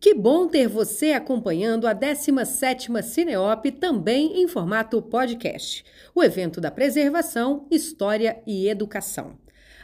Que bom ter você acompanhando a 17ª Cineop também em formato podcast, o evento da preservação, história e educação.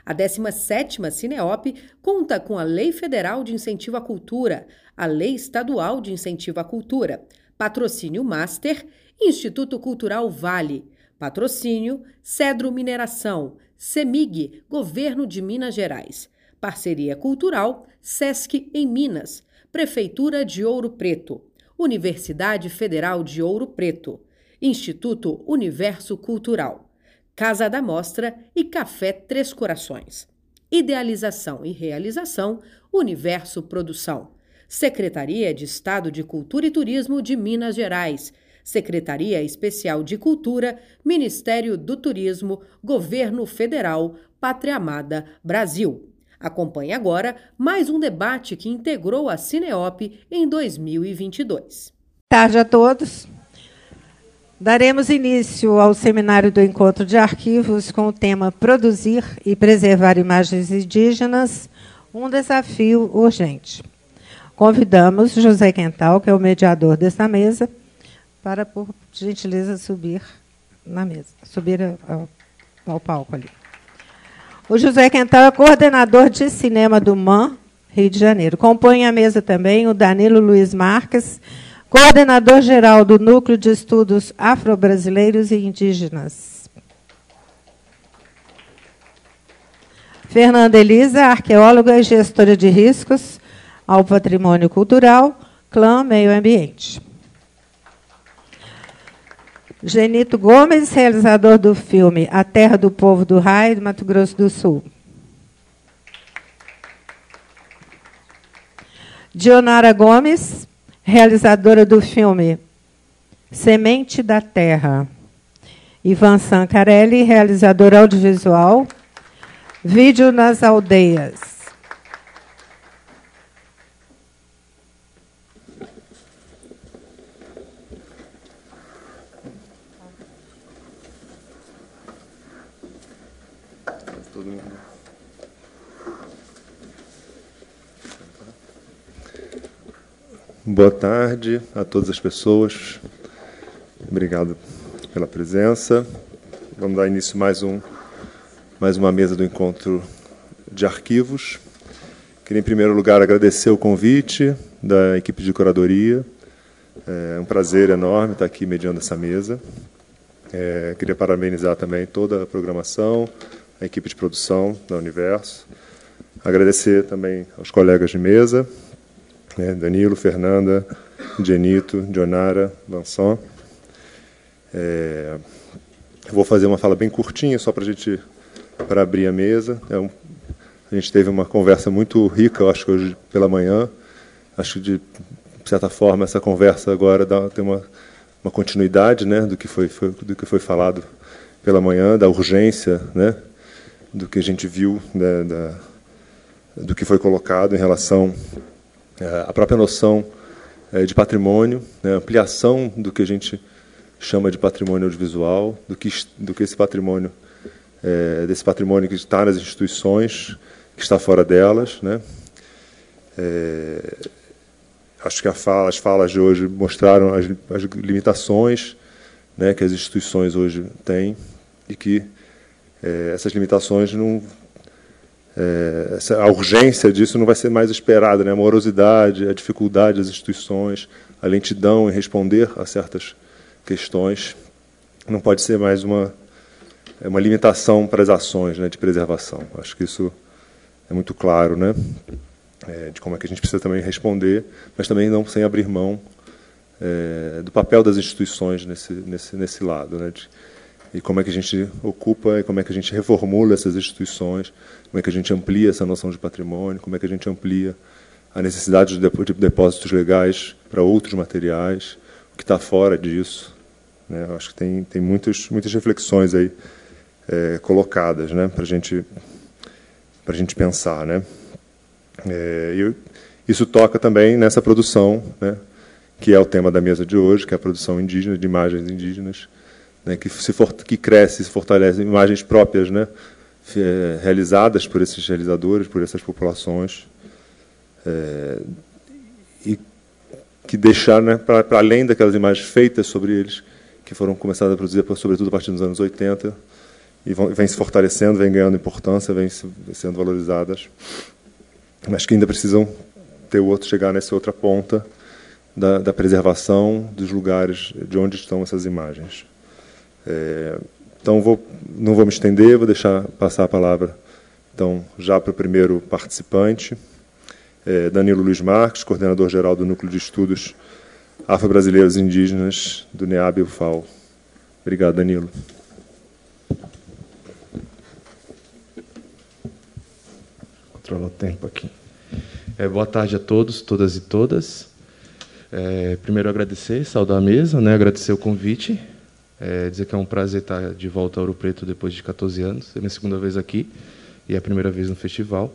A 17ª Cineop conta com a Lei Federal de Incentivo à Cultura, a Lei Estadual de Incentivo à Cultura, Patrocínio Master, Instituto Cultural Vale, Patrocínio Cedro Mineração, CEMIG, Governo de Minas Gerais, Parceria Cultural SESC em Minas, Prefeitura de Ouro Preto, Universidade Federal de Ouro Preto, Instituto Universo Cultural, Casa da Mostra e Café Três Corações. Idealização e realização, Universo Produção. Secretaria de Estado de Cultura e Turismo de Minas Gerais. Secretaria Especial de Cultura, Ministério do Turismo, Governo Federal, Pátria Amada, Brasil. Acompanhe agora mais um debate que integrou a Cineop em 2022. Tarde a todos. Daremos início ao seminário do Encontro de Arquivos com o tema Produzir e Preservar Imagens Indígenas, um desafio urgente. Convidamos José Quental, que é o mediador desta mesa, para, por gentileza, subir na mesa, subir ao, ao palco ali. O José Quental é coordenador de cinema do MAN, Rio de Janeiro. Compõe a mesa também o Danilo Luiz Marques, coordenador geral do Núcleo de Estudos Afro-Brasileiros e Indígenas. Fernanda Elisa, arqueóloga e gestora de riscos ao patrimônio cultural, clã Meio Ambiente. Genito Gomes, realizador do filme A Terra do Povo do Raio, do Mato Grosso do Sul. Dionara Gomes, realizadora do filme Semente da Terra. Ivan Sancarelli, realizador audiovisual. Vídeo nas aldeias. Boa tarde a todas as pessoas. Obrigado pela presença. Vamos dar início mais um mais uma mesa do encontro de arquivos. Queria em primeiro lugar agradecer o convite da equipe de curadoria. É um prazer enorme estar aqui mediando essa mesa. É, queria parabenizar também toda a programação, a equipe de produção da Universo. Agradecer também aos colegas de mesa, né, Danilo, Fernanda, Genito, Dionara, Lançon. É, vou fazer uma fala bem curtinha, só para a gente para abrir a mesa. É um, a gente teve uma conversa muito rica, eu acho que hoje pela manhã. Acho que de certa forma essa conversa agora dá, tem uma, uma continuidade, né, do que foi, foi, do que foi falado pela manhã, da urgência, né, do que a gente viu, da, da do que foi colocado em relação a própria noção é, de patrimônio, né, ampliação do que a gente chama de patrimônio audiovisual, do que, do que esse patrimônio, é, desse patrimônio que está nas instituições, que está fora delas. Né. É, acho que fala, as falas de hoje mostraram as, as limitações né, que as instituições hoje têm e que é, essas limitações não é, a urgência disso não vai ser mais esperada, né? a morosidade, a dificuldade das instituições, a lentidão em responder a certas questões, não pode ser mais uma, é uma limitação para as ações né, de preservação. Acho que isso é muito claro, né? É, de como é que a gente precisa também responder, mas também não sem abrir mão é, do papel das instituições nesse, nesse, nesse lado, né? De, e como é que a gente ocupa e como é que a gente reformula essas instituições, como é que a gente amplia essa noção de patrimônio, como é que a gente amplia a necessidade de depósitos legais para outros materiais, o que está fora disso. Né? Acho que tem, tem muitas, muitas reflexões aí é, colocadas né? para gente, a gente pensar. Né? É, eu, isso toca também nessa produção, né? que é o tema da mesa de hoje, que é a produção indígena, de imagens indígenas, né, que, se for, que cresce, se fortalece, imagens próprias, né, realizadas por esses realizadores, por essas populações, é, e que deixar, né, para além daquelas imagens feitas sobre eles, que foram começadas a produzir, sobretudo a partir dos anos 80, e vão, vem se fortalecendo, vem ganhando importância, vem sendo valorizadas, mas que ainda precisam ter o outro chegar nessa outra ponta da, da preservação dos lugares de onde estão essas imagens. É, então, vou, não vou me estender, vou deixar passar a palavra então já para o primeiro participante, é, Danilo Luiz Marques, coordenador-geral do Núcleo de Estudos Afro-Brasileiros Indígenas do NEAB UFAL. Obrigado, Danilo. Controlar o tempo aqui. É, boa tarde a todos, todas e todas. É, primeiro agradecer, saudar a mesa, né, agradecer o convite, é, dizer que é um prazer estar de volta ao Ouro Preto depois de 14 anos, é minha segunda vez aqui e é a primeira vez no festival.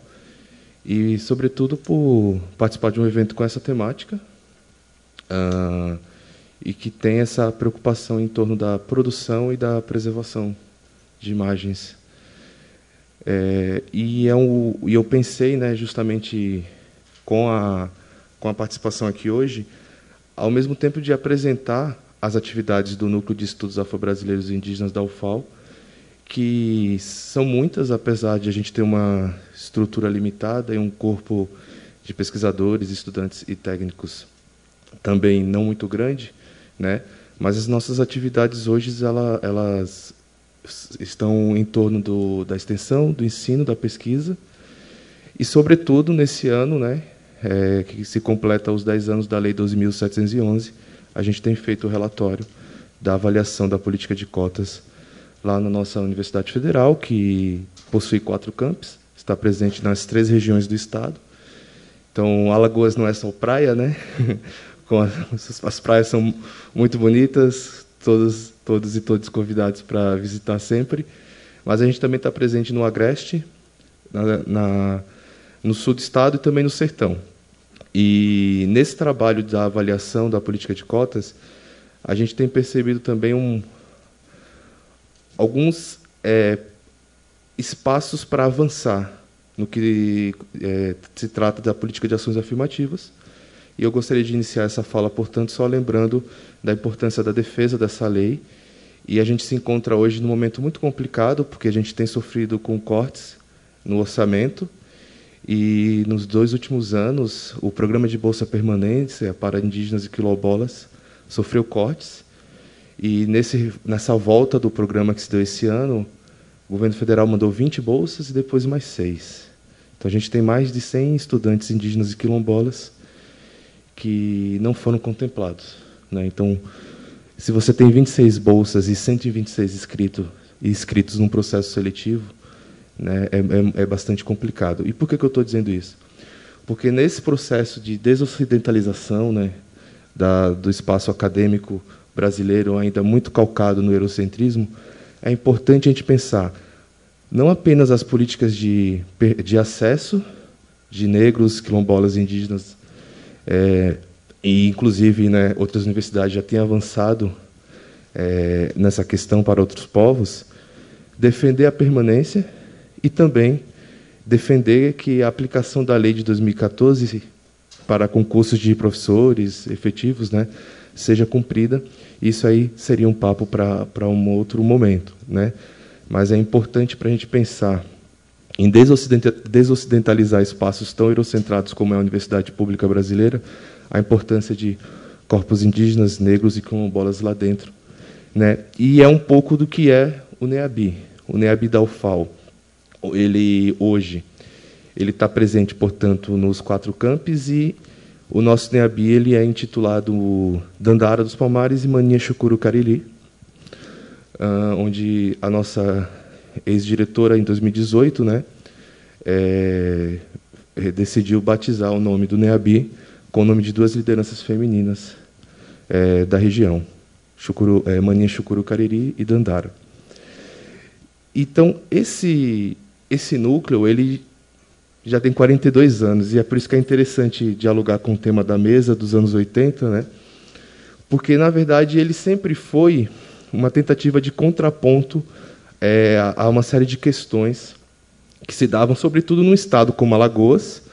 E, sobretudo, por participar de um evento com essa temática uh, e que tem essa preocupação em torno da produção e da preservação de imagens. É, e, é um, e eu pensei, né, justamente com a, com a participação aqui hoje, ao mesmo tempo de apresentar as atividades do Núcleo de Estudos Afro-Brasileiros e Indígenas da UFAL, que são muitas, apesar de a gente ter uma estrutura limitada e um corpo de pesquisadores, estudantes e técnicos também não muito grande, né? Mas as nossas atividades hoje ela, elas estão em torno do, da extensão, do ensino, da pesquisa e, sobretudo, nesse ano, né, é, que se completa os 10 anos da Lei 12.711, a gente tem feito o relatório da avaliação da política de cotas lá na nossa Universidade Federal, que possui quatro campos, está presente nas três regiões do estado. Então, Alagoas não é só praia, né? as praias são muito bonitas, todos, todos e todos convidados para visitar sempre. Mas a gente também está presente no Agreste, na, na, no sul do estado e também no Sertão. E nesse trabalho da avaliação da política de cotas, a gente tem percebido também um, alguns é, espaços para avançar no que é, se trata da política de ações afirmativas. E eu gostaria de iniciar essa fala, portanto, só lembrando da importância da defesa dessa lei. E a gente se encontra hoje num momento muito complicado, porque a gente tem sofrido com cortes no orçamento e nos dois últimos anos, o programa de bolsa permanência para indígenas e quilombolas sofreu cortes. E nesse, nessa volta do programa que se deu esse ano, o governo federal mandou 20 bolsas e depois mais seis. Então a gente tem mais de 100 estudantes indígenas e quilombolas que não foram contemplados. Né? Então, se você tem 26 bolsas e 126 inscritos, inscritos num processo seletivo, né, é, é, é bastante complicado. E por que, que eu estou dizendo isso? Porque nesse processo de desocidentalização né, da, do espaço acadêmico brasileiro, ainda muito calcado no eurocentrismo, é importante a gente pensar não apenas as políticas de, de acesso de negros, quilombolas indígenas, é, e inclusive né, outras universidades já têm avançado é, nessa questão para outros povos, defender a permanência e também defender que a aplicação da lei de 2014 para concursos de professores efetivos né, seja cumprida. Isso aí seria um papo para um outro momento. Né? Mas é importante para a gente pensar em desocidentalizar espaços tão eurocentrados como é a Universidade Pública Brasileira, a importância de corpos indígenas, negros e quilombolas lá dentro. Né? E é um pouco do que é o NEABI, o NEABI da UFAL ele hoje ele está presente, portanto, nos quatro campos e o nosso NEABI ele é intitulado Dandara dos Palmares e Mania Chucuru Cariri, uh, onde a nossa ex-diretora, em 2018, né, é, decidiu batizar o nome do NEABI com o nome de duas lideranças femininas é, da região, Chucuru, é, Mania Chucuru Cariri e Dandara. Então, esse esse núcleo ele já tem 42 anos, e é por isso que é interessante dialogar com o tema da mesa dos anos 80, né? porque, na verdade, ele sempre foi uma tentativa de contraponto é, a uma série de questões que se davam, sobretudo num estado como Alagoas,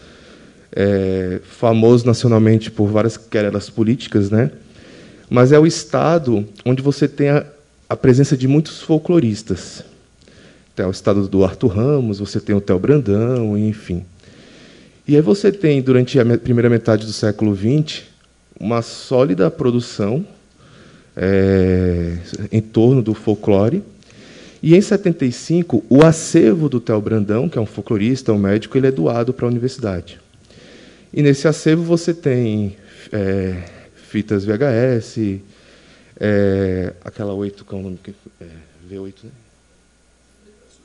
é, famoso nacionalmente por várias querelas políticas, né? mas é o estado onde você tem a, a presença de muitos folcloristas. Tem o estado do Arthur Ramos, você tem o Theo Brandão, enfim. E aí você tem, durante a primeira metade do século XX, uma sólida produção é, em torno do folclore. E em 75, o acervo do Theo Brandão, que é um folclorista, um médico, ele é doado para a universidade. E nesse acervo você tem é, fitas VHS, é, aquela 8, qual é o nome? É, V8, né?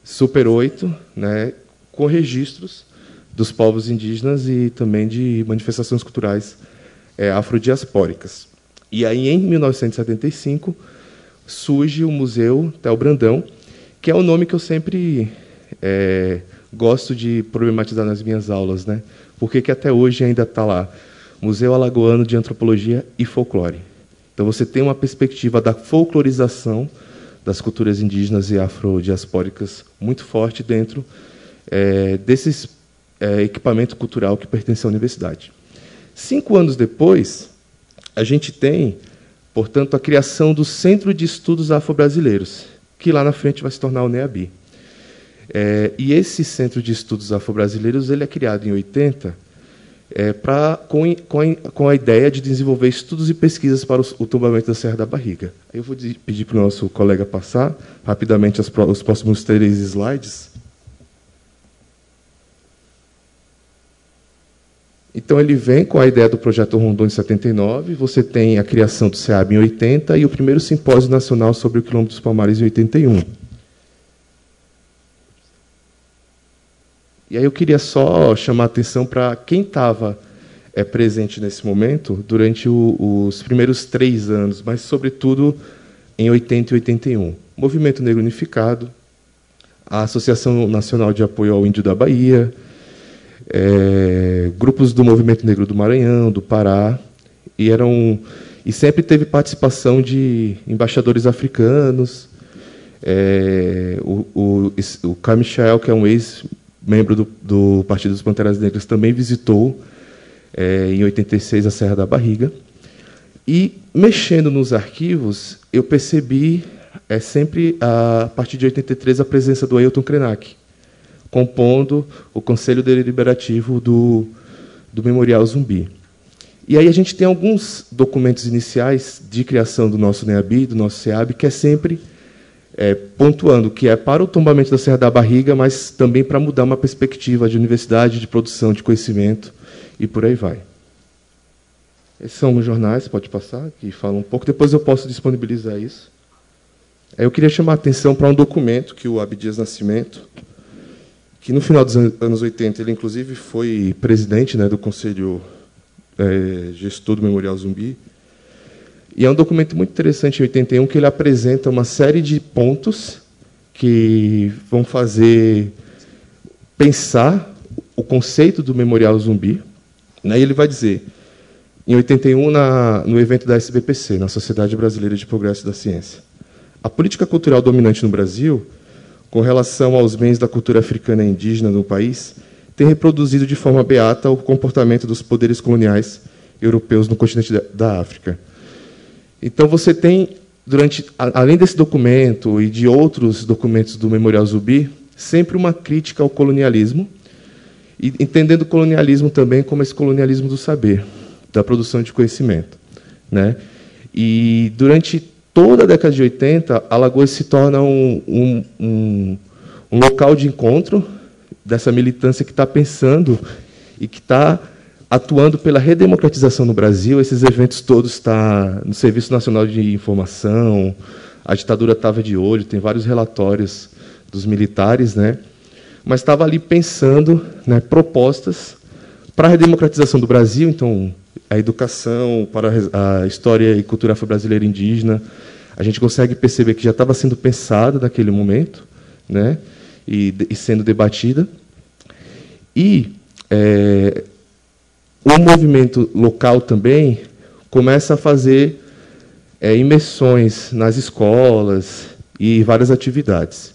Super 8, né, com registros dos povos indígenas e também de manifestações culturais é, afrodiaspóricas. E aí, em 1975, surge o Museu Tel Brandão, que é o nome que eu sempre é, gosto de problematizar nas minhas aulas, né? Por que, que até hoje ainda está lá? Museu Alagoano de Antropologia e Folclore. Então você tem uma perspectiva da folclorização das culturas indígenas e afrodiaspóricas muito forte dentro é, desses é, equipamento cultural que pertence à universidade. Cinco anos depois, a gente tem, portanto, a criação do Centro de Estudos Afro-Brasileiros, que lá na frente vai se tornar o NEABI. É, e esse Centro de Estudos Afro-Brasileiros ele é criado em 80 é, pra, com, com, a, com, a, ideia de desenvolver estudos e pesquisas para o, o tombamento da Serra da Barriga. Eu vou pedir para o nosso colega passar rapidamente as, os próximos três slides. Então ele vem com a ideia do projeto Rondon em 79, você tem a criação do SEAB em 80 e o primeiro simpósio nacional sobre o quilômetro dos Palmares em 81. E aí eu queria só chamar a atenção para quem estava é, presente nesse momento durante o, os primeiros três anos, mas sobretudo em 80 e 81. Movimento Negro Unificado, a Associação Nacional de Apoio ao Índio da Bahia, é, grupos do Movimento Negro do Maranhão, do Pará, e eram e sempre teve participação de embaixadores africanos. É, o, o, o Michel, que é um ex-membro do, do, Partido dos Panteras Negras, também visitou é, em 86 a Serra da Barriga. E mexendo nos arquivos, eu percebi é sempre a partir de 83 a presença do Ailton Krenak, compondo o Conselho Deliberativo do, do Memorial Zumbi. E aí a gente tem alguns documentos iniciais de criação do nosso NEABI, do nosso SEAB, que é sempre é, pontuando que é para o tombamento da Serra da Barriga, mas também para mudar uma perspectiva de universidade, de produção de conhecimento e por aí vai. Esses são os jornais, pode passar, que falam um pouco. Depois eu posso disponibilizar isso. Eu queria chamar a atenção para um documento que o Abdias Nascimento que no final dos anos 80 ele inclusive foi presidente né, do Conselho é, Gestor do Memorial Zumbi. E é um documento muito interessante em 81 que ele apresenta uma série de pontos que vão fazer pensar o conceito do Memorial Zumbi. Né, e ele vai dizer, em 81, na, no evento da SBPC, na Sociedade Brasileira de Progresso da Ciência, a política cultural dominante no Brasil com relação aos bens da cultura africana e indígena no país, tem reproduzido de forma beata o comportamento dos poderes coloniais europeus no continente da África. Então você tem, durante, além desse documento e de outros documentos do Memorial Zubi, sempre uma crítica ao colonialismo, e entendendo o colonialismo também como esse colonialismo do saber, da produção de conhecimento, né? E durante toda a década de 80, Alagoas se torna um, um, um, um local de encontro dessa militância que está pensando e que está atuando pela redemocratização no Brasil. Esses eventos todos estão tá no Serviço Nacional de Informação, a ditadura estava de olho, tem vários relatórios dos militares, né? mas estava ali pensando né, propostas para a redemocratização do Brasil, então a educação, para a história e cultura afro-brasileira indígena. A gente consegue perceber que já estava sendo pensada naquele momento, né? E, e sendo debatida. E é, o movimento local também começa a fazer é, imersões nas escolas e várias atividades.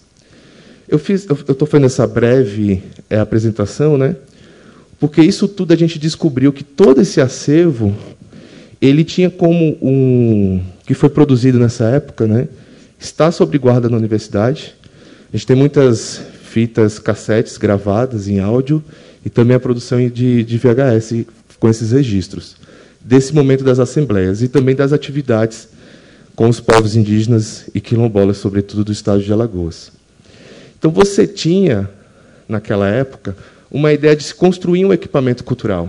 Eu estou fazendo essa breve é, apresentação, né? porque isso tudo a gente descobriu que todo esse acervo ele tinha como um que foi produzido nessa época, né? Está sob guarda na universidade. A gente tem muitas fitas cassetes gravadas em áudio e também a produção de, de VHS com esses registros desse momento das assembleias e também das atividades com os povos indígenas e quilombolas, sobretudo do estado de Alagoas. Então você tinha naquela época uma ideia de se construir um equipamento cultural,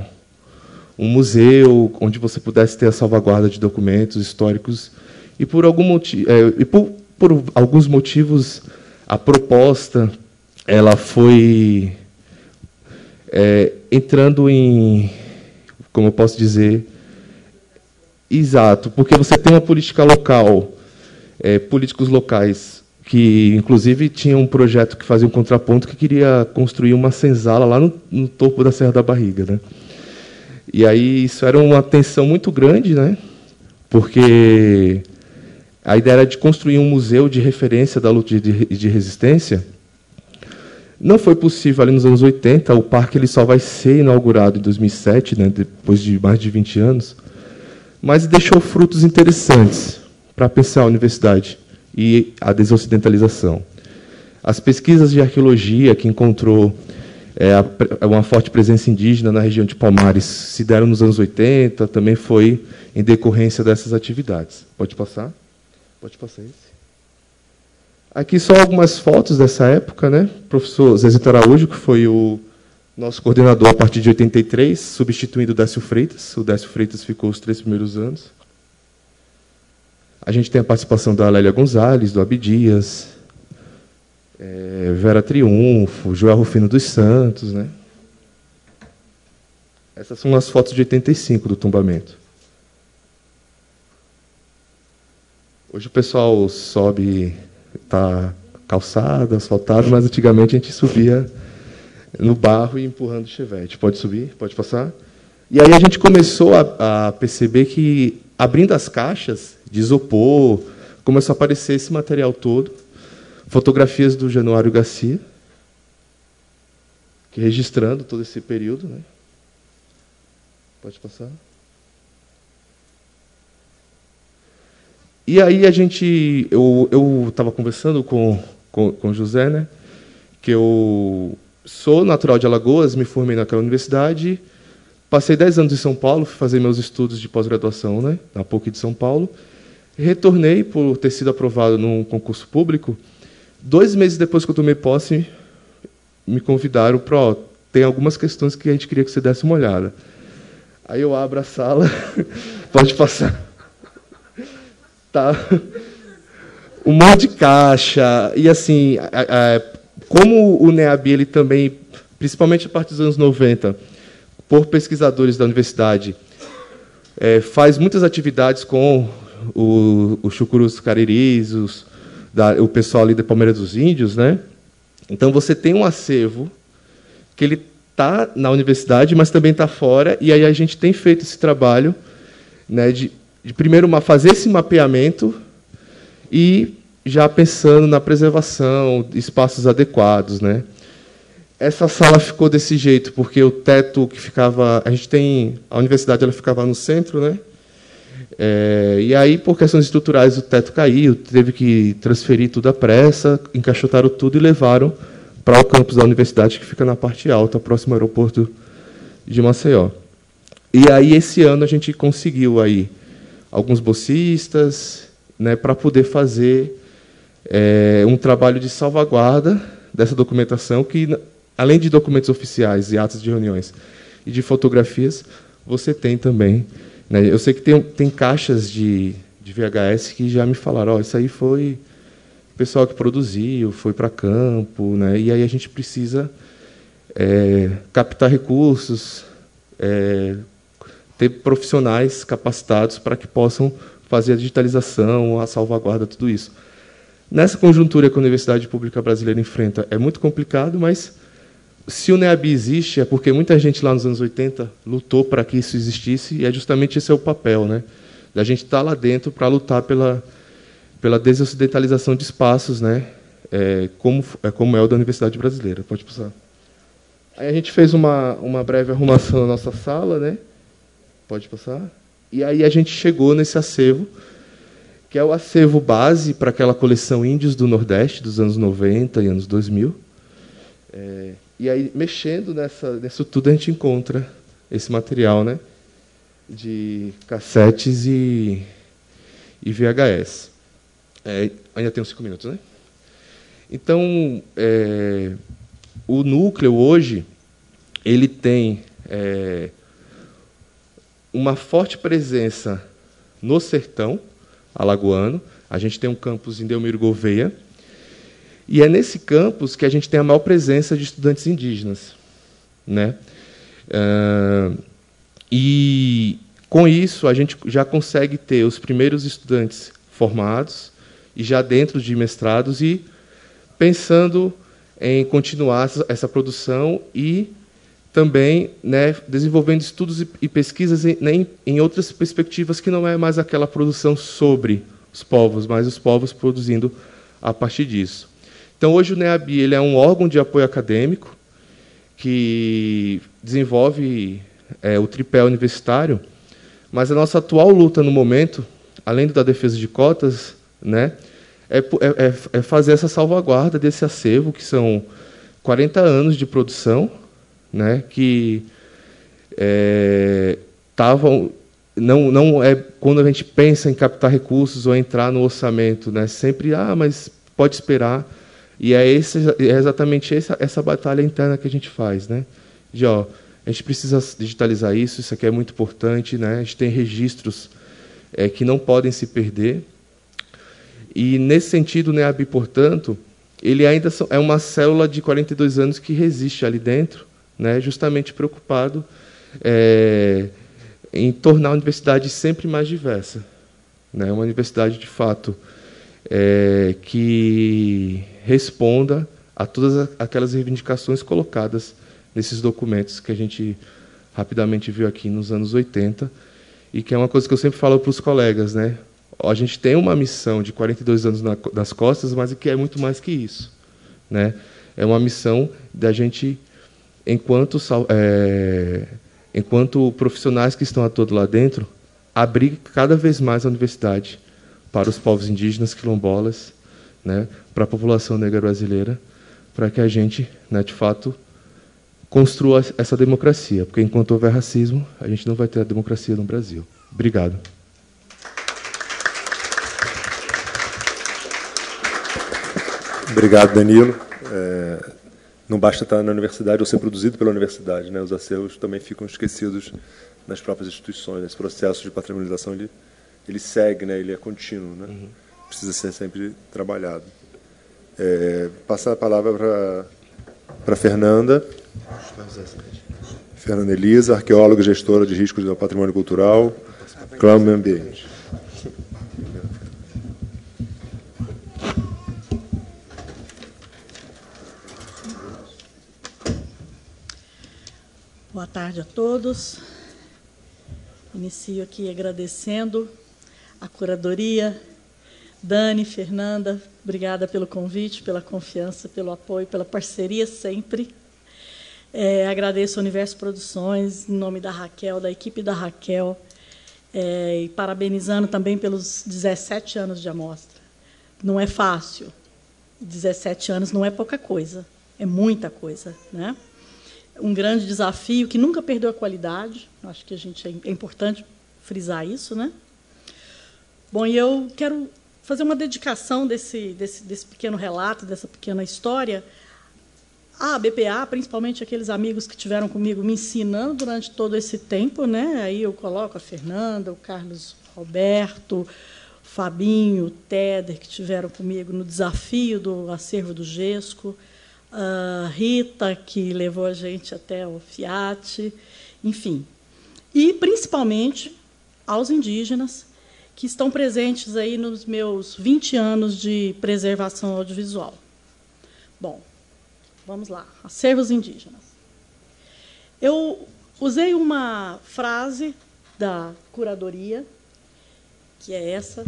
um museu onde você pudesse ter a salvaguarda de documentos históricos e por algum motivo, é, e por, por alguns motivos a proposta ela foi é, entrando em, como eu posso dizer, exato, porque você tem uma política local, é, políticos locais que, inclusive, tinha um projeto que fazia um contraponto que queria construir uma senzala lá no, no topo da Serra da Barriga, né? E aí isso era uma tensão muito grande, né? Porque a ideia era de construir um museu de referência da luta de, de resistência. Não foi possível ali nos anos 80, o parque ele só vai ser inaugurado em 2007, né, depois de mais de 20 anos, mas deixou frutos interessantes para pensar a universidade e a desocidentalização. As pesquisas de arqueologia que encontrou é, uma forte presença indígena na região de Palmares se deram nos anos 80, também foi em decorrência dessas atividades. Pode passar? Pode passar esse. Aqui só algumas fotos dessa época, né? O professor Zezito Araújo, que foi o nosso coordenador a partir de 83, substituindo o Décio Freitas. O Décio Freitas ficou os três primeiros anos. A gente tem a participação da Lélia Gonzalez, do Abdias, é, Vera Triunfo, Joel Rufino dos Santos. Né? Essas são as fotos de 85 do tombamento. Hoje o pessoal sobe, está calçado, asfaltado, mas antigamente a gente subia no barro e empurrando o chevette. Pode subir? Pode passar? E aí a gente começou a, a perceber que, abrindo as caixas, de isopor, começou a aparecer esse material todo. Fotografias do Januário Garcia, que registrando todo esse período. Né? Pode passar. E aí a gente, eu estava conversando com, com, José, né, que eu sou natural de Alagoas, me formei naquela universidade, passei 10 anos em São Paulo, fui fazer meus estudos de pós-graduação né, na PUC de São Paulo, Retornei por ter sido aprovado num concurso público. Dois meses depois que eu tomei posse, me convidaram para. Tem algumas questões que a gente queria que você desse uma olhada. Aí eu abro a sala, pode passar. Tá. Um monte de caixa. E assim, como o NEAB ele também, principalmente a partir dos anos 90, por pesquisadores da universidade, é, faz muitas atividades com o, o Chucurus Cariris, os, da, o pessoal ali da Palmeiras dos Índios, né? Então você tem um acervo que ele está na universidade, mas também está fora, e aí a gente tem feito esse trabalho né, de, de primeiro fazer esse mapeamento e já pensando na preservação, espaços adequados, né? Essa sala ficou desse jeito porque o teto que ficava, a gente tem a universidade ela ficava no centro, né? É, e aí, por questões estruturais, o teto caiu, teve que transferir tudo à pressa, encaixotaram tudo e levaram para o campus da universidade, que fica na parte alta, próximo ao aeroporto de Maceió. E aí, esse ano, a gente conseguiu aí alguns bolsistas né, para poder fazer é, um trabalho de salvaguarda dessa documentação, que, além de documentos oficiais e atos de reuniões e de fotografias, você tem também né? Eu sei que tem, tem caixas de, de VHS que já me falaram, oh, isso aí foi o pessoal que produziu, foi para campo, né? e aí a gente precisa é, captar recursos, é, ter profissionais capacitados para que possam fazer a digitalização, a salvaguarda, tudo isso. Nessa conjuntura que a Universidade Pública Brasileira enfrenta, é muito complicado, mas se o NEAB existe, é porque muita gente lá nos anos 80 lutou para que isso existisse, e é justamente esse é o papel, né? Da gente estar tá lá dentro para lutar pela, pela desocidentalização de espaços, né? É, como, é, como é o da Universidade Brasileira. Pode passar. Aí a gente fez uma, uma breve arrumação na nossa sala, né? Pode passar? E aí a gente chegou nesse acervo, que é o acervo base para aquela coleção Índios do Nordeste dos anos 90 e anos 2000. É, e aí, mexendo nessa, nisso tudo, a gente encontra esse material né, de cassetes e, e VHS. É, ainda uns cinco minutos, né? Então, é, o núcleo hoje ele tem é, uma forte presença no sertão alagoano. A gente tem um campus em Delmiro Gouveia. E é nesse campus que a gente tem a maior presença de estudantes indígenas. Né? Uh, e, com isso, a gente já consegue ter os primeiros estudantes formados e já dentro de mestrados e pensando em continuar essa produção e também né, desenvolvendo estudos e pesquisas em, né, em, outras perspectivas que não é mais aquela produção sobre os povos, mas os povos produzindo a partir disso. Então, hoje o NEABI ele é um órgão de apoio acadêmico que desenvolve é, o tripé universitário, mas a nossa atual luta no momento, além da defesa de cotas, né, é, é, é fazer essa salvaguarda desse acervo, que são 40 anos de produção, né, que estavam é, não não é quando a gente pensa em captar recursos ou entrar no orçamento, né, sempre ah, mas pode esperar. E é, esse, é exatamente essa, essa batalha interna que a gente faz, né? De ó, a gente precisa digitalizar isso, isso aqui é muito importante, né? A gente tem registros é, que não podem se perder. E nesse sentido, o NEAB, portanto, ele ainda é uma célula de 42 anos que resiste ali dentro, né, justamente preocupado é, em tornar a universidade sempre mais diversa. Né, uma universidade, de fato, é, que responda a todas aquelas reivindicações colocadas nesses documentos que a gente rapidamente viu aqui nos anos 80, e que é uma coisa que eu sempre falo para os colegas, né? A gente tem uma missão de 42 anos nas costas, mas que é muito mais que isso, né? É uma missão da gente enquanto, é, enquanto profissionais que estão a todo lá dentro, abrir cada vez mais a universidade para os povos indígenas, quilombolas, né, para a população negra brasileira, para que a gente, né, de fato, construa essa democracia. Porque enquanto houver racismo, a gente não vai ter a democracia no Brasil. Obrigado. Obrigado, Danilo. É não basta estar na universidade ou ser produzido pela universidade, né? Os acervos também ficam esquecidos nas próprias instituições. Esse processo de patrimonialização ele ele segue, né? Ele é contínuo, né? Uhum. Precisa ser sempre trabalhado. É, passar a palavra para para Fernanda. Fernanda Elisa, arqueóloga e gestora de riscos do patrimônio cultural, Clã Meio Ambiente. Boa tarde a todos. Inicio aqui agradecendo a curadoria, Dani, Fernanda, obrigada pelo convite, pela confiança, pelo apoio, pela parceria sempre. É, agradeço ao Universo Produções, em nome da Raquel, da equipe da Raquel, é, e parabenizando também pelos 17 anos de amostra. Não é fácil. 17 anos não é pouca coisa, é muita coisa, né? Um grande desafio que nunca perdeu a qualidade. Acho que a gente é, é importante frisar isso, né? Bom, e eu quero fazer uma dedicação desse, desse, desse pequeno relato, dessa pequena história à BPA, principalmente aqueles amigos que tiveram comigo me ensinando durante todo esse tempo, né? Aí eu coloco a Fernanda, o Carlos Roberto, o Fabinho, o Teder, que tiveram comigo no desafio do acervo do GESCO a Rita, que levou a gente até o Fiat, enfim. E, principalmente, aos indígenas, que estão presentes aí nos meus 20 anos de preservação audiovisual. Bom, vamos lá. Acervos indígenas. Eu usei uma frase da curadoria, que é essa,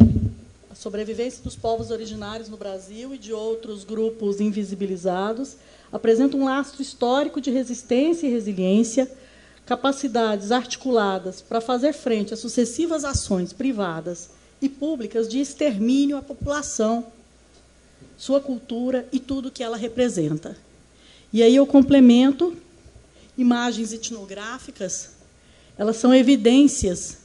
a sobrevivência dos povos originários no Brasil e de outros grupos invisibilizados, apresenta um lastro histórico de resistência e resiliência, capacidades articuladas para fazer frente a sucessivas ações privadas e públicas de extermínio à população, sua cultura e tudo que ela representa. E aí eu complemento imagens etnográficas, elas são evidências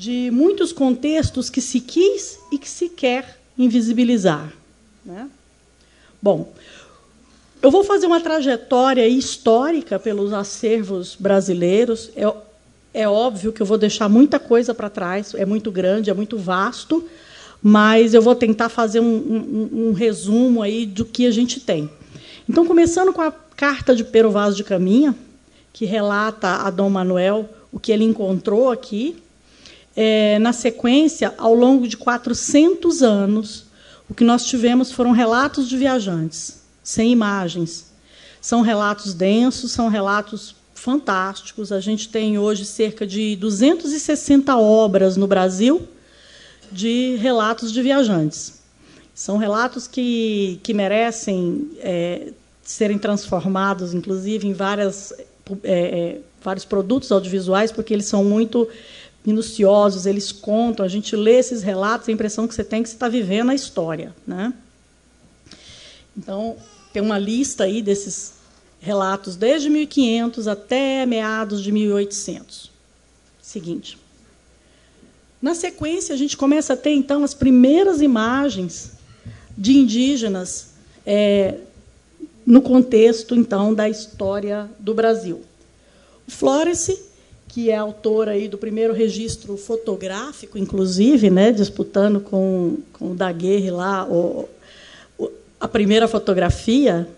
de muitos contextos que se quis e que se quer invisibilizar. Né? Bom, eu vou fazer uma trajetória histórica pelos acervos brasileiros. É, é óbvio que eu vou deixar muita coisa para trás, é muito grande, é muito vasto, mas eu vou tentar fazer um, um, um resumo aí do que a gente tem. Então, começando com a carta de Pero Vaz de Caminha, que relata a Dom Manuel o que ele encontrou aqui. É, na sequência, ao longo de 400 anos, o que nós tivemos foram relatos de viajantes, sem imagens. São relatos densos, são relatos fantásticos. A gente tem hoje cerca de 260 obras no Brasil de relatos de viajantes. São relatos que, que merecem é, serem transformados, inclusive, em várias é, é, vários produtos audiovisuais, porque eles são muito minuciosos, eles contam, a gente lê esses relatos, a impressão que você tem é que você está vivendo a história. Né? Então, tem uma lista aí desses relatos desde 1500 até meados de 1800. Seguinte. Na sequência, a gente começa a ter, então, as primeiras imagens de indígenas é, no contexto, então, da história do Brasil. O Florence, que é autora aí do primeiro registro fotográfico, inclusive, né, disputando com, com o Daguerre lá o, o, a primeira fotografia,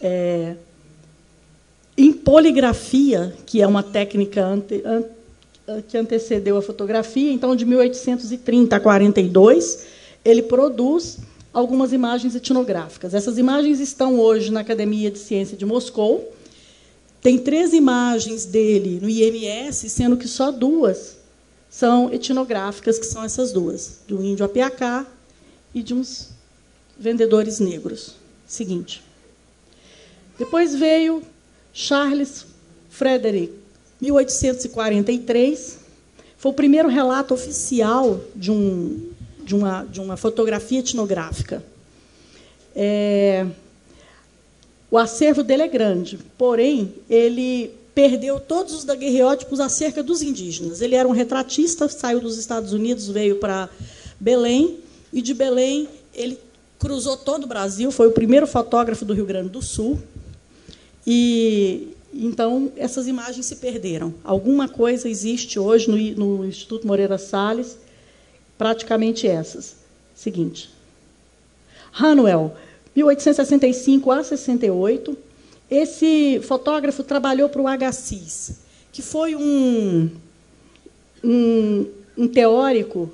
é, em poligrafia, que é uma técnica ante, an, que antecedeu a fotografia, então, de 1830 a 42, ele produz algumas imagens etnográficas. Essas imagens estão hoje na Academia de Ciência de Moscou. Tem três imagens dele no IMS, sendo que só duas são etnográficas, que são essas duas, do índio Apiacá e de uns vendedores negros. Seguinte. Depois veio Charles Frederick, 1843. Foi o primeiro relato oficial de um de uma, de uma fotografia etnográfica. É, o acervo dele é grande, porém, ele perdeu todos os daguerreótipos acerca dos indígenas. Ele era um retratista, saiu dos Estados Unidos, veio para Belém, e de Belém ele cruzou todo o Brasil, foi o primeiro fotógrafo do Rio Grande do Sul. E então essas imagens se perderam. Alguma coisa existe hoje no, no Instituto Moreira Salles praticamente essas. Seguinte. Hanuel, 1865 a 68. Esse fotógrafo trabalhou para o Agassiz, que foi um, um, um teórico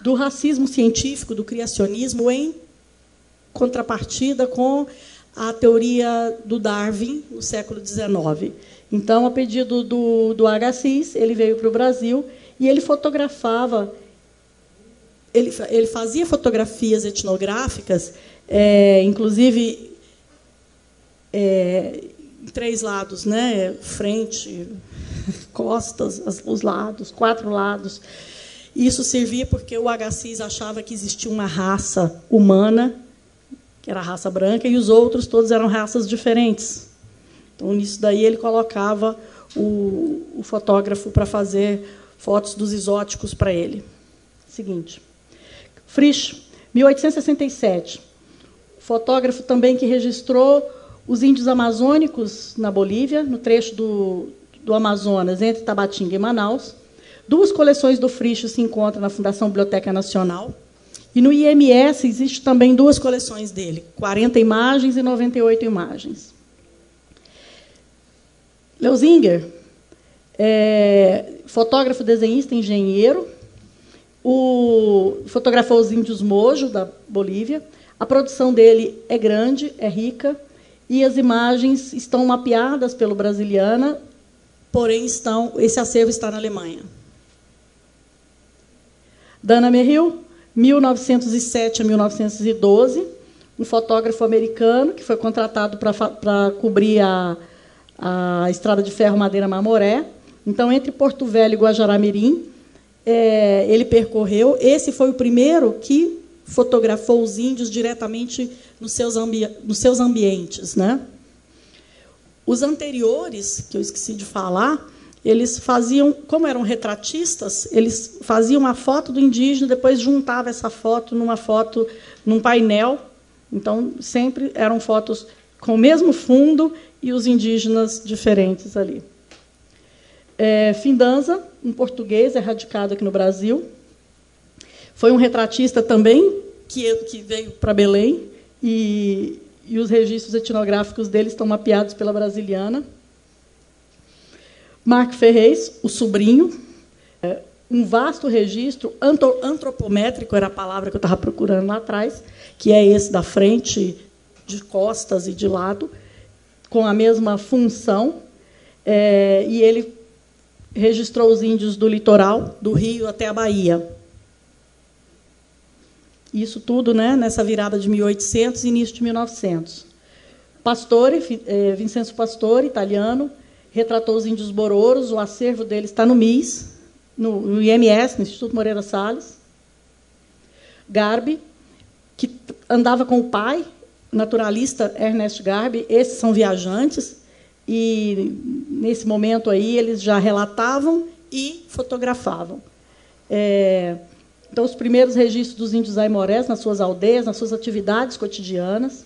do racismo científico, do criacionismo, em contrapartida com a teoria do Darwin no século XIX. Então, a pedido do, do Agassiz, ele veio para o Brasil e ele fotografava ele, ele fazia fotografias etnográficas, é, inclusive é, três lados, né? frente, costas, os lados, quatro lados. Isso servia porque o Agassiz achava que existia uma raça humana, que era a raça branca, e os outros todos eram raças diferentes. Então, nisso daí, ele colocava o, o fotógrafo para fazer fotos dos exóticos para ele. Seguinte. Frisch, 1867. Fotógrafo também que registrou os índios amazônicos na Bolívia, no trecho do, do Amazonas, entre Tabatinga e Manaus. Duas coleções do Frisch se encontram na Fundação Biblioteca Nacional. E no IMS existe também duas coleções dele, 40 imagens e 98 imagens. Leuzinger, é, fotógrafo, desenhista, engenheiro, o, fotografou os índios Mojo, da Bolívia. A produção dele é grande, é rica, e as imagens estão mapeadas pelo Brasiliana, porém estão, esse acervo está na Alemanha. Dana Merrill, 1907 a 1912, um fotógrafo americano que foi contratado para cobrir a, a estrada de ferro Madeira Mamoré. Então, entre Porto Velho e Guajará-Mirim, é, ele percorreu. Esse foi o primeiro que fotografou os índios diretamente nos seus, ambi nos seus ambientes. Né? Os anteriores, que eu esqueci de falar, eles faziam, como eram retratistas, eles faziam uma foto do indígena, depois juntavam essa foto numa foto, num painel. Então, sempre eram fotos com o mesmo fundo e os indígenas diferentes ali. É, Findanza, um português erradicado aqui no Brasil, foi um retratista também que, que veio para Belém e, e os registros etnográficos dele estão mapeados pela Brasiliana. Mark Ferreis, o sobrinho, é, um vasto registro antropométrico, era a palavra que eu estava procurando lá atrás, que é esse da frente, de costas e de lado, com a mesma função. É, e ele registrou os índios do litoral, do Rio até a Bahia. Isso tudo né, nessa virada de 1800 e início de 1900. Pastore, é, Vincenzo Pastore, italiano, retratou os índios bororos, o acervo dele está no MIS, no, no IMS, no Instituto Moreira Salles. Garbi, que andava com o pai, naturalista Ernest Garbi, esses são viajantes, e nesse momento aí eles já relatavam e fotografavam. É, então, os primeiros registros dos índios aimorés nas suas aldeias, nas suas atividades cotidianas.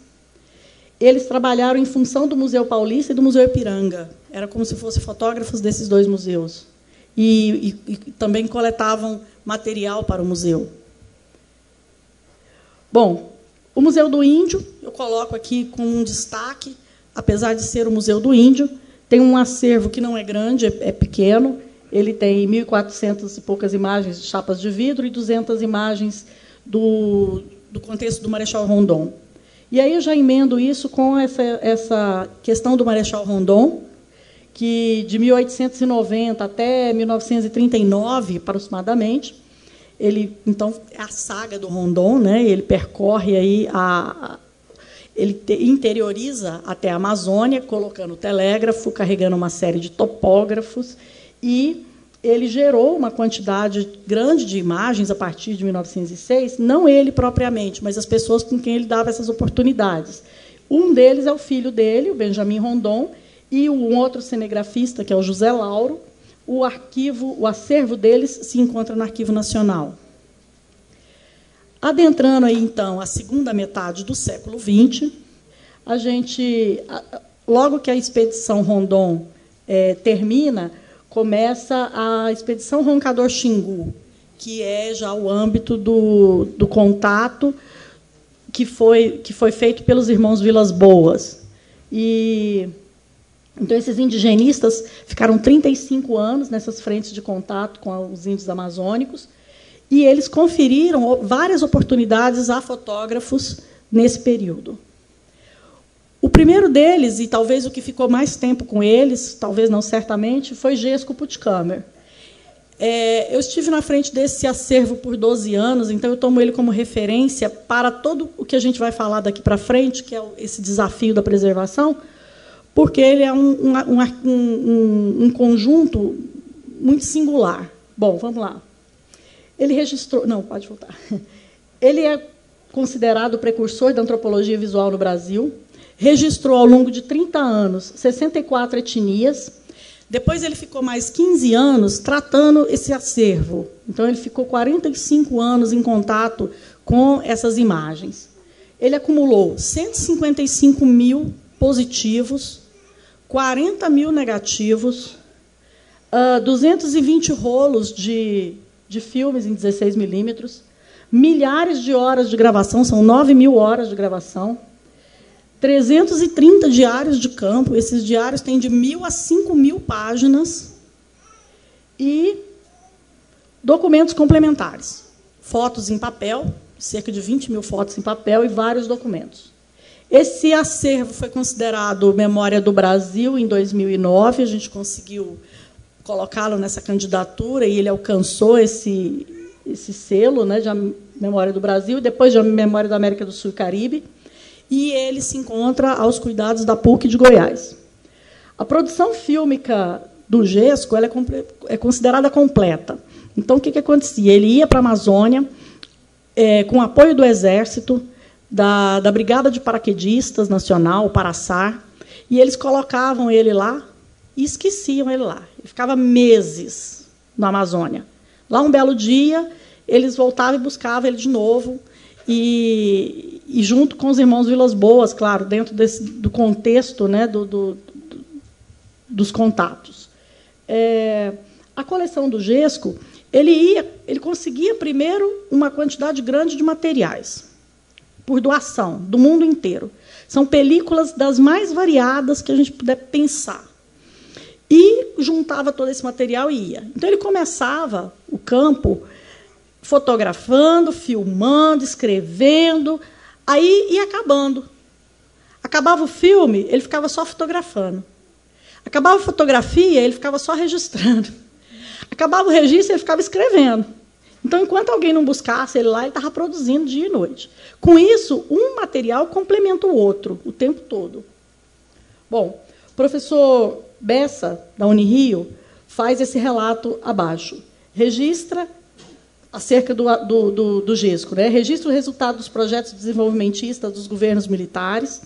Eles trabalharam em função do Museu Paulista e do Museu Ipiranga. Era como se fossem fotógrafos desses dois museus. E, e, e também coletavam material para o museu. Bom, o Museu do Índio, eu coloco aqui com um destaque, apesar de ser o Museu do Índio, tem um acervo que não é grande, é, é pequeno. Ele tem 1.400 e poucas imagens de chapas de vidro e 200 imagens do, do contexto do Marechal Rondon. E aí eu já emendo isso com essa, essa questão do Marechal Rondon, que de 1890 até 1939, aproximadamente, ele então é a saga do Rondon, né? Ele percorre aí a, ele interioriza até a Amazônia, colocando telégrafo, carregando uma série de topógrafos e ele gerou uma quantidade grande de imagens a partir de 1906, não ele propriamente, mas as pessoas com quem ele dava essas oportunidades. Um deles é o filho dele, o Benjamin Rondon, e um outro cinegrafista, que é o José Lauro. O arquivo, o acervo deles se encontra no Arquivo Nacional. Adentrando aí então a segunda metade do século XX, a gente, logo que a expedição Rondon é, termina, começa a expedição Roncador Xingu, que é já o âmbito do, do contato que foi, que foi feito pelos irmãos Vilas Boas. E então esses indigenistas ficaram 35 anos nessas frentes de contato com os índios amazônicos e eles conferiram várias oportunidades a fotógrafos nesse período. O primeiro deles, e talvez o que ficou mais tempo com eles, talvez não certamente, foi Gesco Puttkamer. É, eu estive na frente desse acervo por 12 anos, então eu tomo ele como referência para todo o que a gente vai falar daqui para frente, que é esse desafio da preservação, porque ele é um, um, um, um conjunto muito singular. Bom, vamos lá. Ele registrou. Não, pode voltar. Ele é considerado o precursor da antropologia visual no Brasil registrou ao longo de 30 anos 64 etnias. Depois ele ficou mais 15 anos tratando esse acervo. Então ele ficou 45 anos em contato com essas imagens. Ele acumulou 155 mil positivos, 40 mil negativos, 220 ah, rolos de, de filmes em 16 milímetros, milhares de horas de gravação, são 9 mil horas de gravação, 330 diários de campo. Esses diários têm de mil a cinco mil páginas. E documentos complementares. Fotos em papel, cerca de 20 mil fotos em papel e vários documentos. Esse acervo foi considerado Memória do Brasil em 2009. A gente conseguiu colocá-lo nessa candidatura e ele alcançou esse, esse selo né, de Memória do Brasil, depois de Memória da América do Sul e Caribe, e ele se encontra aos cuidados da PUC de Goiás. A produção fílmica do GESCO é, é considerada completa. Então, o que, que acontecia? Ele ia para a Amazônia, é, com apoio do Exército, da, da Brigada de Paraquedistas Nacional, Paraçar, e eles colocavam ele lá e esqueciam ele lá. Ele ficava meses na Amazônia. Lá, um belo dia, eles voltavam e buscavam ele de novo, e, e junto com os irmãos Vilas Boas, claro, dentro desse, do contexto né, do, do, do dos contatos. É, a coleção do Gesco, ele ia, ele conseguia primeiro uma quantidade grande de materiais por doação do mundo inteiro. São películas das mais variadas que a gente puder pensar. E juntava todo esse material e ia. Então ele começava o campo fotografando, filmando, escrevendo, aí ia acabando. Acabava o filme, ele ficava só fotografando. Acabava a fotografia, ele ficava só registrando. Acabava o registro, ele ficava escrevendo. Então, enquanto alguém não buscasse ele lá, ele estava produzindo dia e noite. Com isso, um material complementa o outro o tempo todo. Bom, o professor Bessa, da Unirio, faz esse relato abaixo. Registra acerca do, do, do, do GESCO, né? registra o resultado dos projetos desenvolvimentistas dos governos militares,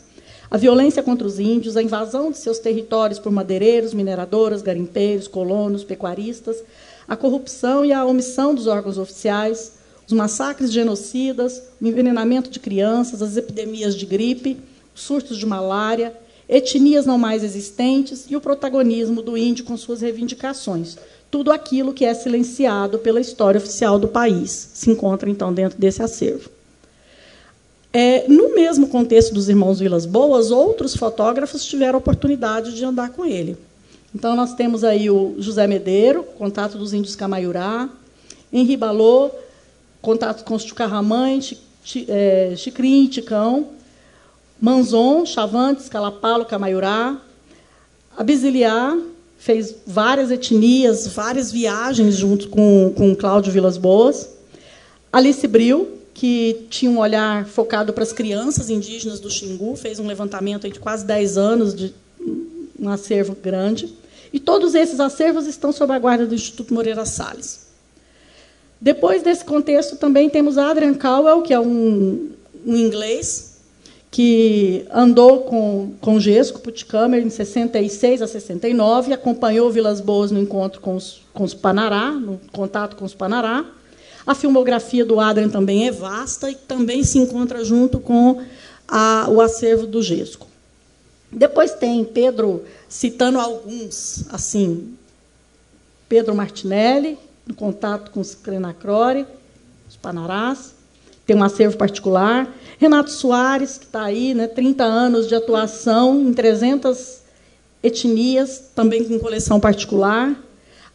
a violência contra os índios, a invasão de seus territórios por madeireiros, mineradoras, garimpeiros, colonos, pecuaristas, a corrupção e a omissão dos órgãos oficiais, os massacres genocidas, o envenenamento de crianças, as epidemias de gripe, os surtos de malária, etnias não mais existentes e o protagonismo do índio com suas reivindicações. Tudo aquilo que é silenciado pela história oficial do país se encontra, então, dentro desse acervo. É, no mesmo contexto dos irmãos Vilas Boas, outros fotógrafos tiveram oportunidade de andar com ele. Então, nós temos aí o José Medeiro, contato dos índios Camaiurá, Henri Balô, contato com os Tucarramãe, é, Chicrim, Ticão, Manzon, Chavantes, Calapalo, Camaiurá, Abisiliar, fez várias etnias, várias viagens junto com, com Cláudio Vilas Boas, Alice Bril, que tinha um olhar focado para as crianças indígenas do Xingu, fez um levantamento de quase 10 anos de um acervo grande. E todos esses acervos estão sob a guarda do Instituto Moreira Salles. Depois desse contexto, também temos Adrian Cowell, que é um, um inglês que andou com, com Gesco Putkamer em 66 a 69, acompanhou Vilas Boas no encontro com os, com os Panará, no contato com os Panará, a filmografia do Adrian também é vasta e também se encontra junto com a, o acervo do Gesco. Depois tem Pedro, citando alguns, assim, Pedro Martinelli, no contato com os Crenacrore, os Panarás, tem um acervo particular. Renato Soares, que está aí, né, 30 anos de atuação em 300 etnias, também com coleção particular.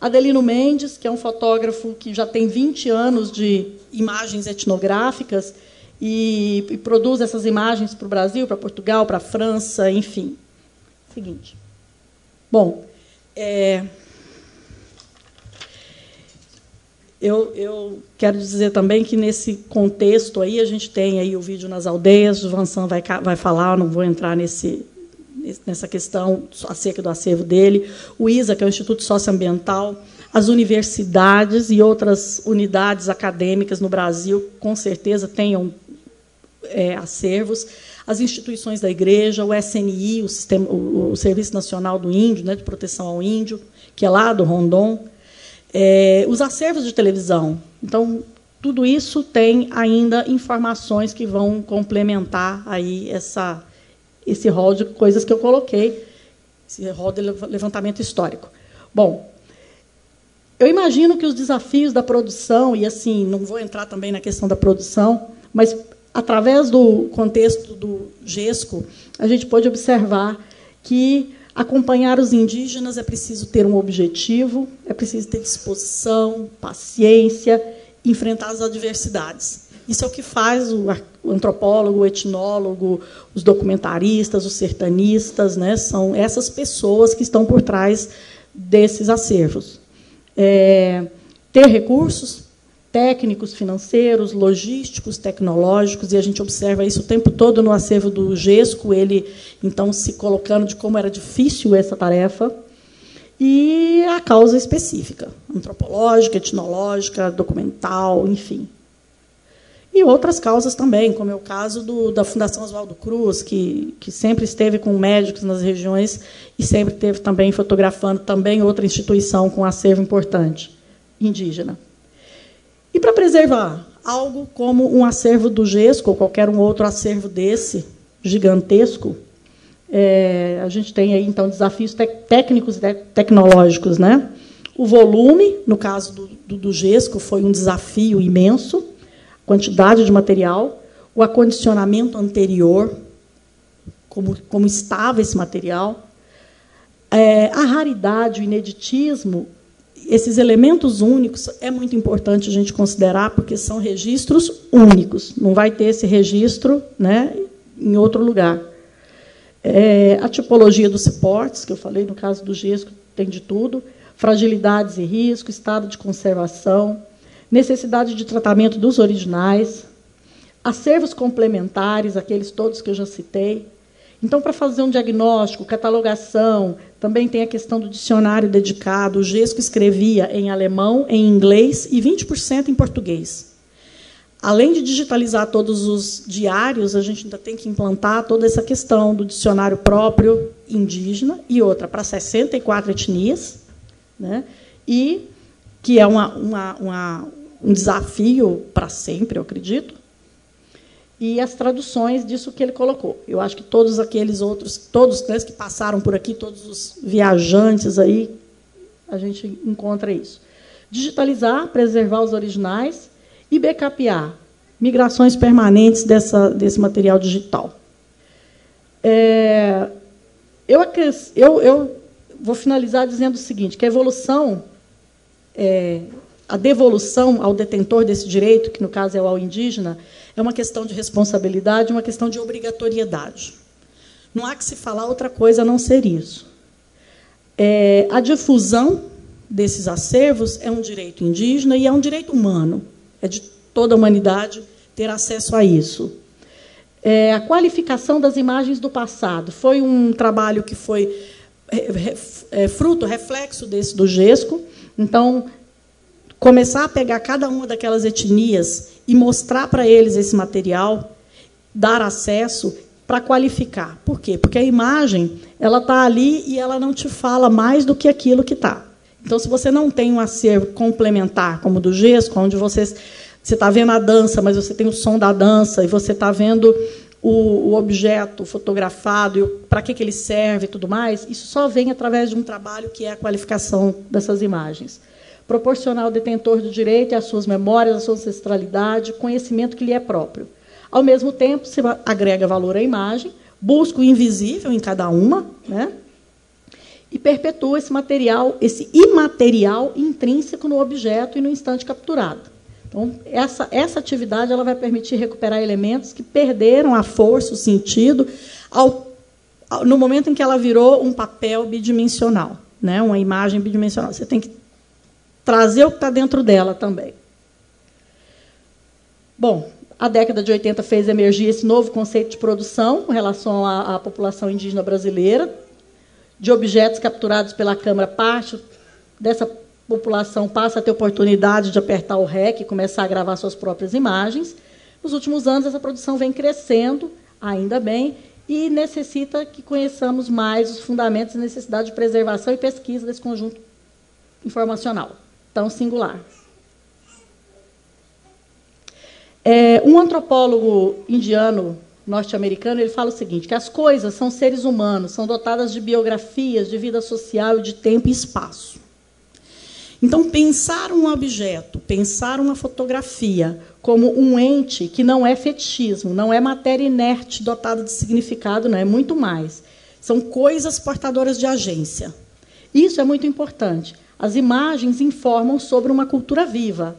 Adelino Mendes, que é um fotógrafo que já tem 20 anos de imagens etnográficas e, e produz essas imagens para o Brasil, para Portugal, para a França, enfim. Seguinte. Bom, é, eu, eu, quero dizer também que nesse contexto aí a gente tem aí o vídeo nas aldeias, o Vansan vai, vai falar, não vou entrar nesse, nessa questão acerca do acervo dele, o ISA, que é o Instituto Socioambiental, as universidades e outras unidades acadêmicas no Brasil, com certeza, tenham é, acervos, as instituições da igreja, o SNI, o, Sistema, o, o Serviço Nacional do Índio, né, de Proteção ao Índio, que é lá do Rondon, é, os acervos de televisão. Então, tudo isso tem ainda informações que vão complementar aí essa esse rol de coisas que eu coloquei, esse rol de levantamento histórico. Bom, eu imagino que os desafios da produção, e assim, não vou entrar também na questão da produção, mas através do contexto do GESCO, a gente pode observar que acompanhar os indígenas é preciso ter um objetivo, é preciso ter disposição, paciência, enfrentar as adversidades. Isso é o que faz o antropólogo, o etnólogo, os documentaristas, os sertanistas, né? são essas pessoas que estão por trás desses acervos. É, ter recursos, técnicos, financeiros, logísticos, tecnológicos, e a gente observa isso o tempo todo no acervo do GESCO, ele então se colocando de como era difícil essa tarefa, e a causa específica, antropológica, etnológica, documental, enfim. E outras causas também, como é o caso do, da Fundação Oswaldo Cruz, que, que sempre esteve com médicos nas regiões e sempre esteve também fotografando também outra instituição com acervo importante, indígena. E para preservar algo como um acervo do GESCO, ou qualquer um outro acervo desse, gigantesco, é, a gente tem aí, então, desafios técnicos e tecnológicos. Né? O volume, no caso do, do, do GESCO, foi um desafio imenso, quantidade de material, o acondicionamento anterior, como, como estava esse material, é, a raridade, o ineditismo esses elementos únicos é muito importante a gente considerar, porque são registros únicos. Não vai ter esse registro né, em outro lugar. É, a tipologia dos suportes, que eu falei no caso do GESCO, tem de tudo. Fragilidades e riscos, estado de conservação, necessidade de tratamento dos originais, acervos complementares, aqueles todos que eu já citei, então, para fazer um diagnóstico, catalogação, também tem a questão do dicionário dedicado. O Gesco escrevia em alemão, em inglês e 20% em português. Além de digitalizar todos os diários, a gente ainda tem que implantar toda essa questão do dicionário próprio indígena e outra para 64 etnias, né? e que é uma, uma, uma, um desafio para sempre, eu acredito e as traduções disso que ele colocou. Eu acho que todos aqueles outros, todos né, que passaram por aqui, todos os viajantes aí, a gente encontra isso. Digitalizar, preservar os originais e backupear, migrações permanentes dessa, desse material digital. É, eu, eu, eu vou finalizar dizendo o seguinte, que a evolução, é, a devolução ao detentor desse direito, que no caso é o ao indígena, é uma questão de responsabilidade, uma questão de obrigatoriedade. Não há que se falar outra coisa a não ser isso. É, a difusão desses acervos é um direito indígena e é um direito humano. É de toda a humanidade ter acesso a isso. É, a qualificação das imagens do passado foi um trabalho que foi é, fruto, reflexo desse do GESCO. Então, começar a pegar cada uma daquelas etnias e mostrar para eles esse material, dar acesso para qualificar. Por quê? Porque a imagem ela está ali e ela não te fala mais do que aquilo que está. Então, se você não tem um acervo complementar, como o do GESCO, onde você está vendo a dança, mas você tem o som da dança, e você está vendo o, o, objeto fotografado, para que, que ele serve e tudo mais, isso só vem através de um trabalho que é a qualificação dessas imagens proporcionar ao detentor do direito às suas memórias, à sua ancestralidade, conhecimento que lhe é próprio. Ao mesmo tempo, se agrega valor à imagem, busca o invisível em cada uma, né? e perpetua esse material, esse imaterial intrínseco no objeto e no instante capturado. Então, essa, essa atividade ela vai permitir recuperar elementos que perderam a força, o sentido, ao, ao, no momento em que ela virou um papel bidimensional, né? uma imagem bidimensional. Você tem que trazer o que está dentro dela também. Bom, a década de 80 fez emergir esse novo conceito de produção com relação à, à população indígena brasileira, de objetos capturados pela câmera, parte dessa população passa a ter oportunidade de apertar o REC e começar a gravar suas próprias imagens. Nos últimos anos, essa produção vem crescendo, ainda bem, e necessita que conheçamos mais os fundamentos e necessidade de preservação e pesquisa desse conjunto informacional tão singular. É, um antropólogo indiano norte-americano ele fala o seguinte: que as coisas são seres humanos, são dotadas de biografias, de vida social, de tempo e espaço. Então, pensar um objeto, pensar uma fotografia como um ente que não é fetichismo, não é matéria inerte dotada de significado, não é muito mais. São coisas portadoras de agência. Isso é muito importante. As imagens informam sobre uma cultura viva.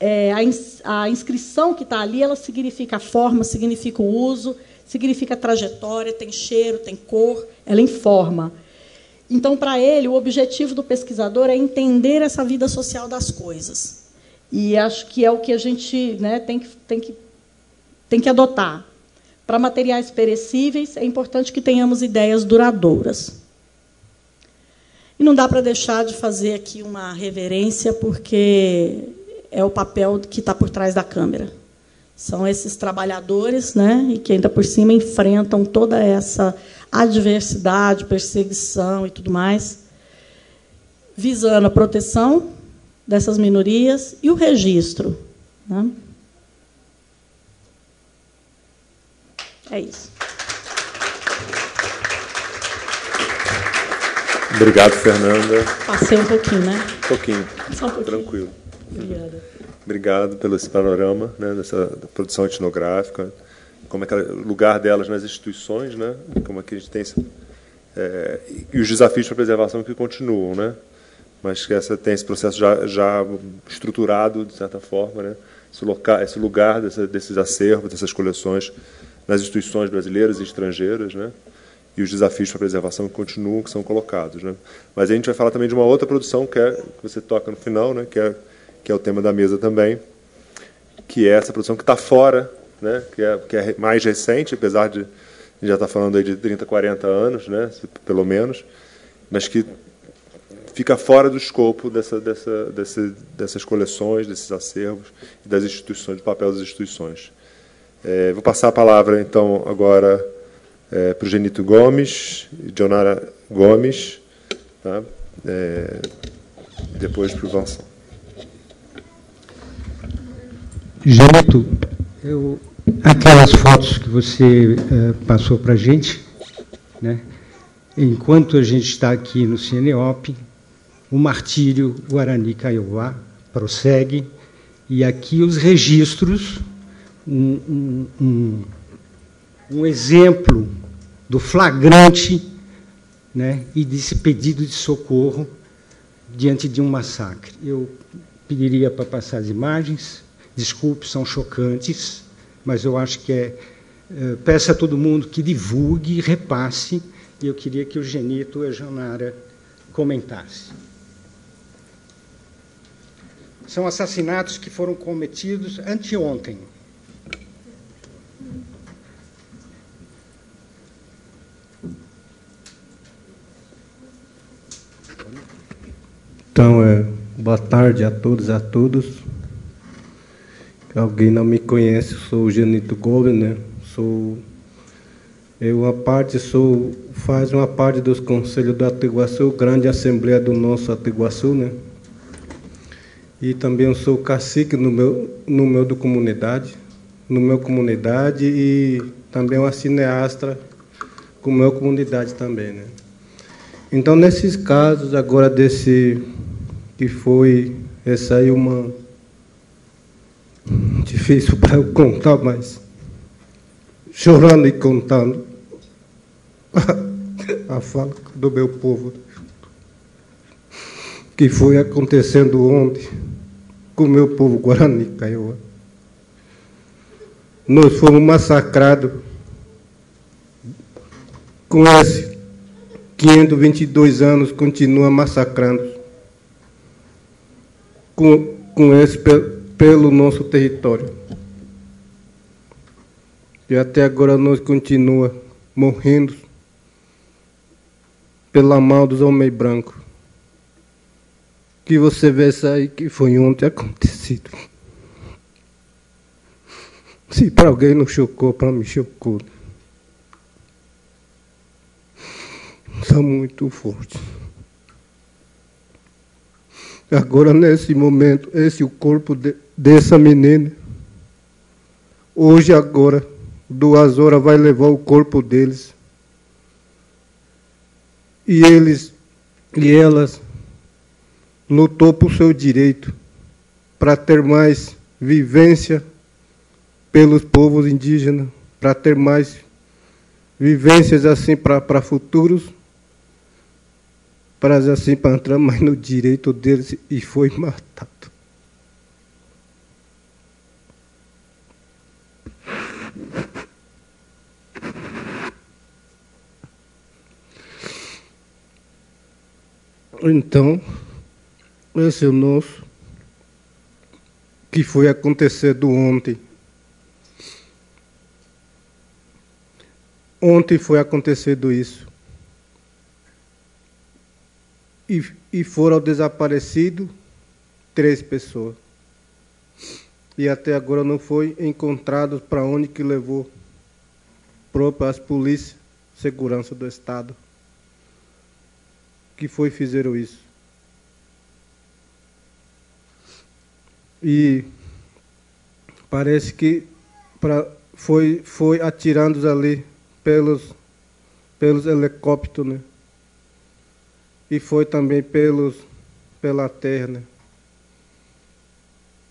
É, a, ins a, inscrição que está ali, ela significa a forma, significa o uso, significa a trajetória, tem cheiro, tem cor, ela informa. Então, para ele, o objetivo do pesquisador é entender essa vida social das coisas. E acho que é o que a gente né, tem, que, tem, que, tem que adotar. Para materiais perecíveis, é importante que tenhamos ideias duradouras. E não dá para deixar de fazer aqui uma reverência, porque é o papel que está por trás da câmera. São esses trabalhadores, né, e que ainda por cima enfrentam toda essa adversidade, perseguição e tudo mais, visando a proteção dessas minorias e o registro. Né? É isso. Obrigado, Fernanda. Passei um pouquinho, né? Um pouquinho. Só um pouquinho. Tranquilo. Obrigada. Obrigado pelo esse panorama né, dessa produção etnográfica, como é que é o lugar delas nas instituições, né? Como é que a gente tem esse, é, e os desafios para a preservação que continuam, né? Mas que essa tem esse processo já, já estruturado de certa forma, né? Esse, local, esse lugar dessa, desses acervos, dessas coleções nas instituições brasileiras e estrangeiras, né? E os desafios para a preservação continuam, que são colocados. Né? Mas a gente vai falar também de uma outra produção que, é, que você toca no final, né? que, é, que é o tema da mesa também, que é essa produção que está fora, né? que, é, que é mais recente, apesar de já estar tá falando aí de 30, 40 anos, né? pelo menos, mas que fica fora do escopo dessa, dessa, dessa, dessas coleções, desses acervos e das instituições, do papel das instituições. É, vou passar a palavra, então, agora é, para o Genito Gomes, Dionara Gomes, tá? É, depois para o Vanson. Genito, eu, aquelas fotos que você uh, passou para a gente, né? enquanto a gente está aqui no Cineop, o martírio Guarani Kaiowá prossegue, e aqui os registros, um, um, um um exemplo do flagrante né, e desse pedido de socorro diante de um massacre. Eu pediria para passar as imagens, desculpe, são chocantes, mas eu acho que é. é peço a todo mundo que divulgue, repasse, e eu queria que o Genito e a Janara comentassem. São assassinatos que foram cometidos anteontem. Então, é, boa tarde a todos a todas. Alguém não me conhece, sou o Genito Gomes, né? Sou eu uma parte sou faz uma parte dos conselhos do Atiguaçu, grande assembleia do nosso Atiguaçu, né? E também sou cacique no meu no meu do comunidade, no meu comunidade e também uma cineasta com meu comunidade também, né? Então nesses casos agora desse que foi essa aí uma difícil para eu contar, mas chorando e contando a fala do meu povo que foi acontecendo ontem com o meu povo Guarani Kaiowá. Nós fomos massacrados com esse 522 anos continua massacrando com, esse pelo nosso território. E até agora nós continua morrendo pela mão dos homens brancos. Que você vê isso aí que foi ontem acontecido. Se para alguém não chocou, para mim chocou. Está muito forte. Agora, nesse momento, esse é o corpo de, dessa menina. Hoje, agora, duas horas, vai levar o corpo deles. E eles e elas lutou por seu direito para ter mais vivência pelos povos indígenas, para ter mais vivências assim para futuros para assim para entrar mais no direito deles e foi matado. Então, esse é o nosso que foi acontecido ontem. Ontem foi acontecido isso. E, e foram desaparecidos três pessoas. E até agora não foi encontrado para onde que levou próprias polícias, segurança do Estado, que foi fizeram isso. E parece que pra, foi, foi atirando ali pelos, pelos helicópteros, né? E foi também pelos, pela terra, né?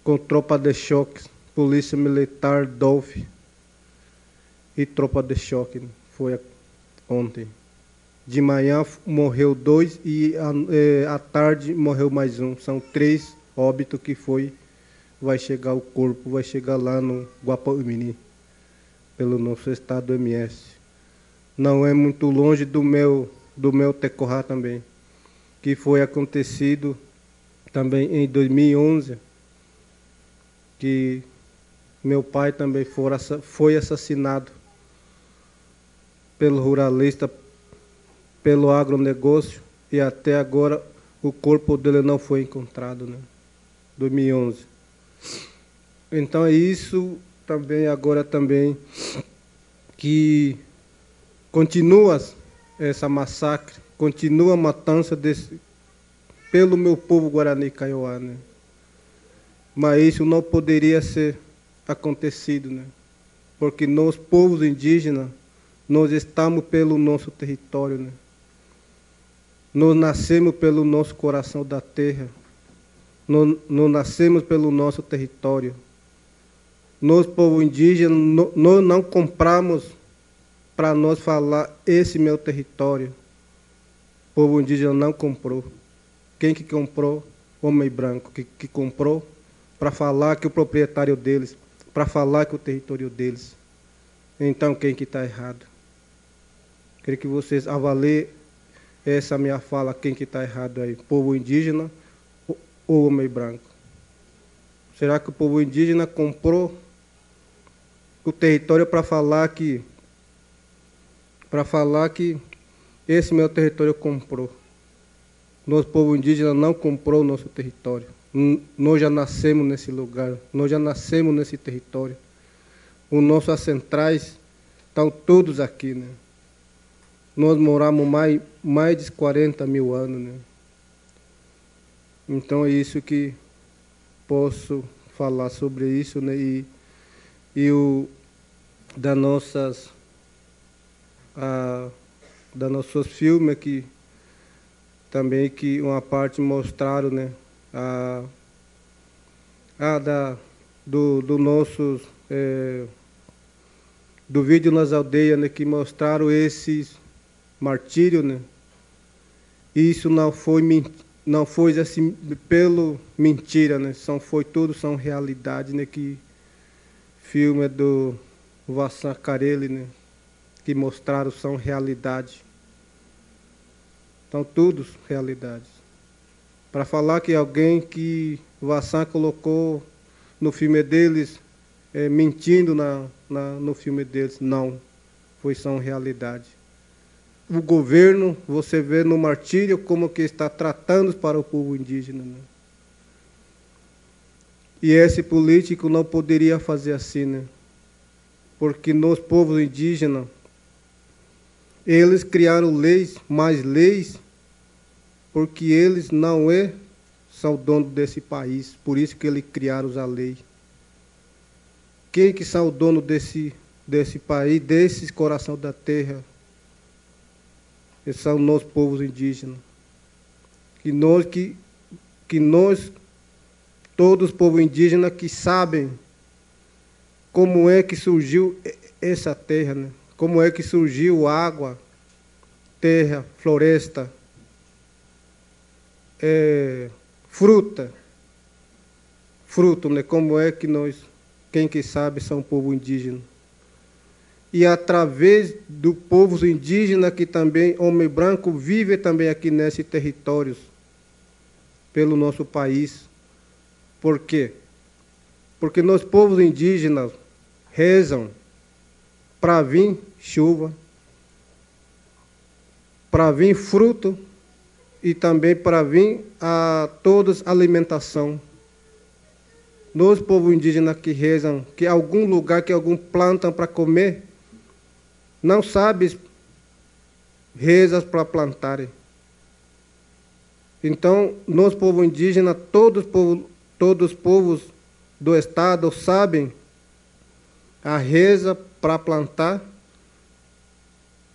Com tropa de choque, polícia militar, DOLF e tropa de choque. Né? Foi ontem. De manhã morreu dois e à, à tarde morreu mais um. São três óbitos que foi vai chegar o corpo, vai chegar lá no Guapamini, pelo nosso estado MS não é muito longe do meu do meu Tecorá também, que foi acontecido também em 2011, que meu pai também foi assassinado pelo ruralista, pelo agronegócio, e até agora o corpo dele não foi encontrado, né? 2011. Então é isso também agora também que Continua essa massacre, continua a matança desse, pelo meu povo Guarani Kaiowá, né? Mas isso não poderia ser acontecido, né? Porque nós, povos indígenas, nós estamos pelo nosso território, né? Nós nascemos pelo nosso coração da terra. Nós, nós nascemos pelo nosso território. Nós, povo indígena, nós não compramos para nós falar esse meu território. O povo indígena não comprou. Quem que comprou? Homem branco que, que comprou para falar que o proprietário deles, para falar que o território deles. Então quem que está errado? Queria que vocês avaliem essa minha fala, quem que está errado aí, povo indígena ou homem branco? Será que o povo indígena comprou o território para falar que para falar que esse meu território comprou. Nosso povo indígena não comprou o nosso território. Nós já nascemos nesse lugar, nós já nascemos nesse território. Os nossos ancestrais estão todos aqui, né? Nós moramos mais, mais de 40 mil anos, né? Então é isso que posso falar sobre isso, né? E, e o das nossas a, da nossos filmes aqui também que uma parte mostraram né a, a da do, do nossos é, do vídeo nas aldeias né, que mostraram esses martírios né isso não foi não foi assim pelo mentira né são foi tudo são realidade né que filme do Vassan Carelli né que mostraram são realidade. São todos realidades. Para falar que alguém que o Vassan colocou no filme deles, é, mentindo na, na, no filme deles, não. Foi são realidade. O governo, você vê no martírio como que está tratando para o povo indígena. Né? E esse político não poderia fazer assim, né? Porque nos povos indígenas eles criaram leis, mais leis, porque eles não é, são dono desse país, por isso que eles criaram a lei. Quem que são o dono desse, desse país, desse coração da terra? Esses são nós, povos indígenas. Que nós, que, que nós, todos os povos indígenas que sabem como é que surgiu essa terra, né? como é que surgiu água, terra, floresta, é, fruta, fruto, né? Como é que nós, quem que sabe, são povo indígena. E através do povo indígena que também, homem branco, vive também aqui nesses territórios, pelo nosso país. Por quê? porque nós povos indígenas rezam para vir chuva, para vir fruto e também para vir a todos alimentação. Nós, povo indígena que rezam, que algum lugar que algum plantam para comer, não sabe rezas para plantarem. Então, nós, povo indígena, todos, todos os povos do Estado sabem a reza para plantar.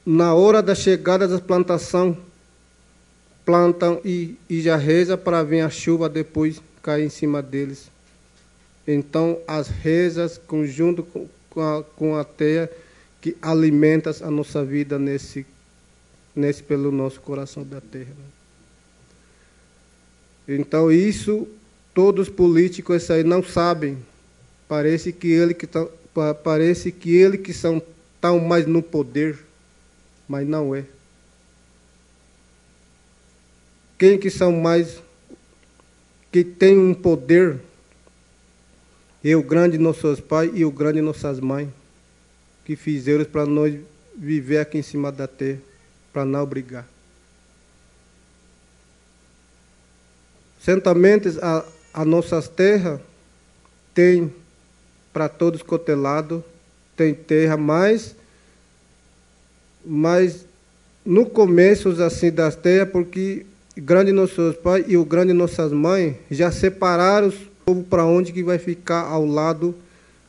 Na hora da chegada da plantação, plantam e, e já reza para vir a chuva depois cair em cima deles. Então, as rezas, conjunto com, a, com a teia, que alimenta a nossa vida nesse, nesse pelo nosso coração da terra. Então, isso, todos os políticos aí não sabem. Parece que ele que tá, parece que ele que são tão mais no poder, mas não é. Quem que são mais que tem um poder e o grande nossos pais e o grande nossas mães, que fizeram para nós viver aqui em cima da terra, para não brigar. Certamente a, a nossas terras tem para todos cotelados, tem terra, mas, mas no começo assim das terras, porque grande nossos pais e o grande nossas mães já separaram povo para onde que vai ficar ao lado,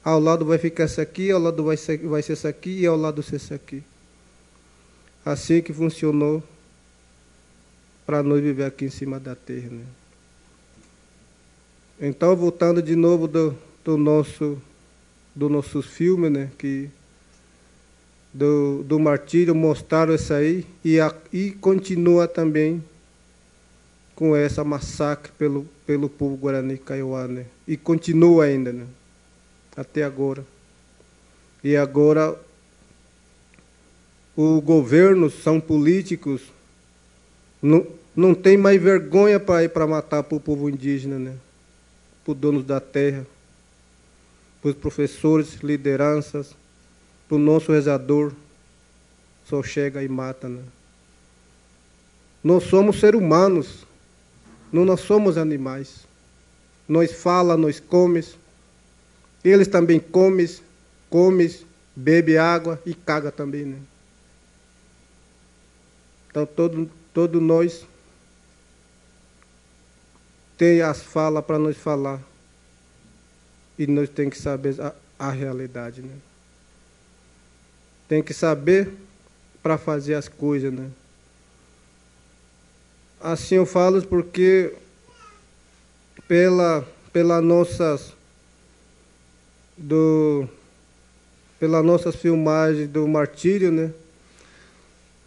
ao lado vai ficar esse aqui, ao lado vai ser, vai ser esse aqui e ao lado ser esse aqui. Assim que funcionou para nós viver aqui em cima da terra. Né? Então, voltando de novo do, do nosso do nossos filmes, né, que do, do martírio mostraram isso aí e, a, e continua também com essa massacre pelo, pelo povo Guarani Kaiowá, né? E continua ainda, né? Até agora. E agora o governo são políticos, não, não tem mais vergonha para ir para matar para o povo indígena, né? Para os donos da terra, para os professores, lideranças, para o nosso rezador, só chega e mata, né? Nós somos seres humanos, não nós somos animais. Nós fala, nós comes. Eles também comem, comem, bebe água e caga também, né? Então todo, todo nós tem as falas para nós falar. E nós tem que saber a, a realidade, né? Tem que saber para fazer as coisas, né? Assim eu falo porque pela pela nossas do pela nossas filmagens do martírio, né,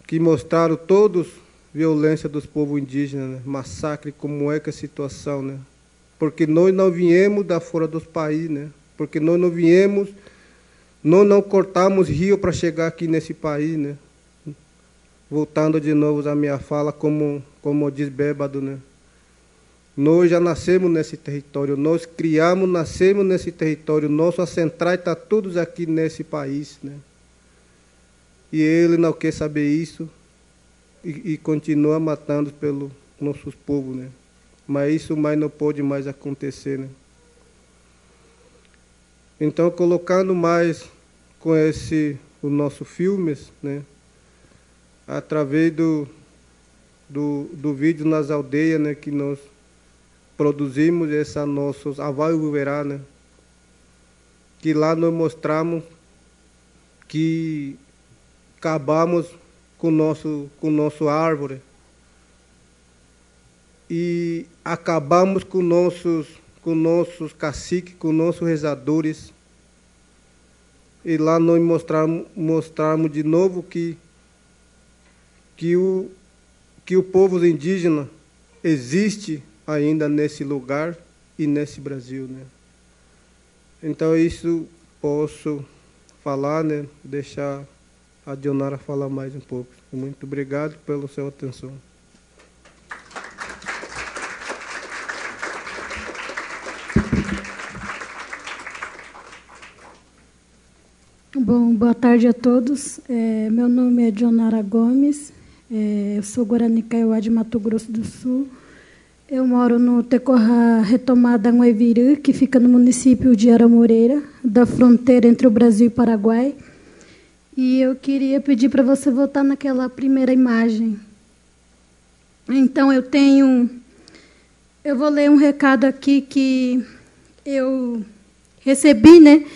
que mostraram todos violência dos povos indígenas, né, massacre, como é que é a situação, né? Porque nós não viemos da fora dos países, né? Porque nós não viemos, nós não cortamos rio para chegar aqui nesse país, né? Voltando de novo à minha fala, como como diz Bébado, né? Nós já nascemos nesse território, nós criamos, nascemos nesse território, nosso centrais está todos aqui nesse país, né? E ele não quer saber isso e, e continua matando pelo nossos povos, né? Mas isso mais não pode mais acontecer, né? Então, colocando mais com esse o nosso filmes, né? Através do do, do vídeo nas aldeias, né, que nós produzimos essa nossos Aval Verá, né, que lá nós mostramos que acabamos com nosso com nosso árvore e acabamos com nossos com nossos caciques, com nossos rezadores. E lá nós mostramos, mostramos de novo que, que o, que o povo indígena existe ainda nesse lugar e nesse Brasil, né? Então isso posso falar, né? Deixar a Dionara falar mais um pouco. Muito obrigado pela sua atenção. Bom, boa tarde a todos. É, meu nome é Dionara Gomes, é, eu sou Guarani Kaiowá de Mato Grosso do Sul. Eu moro no Tecorra Retomada Ngueviri, que fica no município de Aramoreira, da fronteira entre o Brasil e o Paraguai. E eu queria pedir para você voltar naquela primeira imagem. Então, eu tenho. Eu vou ler um recado aqui que eu recebi, né,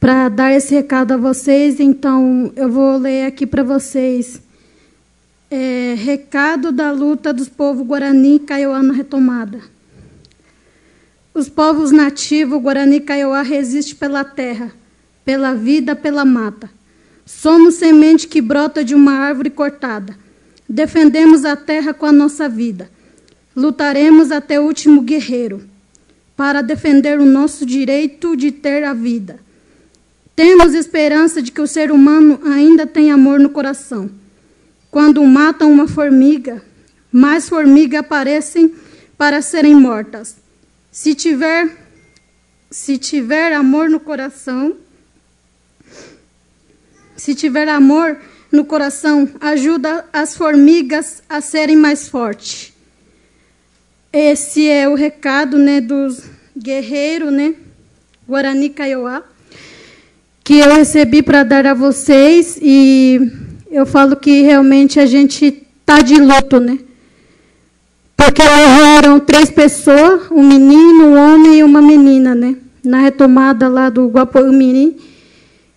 para dar esse recado a vocês. Então, eu vou ler aqui para vocês é, recado da luta dos povos Guarani e Kaiowá na retomada. Os povos nativos Guarani e Kaiowá resistem pela terra, pela vida, pela mata. Somos semente que brota de uma árvore cortada. Defendemos a terra com a nossa vida. Lutaremos até o último guerreiro para defender o nosso direito de ter a vida. Temos esperança de que o ser humano ainda tem amor no coração quando matam uma formiga, mais formigas aparecem para serem mortas. Se tiver, se tiver amor no coração, se tiver amor no coração, ajuda as formigas a serem mais fortes. Esse é o recado, né, dos guerreiros, né, Guarani Kaiowá, que eu recebi para dar a vocês e eu falo que realmente a gente está de luto, né? Porque morreram três pessoas, um menino, um homem e uma menina, né? Na retomada lá do Guaporumiri,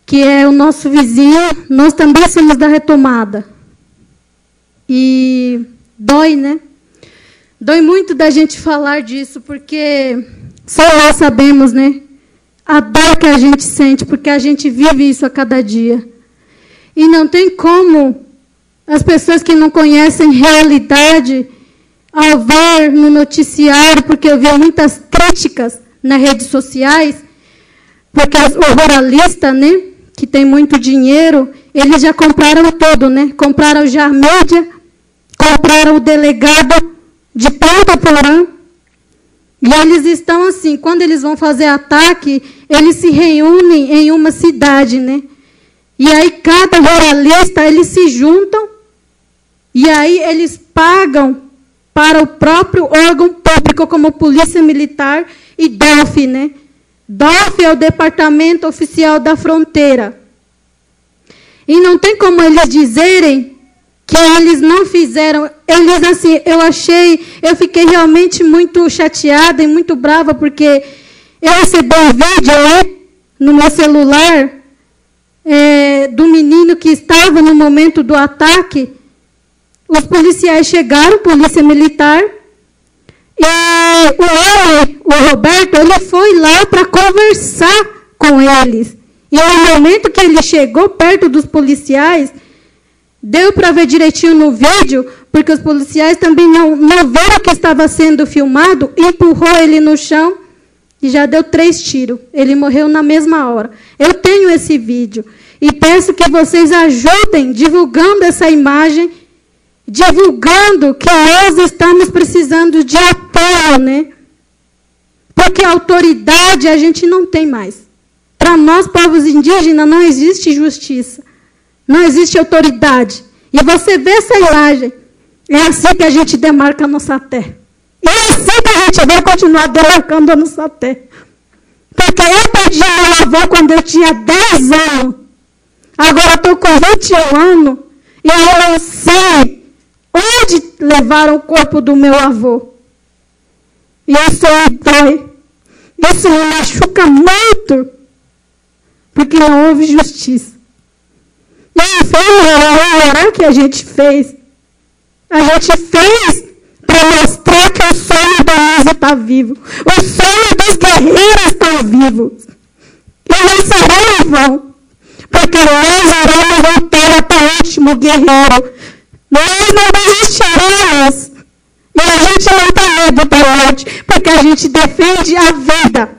que é o nosso vizinho, nós também somos da retomada. E dói, né? Dói muito da gente falar disso, porque só nós sabemos, né? A dor que a gente sente, porque a gente vive isso a cada dia. E não tem como as pessoas que não conhecem realidade, ao ver no noticiário, porque eu vi muitas críticas nas redes sociais, porque o ruralista, né, que tem muito dinheiro, eles já compraram tudo, né? Compraram já a mídia, compraram o delegado de ponta porã. E eles estão assim, quando eles vão fazer ataque, eles se reúnem em uma cidade, né? E aí cada ruralista, eles se juntam e aí eles pagam para o próprio órgão público, como Polícia Militar e DOF, né? DOF é o Departamento Oficial da Fronteira. E não tem como eles dizerem que eles não fizeram. Eles, assim, eu achei, eu fiquei realmente muito chateada e muito brava, porque eu recebi um vídeo né, no meu celular é, do menino que estava no momento do ataque, os policiais chegaram, polícia militar, e o homem, o Roberto, ele foi lá para conversar com eles. E no momento que ele chegou perto dos policiais, deu para ver direitinho no vídeo, porque os policiais também não, não viram que estava sendo filmado, empurrou ele no chão e já deu três tiros. Ele morreu na mesma hora. Eu tenho esse vídeo. E peço que vocês ajudem divulgando essa imagem, divulgando que nós estamos precisando de apoio, né? Porque autoridade a gente não tem mais. Para nós, povos indígenas, não existe justiça. Não existe autoridade. E você vê essa imagem. É assim que a gente demarca a nossa terra. E é assim que a gente vai continuar demarcando a nossa. Porque eu perdi meu avô quando eu tinha 10 anos. Agora estou com 21 anos e eu não sei onde levaram o corpo do meu avô. E isso me dói. Isso me machuca muito. Porque não houve justiça. E foi o que a gente fez. A gente fez para mostrar que o sonho da Luísa está vivo. O sonho dos guerreiros está vivo. E não serão em vão. Porque nós iremos voltar até o último guerreiro. Nós não desistiremos. E a gente não tem medo da morte, porque a gente defende a vida.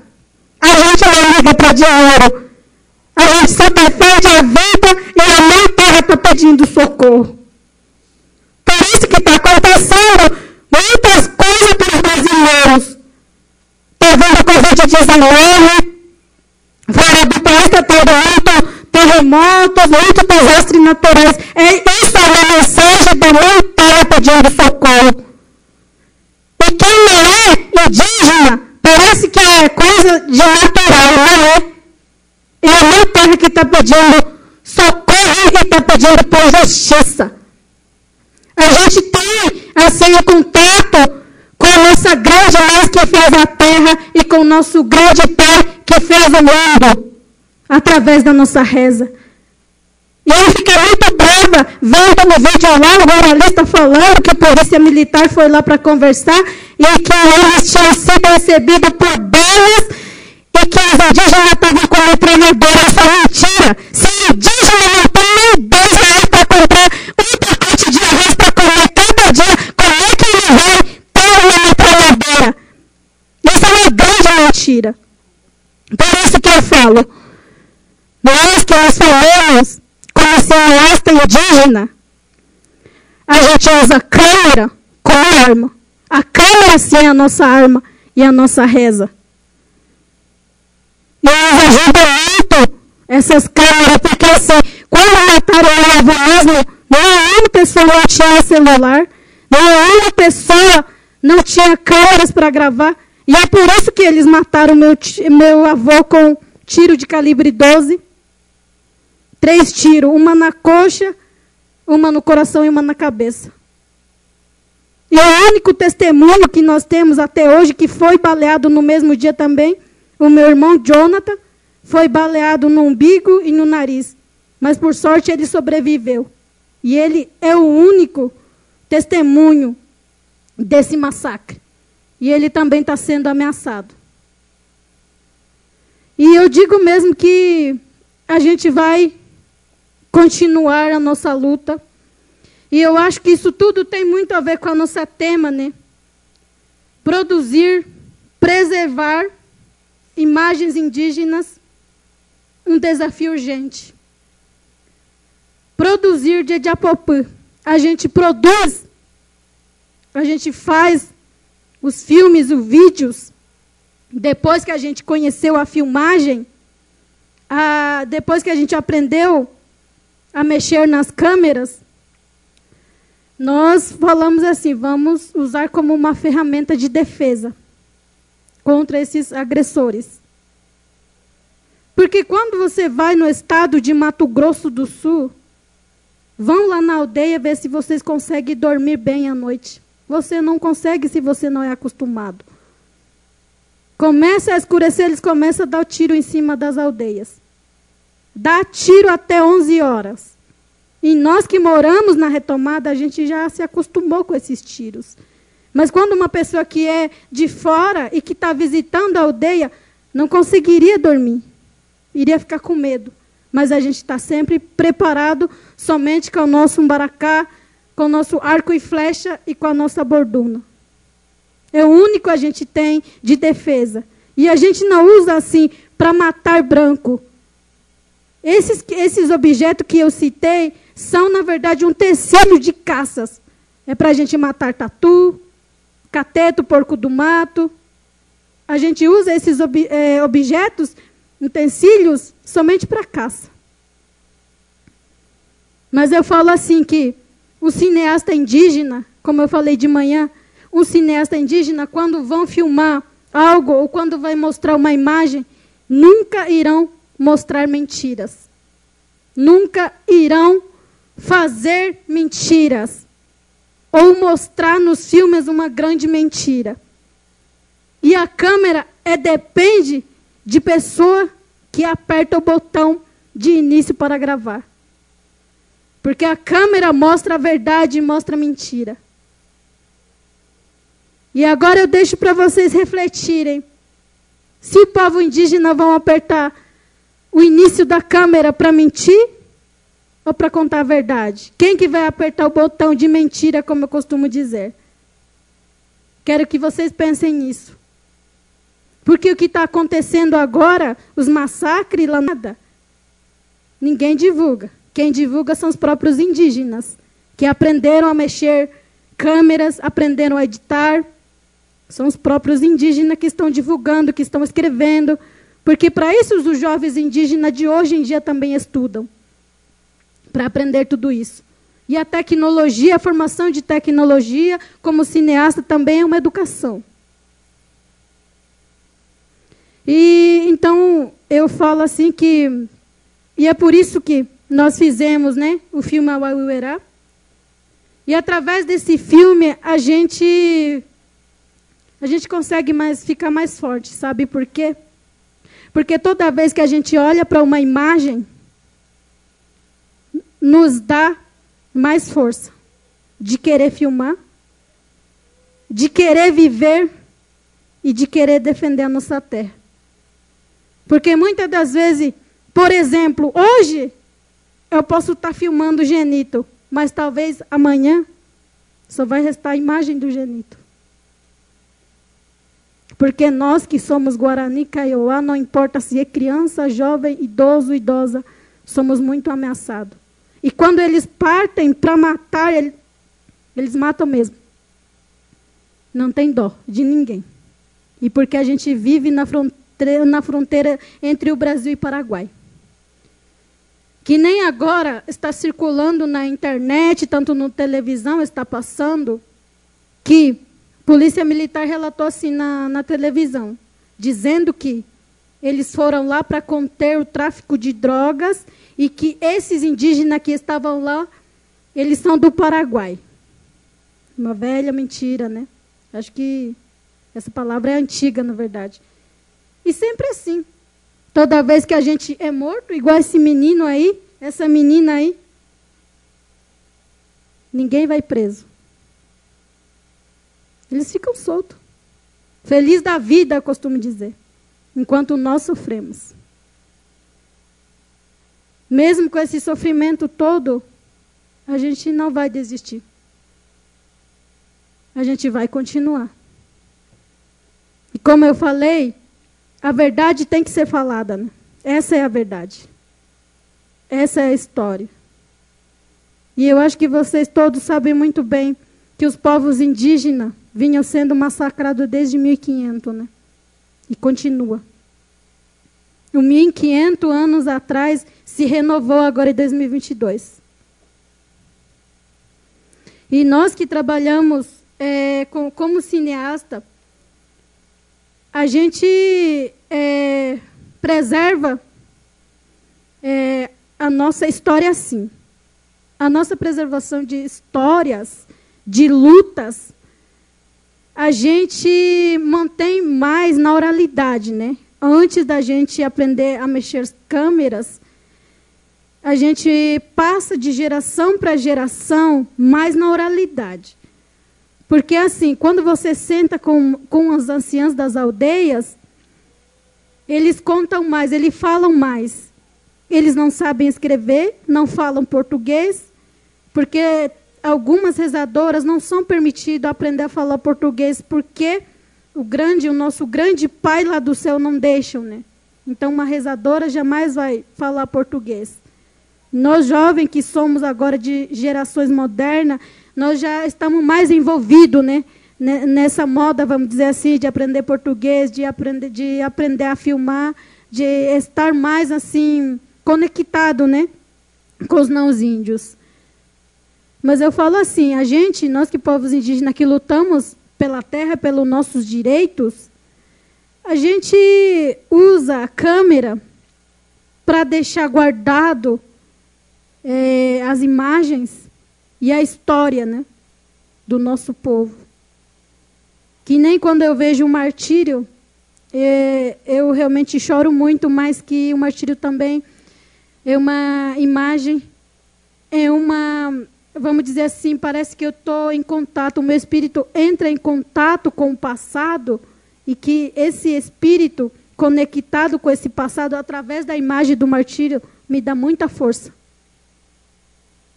A gente não liga para dinheiro. A gente só defende a vida e a mãe terra está pedindo socorro. Por isso que está acontecendo muitas coisas para os brasileiros. Está vendo a Covid-19, fora do país está tendo muito terremoto terremotos, muitos desastres naturais. É, isso é uma mensagem da mãe terra pedindo socorro. E quem não é indígena, parece que é coisa de natural, não é? É a mãe terra que está pedindo socorro e está pedindo por justiça. A gente tem, assim, o contato a nossa grande mãe que fez a terra e com o nosso grande pai que fez o mundo, através da nossa reza. E eu fiquei muito brava vendo no vídeo lá o jornalista falando que a polícia militar foi lá para conversar e que eles tinham sido recebidos por balas e que os indígenas estavam com metralhadora. Isso é mentira. Se indígena mentira. Por isso que eu falo, nós que nós falamos como cineasta indígena, a gente usa câmera como arma. A câmera sim é a nossa arma e a nossa reza. E nos ajuda muito essas câmeras, porque assim, quando mataram o mesmo, nenhuma pessoa não tinha celular, nenhuma pessoa não tinha câmeras para gravar. E é por isso que eles mataram meu, meu avô com tiro de calibre 12. Três tiros, uma na coxa, uma no coração e uma na cabeça. E o único testemunho que nós temos até hoje, que foi baleado no mesmo dia também, o meu irmão Jonathan, foi baleado no umbigo e no nariz. Mas por sorte ele sobreviveu. E ele é o único testemunho desse massacre. E ele também está sendo ameaçado. E eu digo mesmo que a gente vai continuar a nossa luta. E eu acho que isso tudo tem muito a ver com a nossa tema, né? Produzir, preservar imagens indígenas, um desafio urgente. Produzir de Ediapopã. A gente produz, a gente faz os filmes, os vídeos, depois que a gente conheceu a filmagem, a, depois que a gente aprendeu a mexer nas câmeras, nós falamos assim: vamos usar como uma ferramenta de defesa contra esses agressores. Porque quando você vai no estado de Mato Grosso do Sul, vão lá na aldeia ver se vocês conseguem dormir bem à noite. Você não consegue se você não é acostumado. Começa a escurecer, eles começam a dar o tiro em cima das aldeias. Dá tiro até 11 horas. E nós que moramos na retomada, a gente já se acostumou com esses tiros. Mas quando uma pessoa que é de fora e que está visitando a aldeia, não conseguiria dormir. Iria ficar com medo. Mas a gente está sempre preparado somente com o nosso umbaracá, com o nosso arco e flecha e com a nossa borduna. É o único a gente tem de defesa. E a gente não usa assim para matar branco. Esses, esses objetos que eu citei são, na verdade, um tecido de caças. É para a gente matar tatu, cateto, porco do mato. A gente usa esses ob, é, objetos, utensílios, somente para caça. Mas eu falo assim que o cineasta indígena, como eu falei de manhã, o cineasta indígena, quando vão filmar algo ou quando vai mostrar uma imagem, nunca irão mostrar mentiras. Nunca irão fazer mentiras. Ou mostrar nos filmes uma grande mentira. E a câmera é depende de pessoa que aperta o botão de início para gravar. Porque a câmera mostra a verdade e mostra a mentira. E agora eu deixo para vocês refletirem. Se o povo indígena vão apertar o início da câmera para mentir ou para contar a verdade? Quem que vai apertar o botão de mentira, como eu costumo dizer? Quero que vocês pensem nisso. Porque o que está acontecendo agora, os massacres lá nada, ninguém divulga. Quem divulga são os próprios indígenas, que aprenderam a mexer câmeras, aprenderam a editar. São os próprios indígenas que estão divulgando, que estão escrevendo, Porque para isso os jovens indígenas de hoje em dia também estudam. Para aprender tudo isso. E a tecnologia, a formação de tecnologia como cineasta também é uma educação. E então eu falo assim que e é por isso que nós fizemos, né, o filme Awauerá. E através desse filme a gente a gente consegue mais ficar mais forte, sabe por quê? Porque toda vez que a gente olha para uma imagem nos dá mais força de querer filmar, de querer viver e de querer defender a nossa terra. Porque muitas das vezes, por exemplo, hoje eu posso estar filmando o Genito, mas talvez amanhã só vai restar a imagem do Genito. Porque nós que somos Guarani, Kaiowá, não importa se é criança, jovem, idoso, idosa, somos muito ameaçados. E quando eles partem para matar, eles matam mesmo. Não tem dó de ninguém. E porque a gente vive na fronteira, na fronteira entre o Brasil e Paraguai. Que nem agora está circulando na internet, tanto na televisão está passando, que Polícia Militar relatou assim na, na televisão, dizendo que eles foram lá para conter o tráfico de drogas e que esses indígenas que estavam lá, eles são do Paraguai. Uma velha mentira, né? Acho que essa palavra é antiga, na verdade. E sempre assim. Toda vez que a gente é morto, igual esse menino aí, essa menina aí, ninguém vai preso. Eles ficam soltos. Feliz da vida, costumo dizer. Enquanto nós sofremos. Mesmo com esse sofrimento todo, a gente não vai desistir. A gente vai continuar. E como eu falei, a verdade tem que ser falada. Né? Essa é a verdade. Essa é a história. E eu acho que vocês todos sabem muito bem que os povos indígenas vinham sendo massacrados desde 1500, né? E continua. O 1500 anos atrás se renovou agora em 2022. E nós que trabalhamos é, com, como cineasta, a gente é, preserva é, a nossa história assim. A nossa preservação de histórias, de lutas, a gente mantém mais na oralidade, né? Antes da gente aprender a mexer câmeras, a gente passa de geração para geração mais na oralidade. Porque, assim, quando você senta com, com os anciãos das aldeias, eles contam mais, eles falam mais. Eles não sabem escrever, não falam português, porque algumas rezadoras não são permitidas aprender a falar português, porque o grande, o nosso grande pai lá do céu não deixam, né? Então, uma rezadora jamais vai falar português. Nós jovens que somos agora de gerações modernas, nós já estamos mais envolvidos, né? Nessa moda, vamos dizer assim, de aprender português, de aprender, de aprender a filmar, de estar mais assim conectado, né, com os não índios. Mas eu falo assim, a gente, nós que povos indígenas que lutamos pela terra, pelos nossos direitos, a gente usa a câmera para deixar guardado é, as imagens e a história né, do nosso povo. Que nem quando eu vejo um martírio, é, eu realmente choro muito, mas que o martírio também. É uma imagem, é uma, vamos dizer assim, parece que eu estou em contato, o meu espírito entra em contato com o passado e que esse espírito conectado com esse passado através da imagem do martírio me dá muita força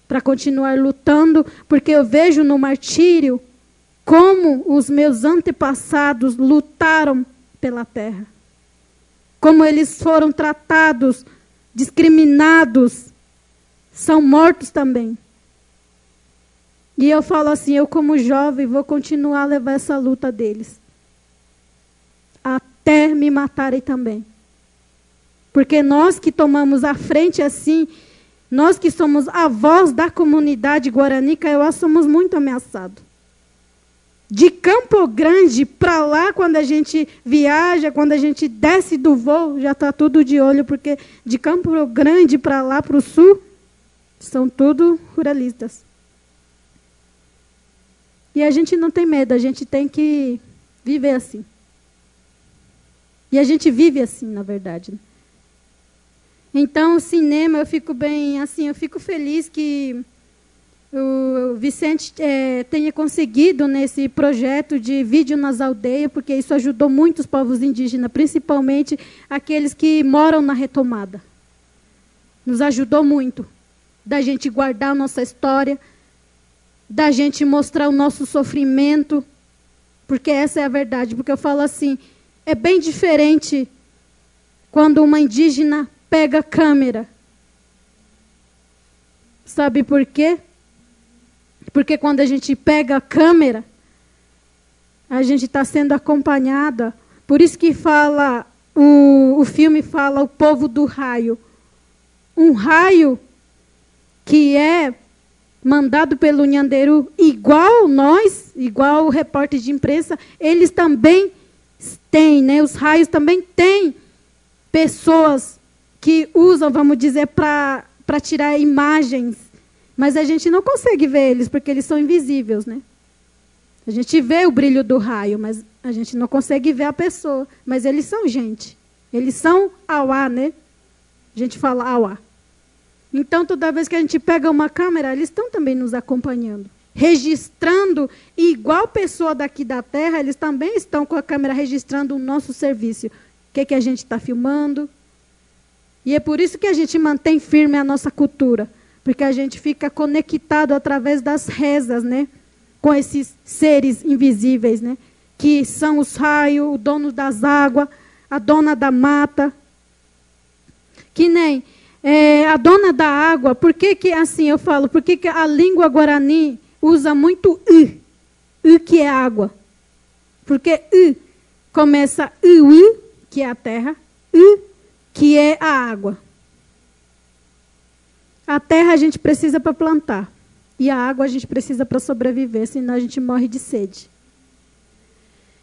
para continuar lutando, porque eu vejo no martírio como os meus antepassados lutaram pela terra. Como eles foram tratados, discriminados, são mortos também. E eu falo assim, eu como jovem vou continuar a levar essa luta deles. Até me matarem também. Porque nós que tomamos a frente assim, nós que somos a voz da comunidade Guarani Kaiowá, somos muito ameaçados. De Campo Grande para lá, quando a gente viaja, quando a gente desce do voo, já está tudo de olho, porque de Campo Grande para lá, para o sul, são tudo ruralistas. E a gente não tem medo, a gente tem que viver assim. E a gente vive assim, na verdade. Então, o cinema, eu fico bem, assim, eu fico feliz que o Vicente é, tenha conseguido nesse projeto de vídeo nas aldeias, porque isso ajudou muito os povos indígenas, principalmente aqueles que moram na retomada. Nos ajudou muito da gente guardar a nossa história, da gente mostrar o nosso sofrimento, porque essa é a verdade. Porque eu falo assim, é bem diferente quando uma indígena pega a câmera. Sabe por quê? Porque quando a gente pega a câmera, a gente está sendo acompanhada. Por isso que fala, o, o filme fala o povo do raio. Um raio que é mandado pelo Nhanderu, igual nós, igual o repórter de imprensa, eles também têm, né? Os raios também têm pessoas que usam, vamos dizer, para tirar imagens. Mas a gente não consegue ver eles, porque eles são invisíveis, né? A gente vê o brilho do raio, mas a gente não consegue ver a pessoa. Mas eles são gente. Eles são auá, né? A gente fala auá. Então, toda vez que a gente pega uma câmera, eles estão também nos acompanhando. Registrando, igual pessoa daqui da Terra, eles também estão com a câmera registrando o nosso serviço. O que, que a gente está filmando. E é por isso que a gente mantém firme a nossa cultura. Porque a gente fica conectado através das rezas, né? Com esses seres invisíveis, né? Que são os raios, o dono das águas, a dona da mata. Que nem é, a dona da água, por que, que assim eu falo? Por que, que a língua guarani usa muito i? I que é água. Porque i começa i, que é a terra, i, que é a água. A terra a gente precisa para plantar. E a água a gente precisa para sobreviver, senão a gente morre de sede.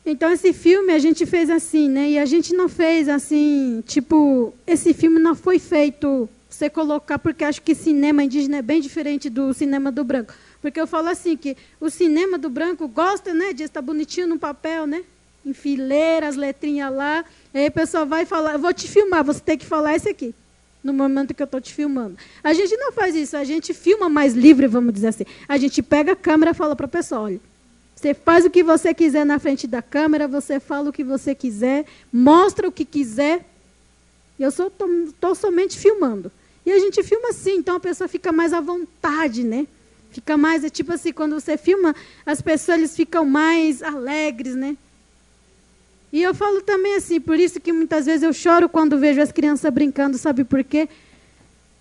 Então esse filme a gente fez assim, né? E a gente não fez assim, tipo, esse filme não foi feito você colocar, porque acho que cinema indígena é bem diferente do cinema do branco. Porque eu falo assim que o cinema do branco gosta, né, de estar bonitinho no papel, né? Em fileira, as letrinhas lá. Aí a pessoa vai falar, eu vou te filmar, você tem que falar esse aqui. No momento que eu estou te filmando. A gente não faz isso, a gente filma mais livre, vamos dizer assim. A gente pega a câmera e fala para a pessoa, olha, você faz o que você quiser na frente da câmera, você fala o que você quiser, mostra o que quiser. Eu estou somente filmando. E a gente filma assim, então a pessoa fica mais à vontade, né? Fica mais, é tipo assim, quando você filma, as pessoas eles ficam mais alegres, né? E eu falo também assim, por isso que muitas vezes eu choro quando vejo as crianças brincando, sabe por quê?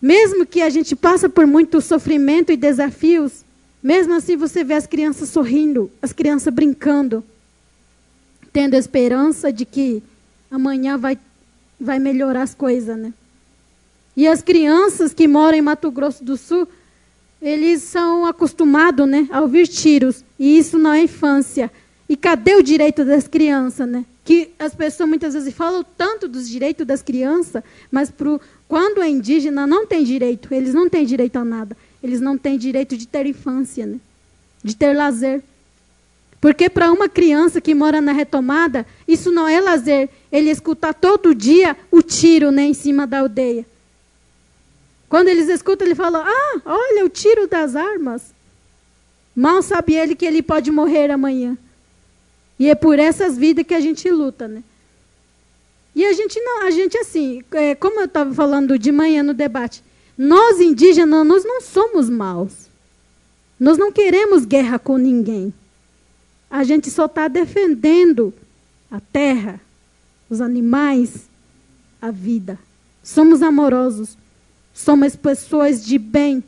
Mesmo que a gente passa por muito sofrimento e desafios, mesmo assim, você vê as crianças sorrindo, as crianças brincando, tendo esperança de que amanhã vai, vai melhorar as coisas, né? E as crianças que moram em Mato Grosso do Sul, eles são acostumados, né, a ouvir tiros, e isso na infância. E cadê o direito das crianças, né? Que as pessoas muitas vezes falam tanto dos direitos das crianças, mas pro, quando é indígena não tem direito, eles não têm direito a nada. Eles não têm direito de ter infância, né? de ter lazer. Porque para uma criança que mora na retomada, isso não é lazer. Ele escutar todo dia o tiro né, em cima da aldeia. Quando eles escutam, ele fala: Ah, olha o tiro das armas. Mal sabe ele que ele pode morrer amanhã. E é por essas vidas que a gente luta, né? E a gente não, a gente assim, é, como eu estava falando de manhã no debate, nós indígenas, nós não somos maus. Nós não queremos guerra com ninguém. A gente só está defendendo a terra, os animais, a vida. Somos amorosos. Somos pessoas de bem.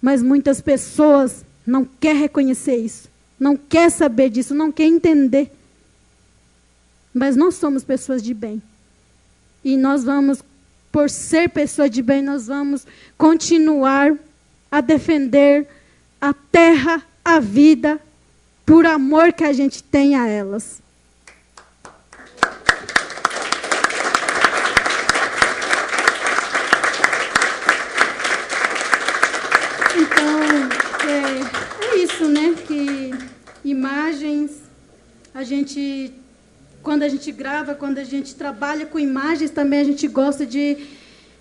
Mas muitas pessoas não querem reconhecer isso. Não quer saber disso, não quer entender. Mas nós somos pessoas de bem. E nós vamos por ser pessoa de bem, nós vamos continuar a defender a terra, a vida, por amor que a gente tem a elas. Então, é, é isso, né? Que imagens, a gente quando a gente grava, quando a gente trabalha com imagens, também a gente gosta de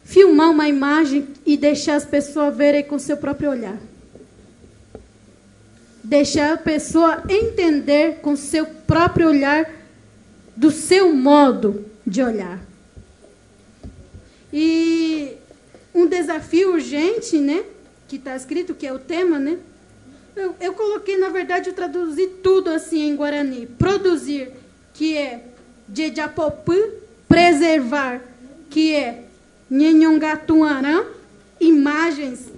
filmar uma imagem e deixar as pessoas verem com seu próprio olhar. Deixar a pessoa entender com seu próprio olhar do seu modo de olhar. E um desafio urgente, né? Que está escrito, que é o tema, né? Eu, eu coloquei, na verdade, eu traduzi tudo assim em Guarani. Produzir que é Jejapopã, preservar, que é Nhenhongatuarã, imagens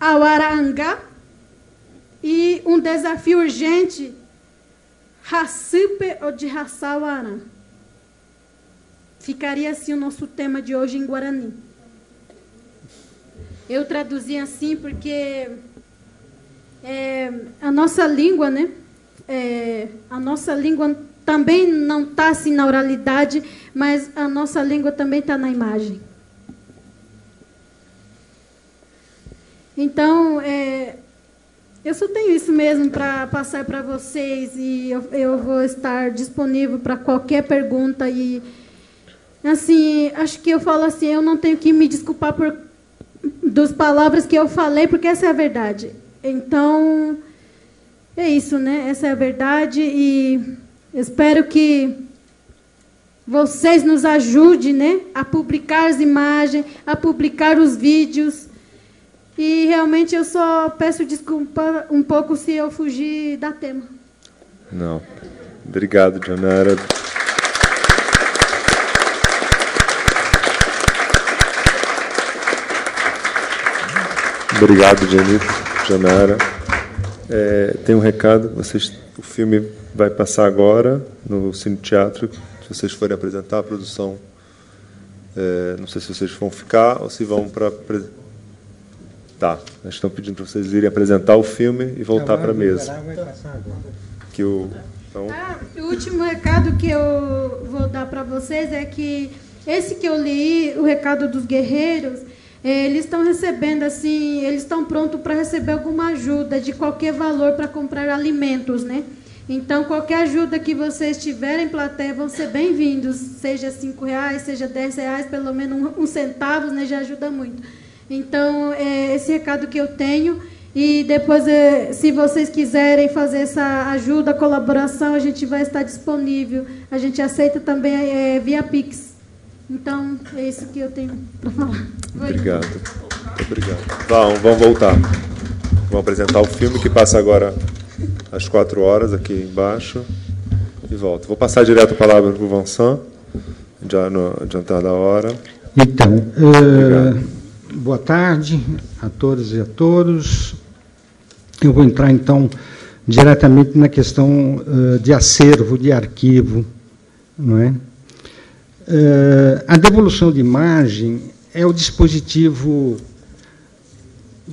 Awaranga, e um desafio urgente, Racipe ou de. Ficaria assim o nosso tema de hoje em Guarani. Eu traduzi assim porque é, a nossa língua, né? É, a nossa língua também não está assim na oralidade, mas a nossa língua também está na imagem. Então, é, eu só tenho isso mesmo para passar para vocês e eu, eu, vou estar disponível para qualquer pergunta e assim acho que eu falo assim eu não tenho que me desculpar por das palavras que eu falei porque essa é a verdade. Então é isso, né? Essa é a verdade e Espero que vocês nos ajudem né, a publicar as imagens, a publicar os vídeos. E realmente eu só peço desculpa um pouco se eu fugir da tema. Não. Obrigado, Janara. Obrigado, Janito, Janara. É, tem um recado. Vocês, o filme vai passar agora no Cine Teatro. Se vocês forem apresentar a produção, é, não sei se vocês vão ficar ou se vão para. Tá, nós estamos pedindo para vocês irem apresentar o filme e voltar para a mesa. Que o, então... Ah, o último recado que eu vou dar para vocês é que esse que eu li, o recado dos guerreiros, eles estão recebendo assim, eles estão prontos para receber alguma ajuda de qualquer valor para comprar alimentos, né? Então, qualquer ajuda que vocês tiverem, plateia, vão ser bem-vindos. Seja cinco reais, seja dez reais, pelo menos um, um centavo, né, já ajuda muito. Então, é esse recado que eu tenho. E depois, é, se vocês quiserem fazer essa ajuda, colaboração, a gente vai estar disponível. A gente aceita também é, via Pix. Então, é isso que eu tenho para falar. Obrigado. Muito obrigado. Vamos, vamos voltar. Vamos apresentar o filme que passa agora às quatro horas aqui embaixo e volto. Vou passar direto a palavra para o Vincent, já no adiantar da hora. Então, uh, boa tarde a todas e a todos. Eu vou entrar então diretamente na questão uh, de acervo, de arquivo, não é? Uh, a devolução de imagem é o dispositivo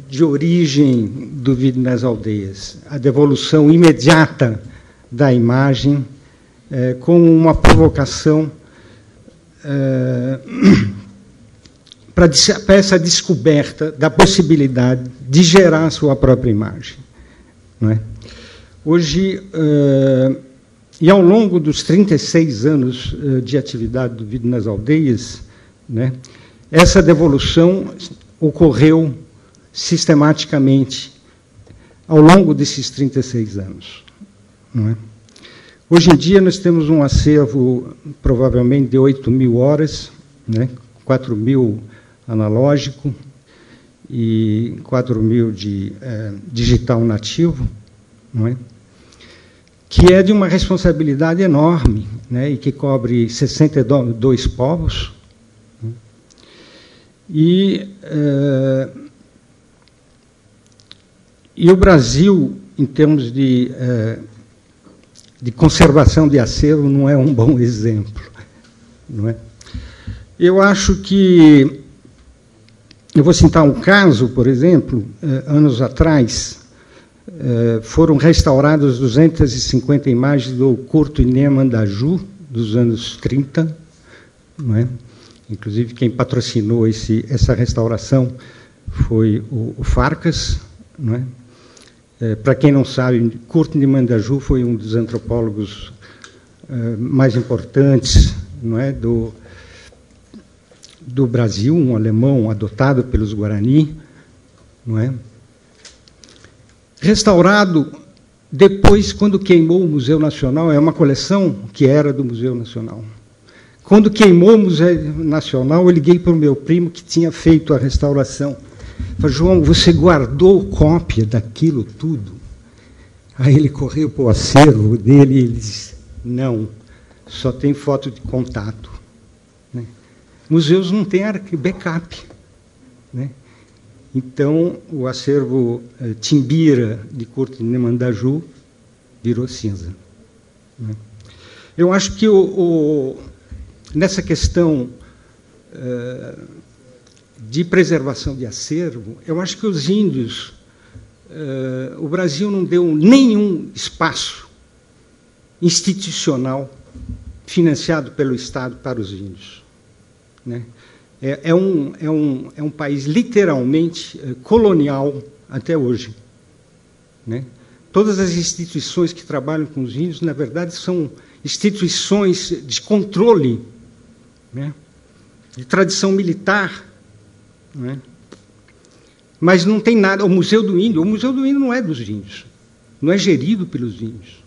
de origem do vídeo nas aldeias, a devolução imediata da imagem, é, como uma provocação é, para essa descoberta da possibilidade de gerar sua própria imagem. Não é? Hoje, é, e ao longo dos 36 anos é, de atividade do vídeo nas aldeias, né, essa devolução ocorreu sistematicamente ao longo desses 36 anos. É? Hoje em dia, nós temos um acervo provavelmente de 8 mil horas, né? 4 mil analógico e 4 mil de é, digital nativo, não é? Que é de uma responsabilidade enorme né? e que cobre 62 povos. Né? E. É, e o Brasil, em termos de, eh, de conservação de acervo, não é um bom exemplo. Não é? Eu acho que. Eu vou citar um caso, por exemplo, eh, anos atrás, eh, foram restauradas 250 imagens do Curto Inema Ju, dos anos 30. Não é? Inclusive, quem patrocinou esse, essa restauração foi o, o Farcas. É? É, Para quem não sabe, Curto de Mandaju foi um dos antropólogos é, mais importantes é, do, do Brasil, um alemão adotado pelos Guarani, não é? Restaurado depois, quando queimou o Museu Nacional, é uma coleção que era do Museu Nacional. Quando queimou o Museu Nacional, eu liguei para o meu primo que tinha feito a restauração. Falei, João, você guardou cópia daquilo tudo? Aí ele correu para o acervo dele e ele disse, não, só tem foto de contato. Né? Museus não têm backup. Né? Então, o acervo eh, Timbira de Corte Nemandaju virou cinza. Né? Eu acho que o, o, nessa questão eh, de preservação de acervo, eu acho que os índios, eh, o Brasil não deu nenhum espaço institucional financiado pelo Estado para os índios. Né? É, é, um, é, um, é um país literalmente eh, colonial até hoje. Né? Todas as instituições que trabalham com os índios, na verdade, são instituições de controle, né? de tradição militar. Né? Mas não tem nada. O Museu do Índio, o Museu do Índio não é dos índios, não é gerido pelos índios.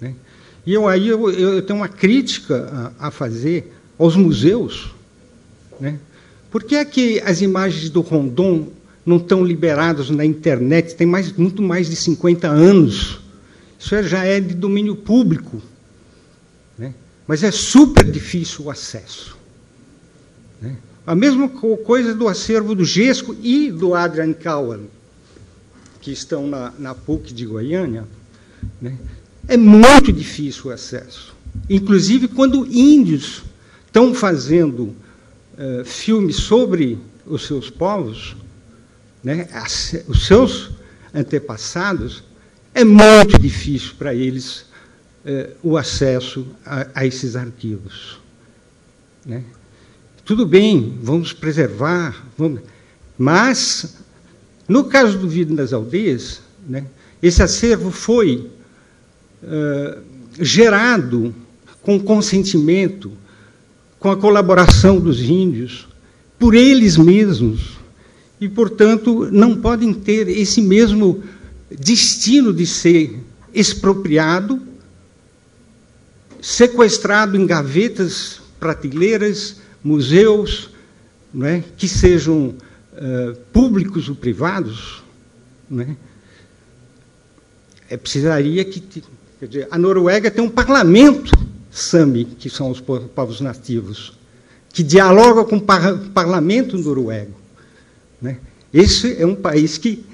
Né? E eu aí eu, eu tenho uma crítica a, a fazer aos museus, né? Por que é que as imagens do Rondon não estão liberadas na internet? Tem mais, muito mais de 50 anos. Isso já é de domínio público. Né? Mas é super difícil o acesso. Né? A mesma coisa do acervo do Gesco e do Adrian Cowan, que estão na, na PUC de Goiânia. Né? É muito difícil o acesso. Inclusive, quando índios estão fazendo uh, filmes sobre os seus povos, né, os seus antepassados, é muito difícil para eles uh, o acesso a, a esses arquivos. Né? Tudo bem, vamos preservar, vamos... mas, no caso do Vida das Aldeias, né, esse acervo foi uh, gerado com consentimento com a colaboração dos índios, por eles mesmos, e, portanto, não podem ter esse mesmo destino de ser expropriado, sequestrado em gavetas, prateleiras, museus, não é? que sejam uh, públicos ou privados. Não é? é precisaria que. Quer dizer, a Noruega tem um parlamento Sami, que são os povos nativos, que dialogam com o par parlamento noruego. Né? Esse é um país que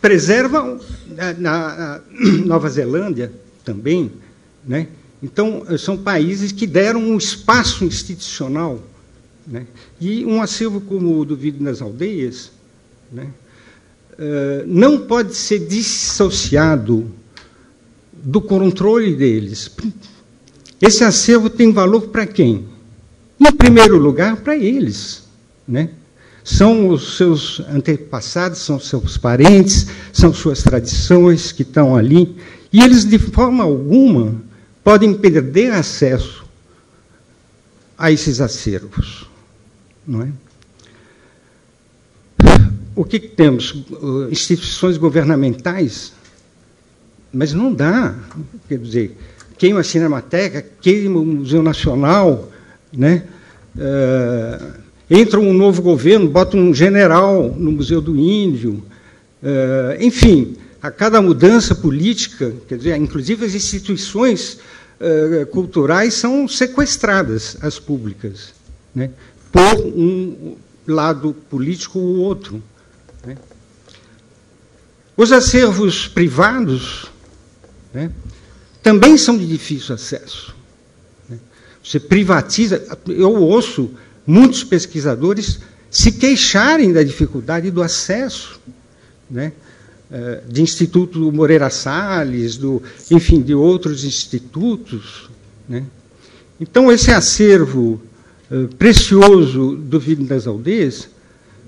preserva, na, na Nova Zelândia também, né? então, são países que deram um espaço institucional. Né? E um acervo como o do Vídeo nas Aldeias né? uh, não pode ser dissociado do controle deles, esse acervo tem valor para quem? Em primeiro lugar, para eles. Né? São os seus antepassados, são seus parentes, são suas tradições que estão ali. E eles, de forma alguma, podem perder acesso a esses acervos. Não é? O que, que temos? Instituições governamentais, mas não dá. Quer dizer, queima a Cinemateca, queima o Museu Nacional, né? Uh, entra um novo governo, bota um general no Museu do Índio, uh, enfim, a cada mudança política, quer dizer, inclusive as instituições uh, culturais são sequestradas, as públicas, né? por um lado político ou outro. Né? Os acervos privados, né? Também são de difícil acesso. Né? Você privatiza. Eu ouço muitos pesquisadores se queixarem da dificuldade do acesso, né? Eh, de Instituto Moreira Salles, do, enfim, de outros institutos. Né? Então, esse acervo uh, precioso do Vídeo das Aldeias,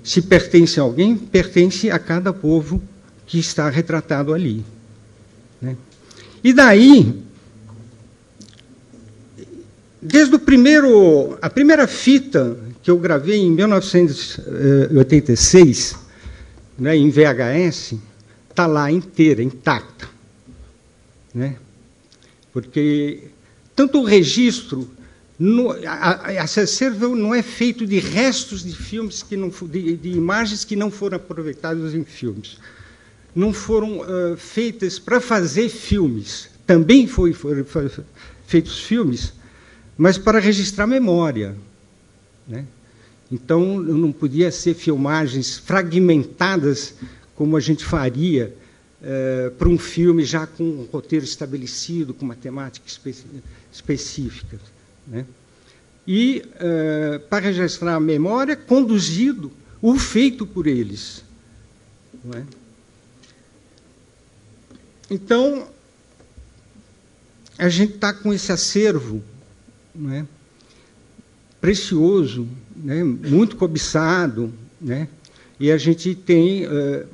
se pertence a alguém, pertence a cada povo que está retratado ali. Né? E daí, desde o primeiro, a primeira fita que eu gravei em 1986, né, em VHS, está lá inteira, intacta. Né? Porque tanto o registro, no, a, não é feito de restos de filmes que não de, de imagens que não foram aproveitadas em filmes, não foram uh, feitas para fazer filmes. Também foi, foram feitos filmes, mas para registrar memória, né? Então não podia ser filmagens fragmentadas como a gente faria é, para um filme já com um roteiro estabelecido, com uma temática espe específica. Né? E, é, para registrar a memória, conduzido o feito por eles. É? Então, a gente está com esse acervo é? precioso, né? muito cobiçado, né? e a gente tem uh,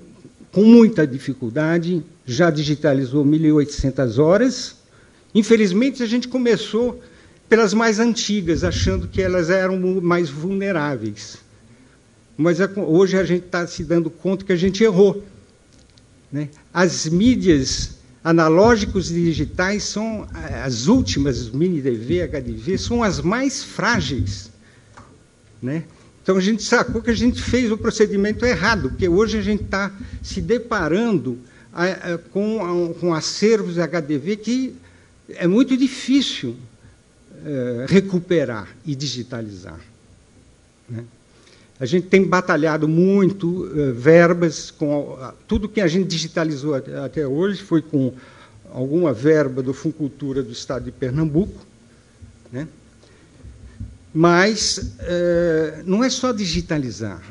com muita dificuldade, já digitalizou 1.800 horas. Infelizmente, a gente começou pelas mais antigas, achando que elas eram mais vulneráveis. Mas hoje a gente está se dando conta que a gente errou. Né? As mídias analógicos e digitais são as últimas, mini DV, HDV, são as mais frágeis. Né? Então a gente sacou que a gente fez o procedimento errado, porque hoje a gente está se deparando a, a, com, a, com acervos HDV que é muito difícil é, recuperar e digitalizar. Né? A gente tem batalhado muito é, verbas com tudo que a gente digitalizou até, até hoje foi com alguma verba do Funcultura do Estado de Pernambuco, né? Mas é, não é só digitalizar,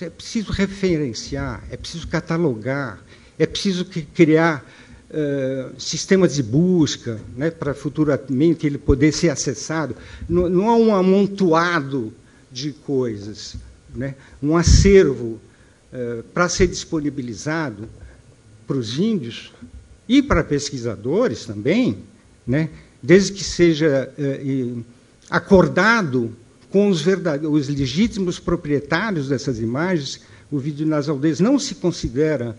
é preciso referenciar, é preciso catalogar, é preciso criar é, sistemas de busca né, para futuramente ele poder ser acessado. Não, não há um amontoado de coisas, né, um acervo é, para ser disponibilizado para os índios e para pesquisadores também, né, desde que seja acordado com os, os legítimos proprietários dessas imagens, o vídeo nas aldeias não se considera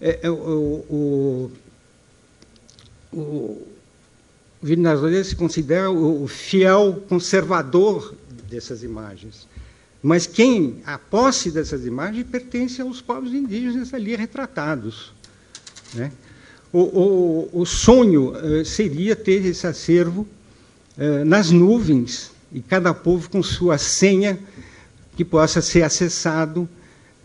é, é, o, o, o, se considera o fiel conservador dessas imagens. Mas quem a posse dessas imagens pertence aos povos indígenas ali retratados. Né? O, o, o sonho uh, seria ter esse acervo eh, nas nuvens, e cada povo com sua senha que possa ser acessado,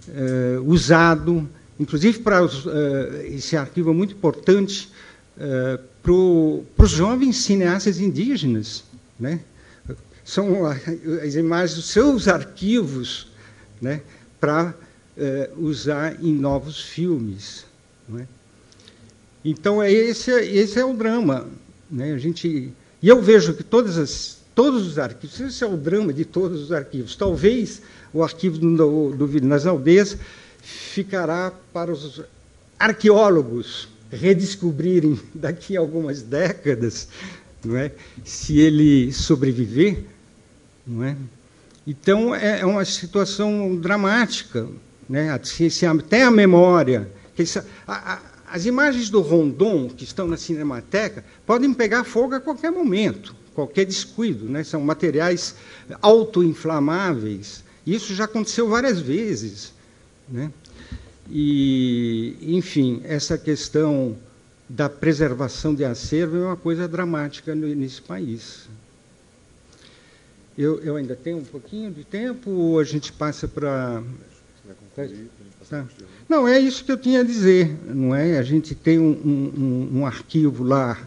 eh, usado, inclusive para os, eh, esse arquivo é muito importante para os jovens cineastas indígenas, né? São as imagens dos seus arquivos, né? Para usar em novos filmes, é? Então é esse, esse é o drama, né? A gente e eu vejo que todas as, todos os arquivos, esse é o drama de todos os arquivos. Talvez o arquivo do, do Vídeo nas Aldeias ficará para os arqueólogos redescobrirem daqui a algumas décadas, não é? se ele sobreviver. Não é? Então, é, é uma situação dramática. Né? Até a memória. As imagens do Rondon, que estão na Cinemateca, podem pegar fogo a qualquer momento, qualquer descuido. Né? São materiais autoinflamáveis. Isso já aconteceu várias vezes. Né? E, enfim, essa questão da preservação de acervo é uma coisa dramática nesse país. Eu, eu ainda tenho um pouquinho de tempo ou a gente passa para. Tá. Não, é isso que eu tinha a dizer, não é? A gente tem um, um, um arquivo lá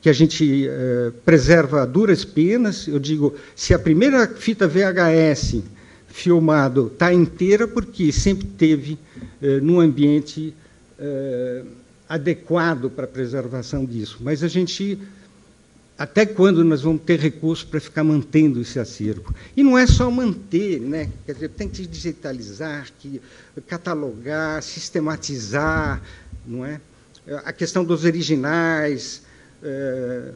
que a gente eh, preserva a duras penas. Eu digo, se a primeira fita VHS filmado está inteira, porque sempre teve eh, num ambiente eh, adequado para a preservação disso. Mas a gente até quando nós vamos ter recursos para ficar mantendo esse acervo? E não é só manter, né? Quer dizer, tem que digitalizar, que catalogar, sistematizar, não é? A questão dos originais, eh,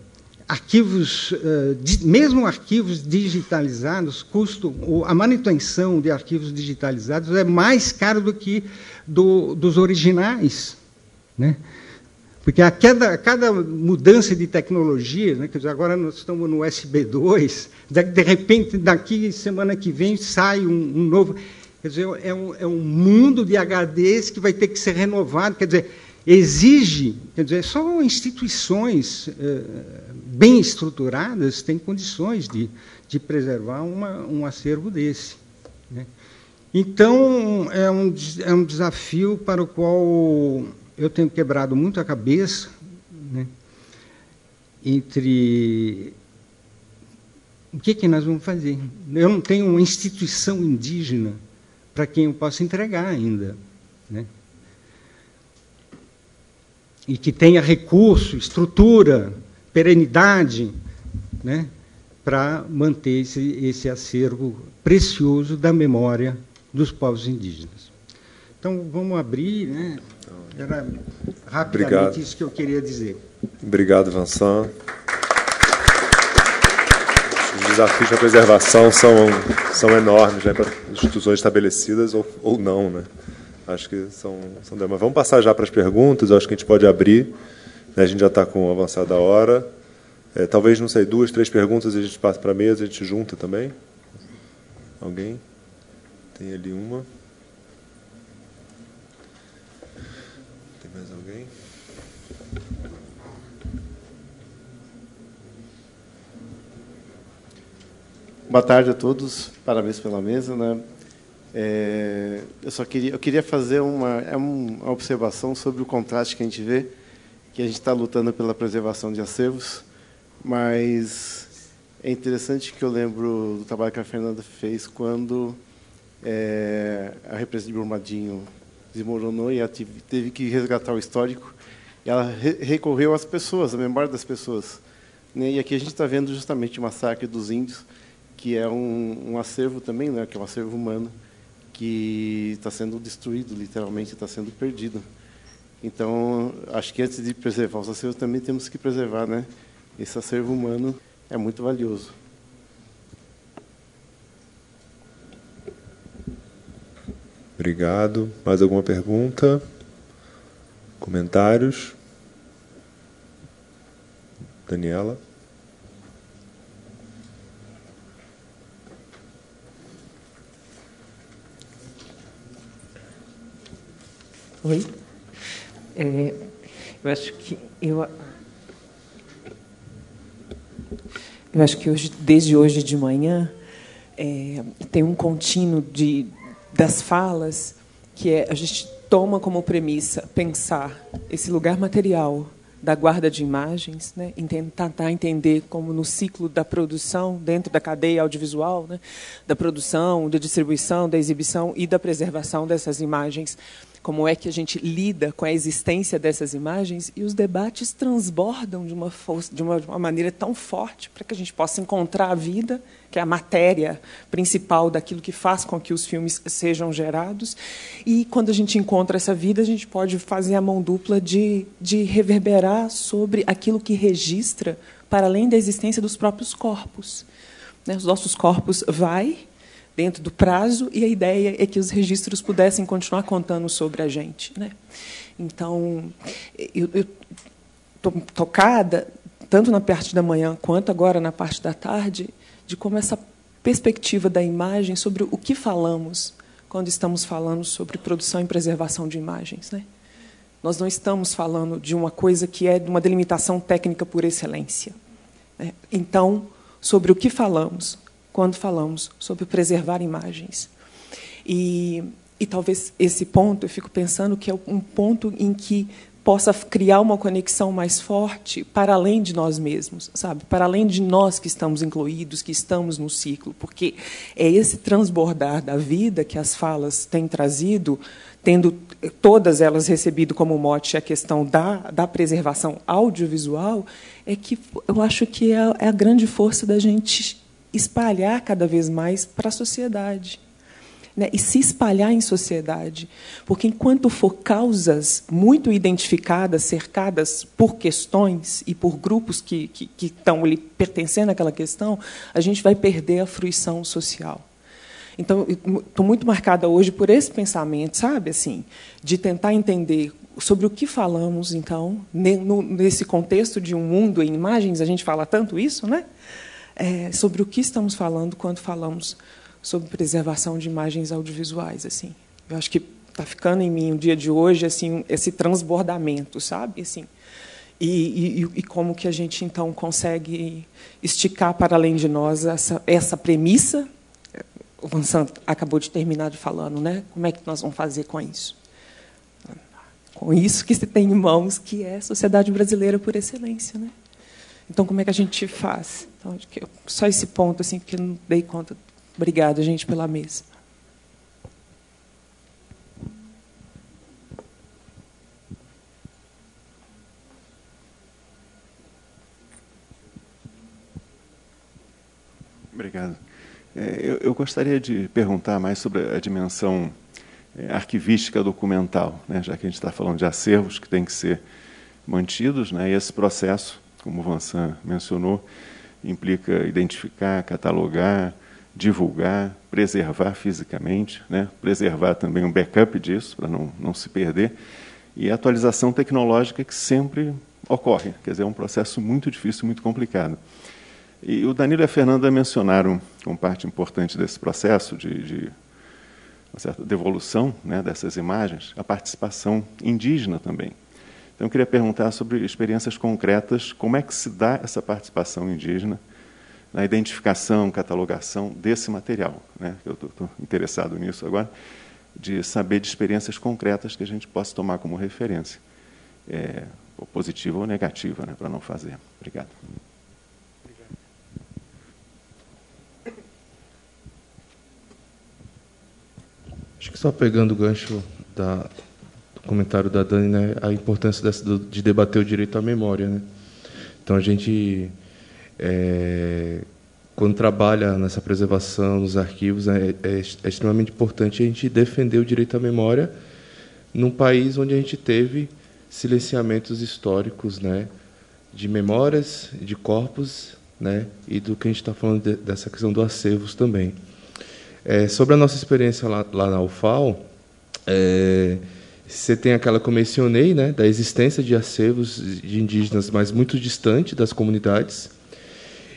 arquivos, eh, di, mesmo arquivos digitalizados, custo, a manutenção de arquivos digitalizados é mais caro do que do, dos originais, né? Porque a cada, a cada mudança de tecnologia, né, dizer, agora nós estamos no USB2, de, de repente, daqui semana que vem, sai um, um novo. Quer dizer, é um, é um mundo de HDs que vai ter que ser renovado. Quer dizer, exige, quer dizer, só instituições eh, bem estruturadas têm condições de, de preservar uma, um acervo desse. Né? Então, é um, é um desafio para o qual eu tenho quebrado muito a cabeça né, entre o que, que nós vamos fazer. Eu não tenho uma instituição indígena para quem eu possa entregar ainda. Né? E que tenha recurso, estrutura, perenidade, né, para manter esse, esse acervo precioso da memória dos povos indígenas. Então, vamos abrir, né? Era rapidamente Obrigado. isso que eu queria dizer. Obrigado, Vincent. Os desafios da preservação são, são enormes né, para instituições estabelecidas ou, ou não. Né? Acho que são, são. Mas vamos passar já para as perguntas, acho que a gente pode abrir. Né? A gente já está com avançada hora. É, talvez, não sei, duas, três perguntas a gente passa para a mesa, a gente junta também. Alguém? Tem ali uma. Boa tarde a todos, parabéns pela mesa. Né? É, eu só queria, eu queria fazer uma, é uma observação sobre o contraste que a gente vê, que a gente está lutando pela preservação de acervos, mas é interessante que eu lembro do trabalho que a Fernanda fez quando é, a represa de Brumadinho desmoronou e ela teve que resgatar o histórico. E ela recorreu às pessoas, à memória das pessoas. Né? E aqui a gente está vendo justamente o massacre dos índios, que é um, um acervo também, né, que é um acervo humano, que está sendo destruído, literalmente, está sendo perdido. Então, acho que antes de preservar os acervos, também temos que preservar, né? Esse acervo humano é muito valioso. Obrigado. Mais alguma pergunta? Comentários? Daniela? Oi? É, eu acho que eu, eu acho que hoje, desde hoje de manhã, é, tem um contínuo de das falas que é a gente toma como premissa pensar esse lugar material da guarda de imagens, né, tentar entender como no ciclo da produção, dentro da cadeia audiovisual, né, da produção, da distribuição, da exibição e da preservação dessas imagens, como é que a gente lida com a existência dessas imagens e os debates transbordam de uma, força, de uma, de uma maneira tão forte para que a gente possa encontrar a vida, que é a matéria principal daquilo que faz com que os filmes sejam gerados. E quando a gente encontra essa vida, a gente pode fazer a mão dupla de, de reverberar sobre aquilo que registra para além da existência dos próprios corpos. Né? Os nossos corpos vai dentro do prazo e a ideia é que os registros pudessem continuar contando sobre a gente, né? Então, eu estou tocada tanto na parte da manhã quanto agora na parte da tarde de como essa perspectiva da imagem sobre o que falamos quando estamos falando sobre produção e preservação de imagens, né? Nós não estamos falando de uma coisa que é de uma delimitação técnica por excelência. Né? Então, sobre o que falamos, quando falamos sobre preservar imagens. E, e talvez esse ponto, eu fico pensando que é um ponto em que possa criar uma conexão mais forte para além de nós mesmos, sabe? Para além de nós que estamos incluídos, que estamos no ciclo, porque é esse transbordar da vida que as falas têm trazido, tendo todas elas recebido como mote a questão da, da preservação audiovisual, é que eu acho que é, é a grande força da gente espalhar cada vez mais para a sociedade né, e se espalhar em sociedade. Porque enquanto for causas muito identificadas, cercadas por questões e por grupos que, que, que estão ali pertencendo àquela questão, a gente vai perder a fruição social. Então, estou muito marcada hoje por esse pensamento, sabe, assim, de tentar entender sobre o que falamos, então, nesse contexto de um mundo em imagens, a gente fala tanto isso, né? É, sobre o que estamos falando quando falamos sobre preservação de imagens audiovisuais, assim. Eu acho que está ficando em mim o dia de hoje assim esse transbordamento, sabe, assim. E, e, e, como que a gente então consegue esticar para além de nós essa, essa premissa? O Vincent acabou de terminar de falando, né? Como é que nós vamos fazer com isso? Com isso que se tem em mãos, que é a sociedade brasileira por excelência, né? Então, como é que a gente faz? Então, só esse ponto, assim, porque eu não dei conta Obrigada, gente, pela mesa. Obrigado. É, eu, eu, gostaria de perguntar mais sobre a dimensão é, arquivística documental, né, já que a gente está falando de acervos que têm que ser mantidos, né, e esse processo, como o Vansan mencionou, implica identificar, catalogar, divulgar, preservar fisicamente, né? preservar também um backup disso, para não, não se perder, e a atualização tecnológica que sempre ocorre, quer dizer, é um processo muito difícil, muito complicado. E o Danilo e a Fernanda mencionaram, como parte importante desse processo de, de uma certa devolução né, dessas imagens, a participação indígena também. Então, eu queria perguntar sobre experiências concretas, como é que se dá essa participação indígena, na identificação, catalogação desse material. Né? Eu estou interessado nisso agora, de saber de experiências concretas que a gente possa tomar como referência, é, ou positiva ou negativa, né, para não fazer. Obrigado. Acho que só pegando o gancho da, comentário da Dani, né, a importância dessa, de debater o direito à memória. Né? Então, a gente é, quando trabalha nessa preservação nos arquivos, é, é, é, extremamente importante a gente defender o direito à memória num país onde a gente teve silenciamentos históricos, né, de memórias, de corpos, né, e do que a gente está falando de, dessa questão do acervos também. É, sobre a nossa experiência lá, lá na UFAL, é, você tem aquela que eu mencionei, né, da existência de acervos de indígenas, mas muito distante das comunidades,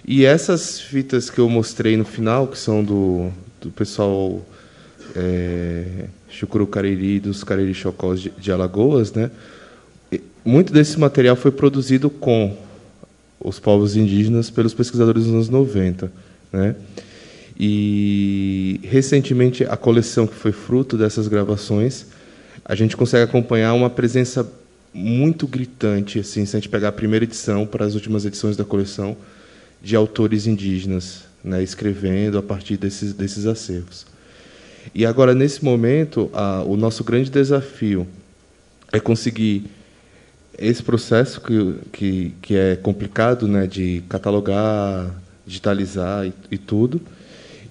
e essas fitas que eu mostrei no final, que são do, do pessoal é, Chucuru Cariri, dos Cariri Chocós de, de Alagoas, né? muito desse material foi produzido com os povos indígenas pelos pesquisadores dos anos 90. Né? E, recentemente, a coleção que foi fruto dessas gravações, a gente consegue acompanhar uma presença muito gritante, assim, se a gente pegar a primeira edição para as últimas edições da coleção, de autores indígenas, né, escrevendo a partir desses, desses acervos. E agora, nesse momento, a, o nosso grande desafio é conseguir esse processo que, que, que é complicado né, de catalogar, digitalizar e, e tudo.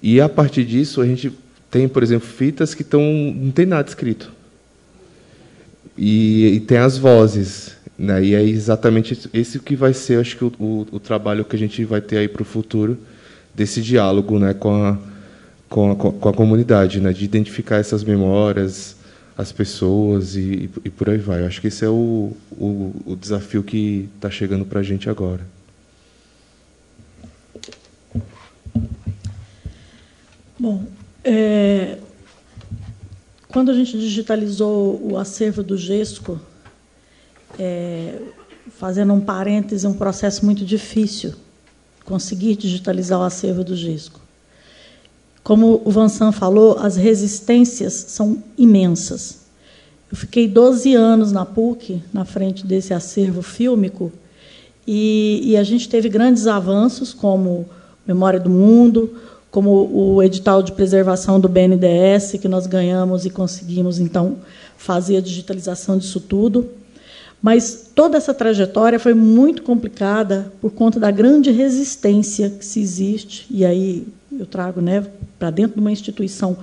E, a partir disso, a gente tem, por exemplo, fitas que não tem nada escrito. E, e tem as vozes. Né? E é exatamente esse que vai ser, acho que, o, o, o trabalho que a gente vai ter aí para o futuro, desse diálogo né, com, a, com, a, com a comunidade, né, de identificar essas memórias, as pessoas e, e por aí vai. Eu acho que esse é o, o, o desafio que está chegando para a gente agora. Bom, é, quando a gente digitalizou o acervo do GESCO, é, fazendo um parêntese, um processo muito difícil conseguir digitalizar o acervo do GISCO. Como o Vansan falou, as resistências são imensas. Eu fiquei 12 anos na PUC, na frente desse acervo fílmico, e, e a gente teve grandes avanços, como Memória do Mundo, como o edital de preservação do BNDES, que nós ganhamos e conseguimos, então, fazer a digitalização disso tudo. Mas toda essa trajetória foi muito complicada por conta da grande resistência que se existe, e aí eu trago né, para dentro de uma instituição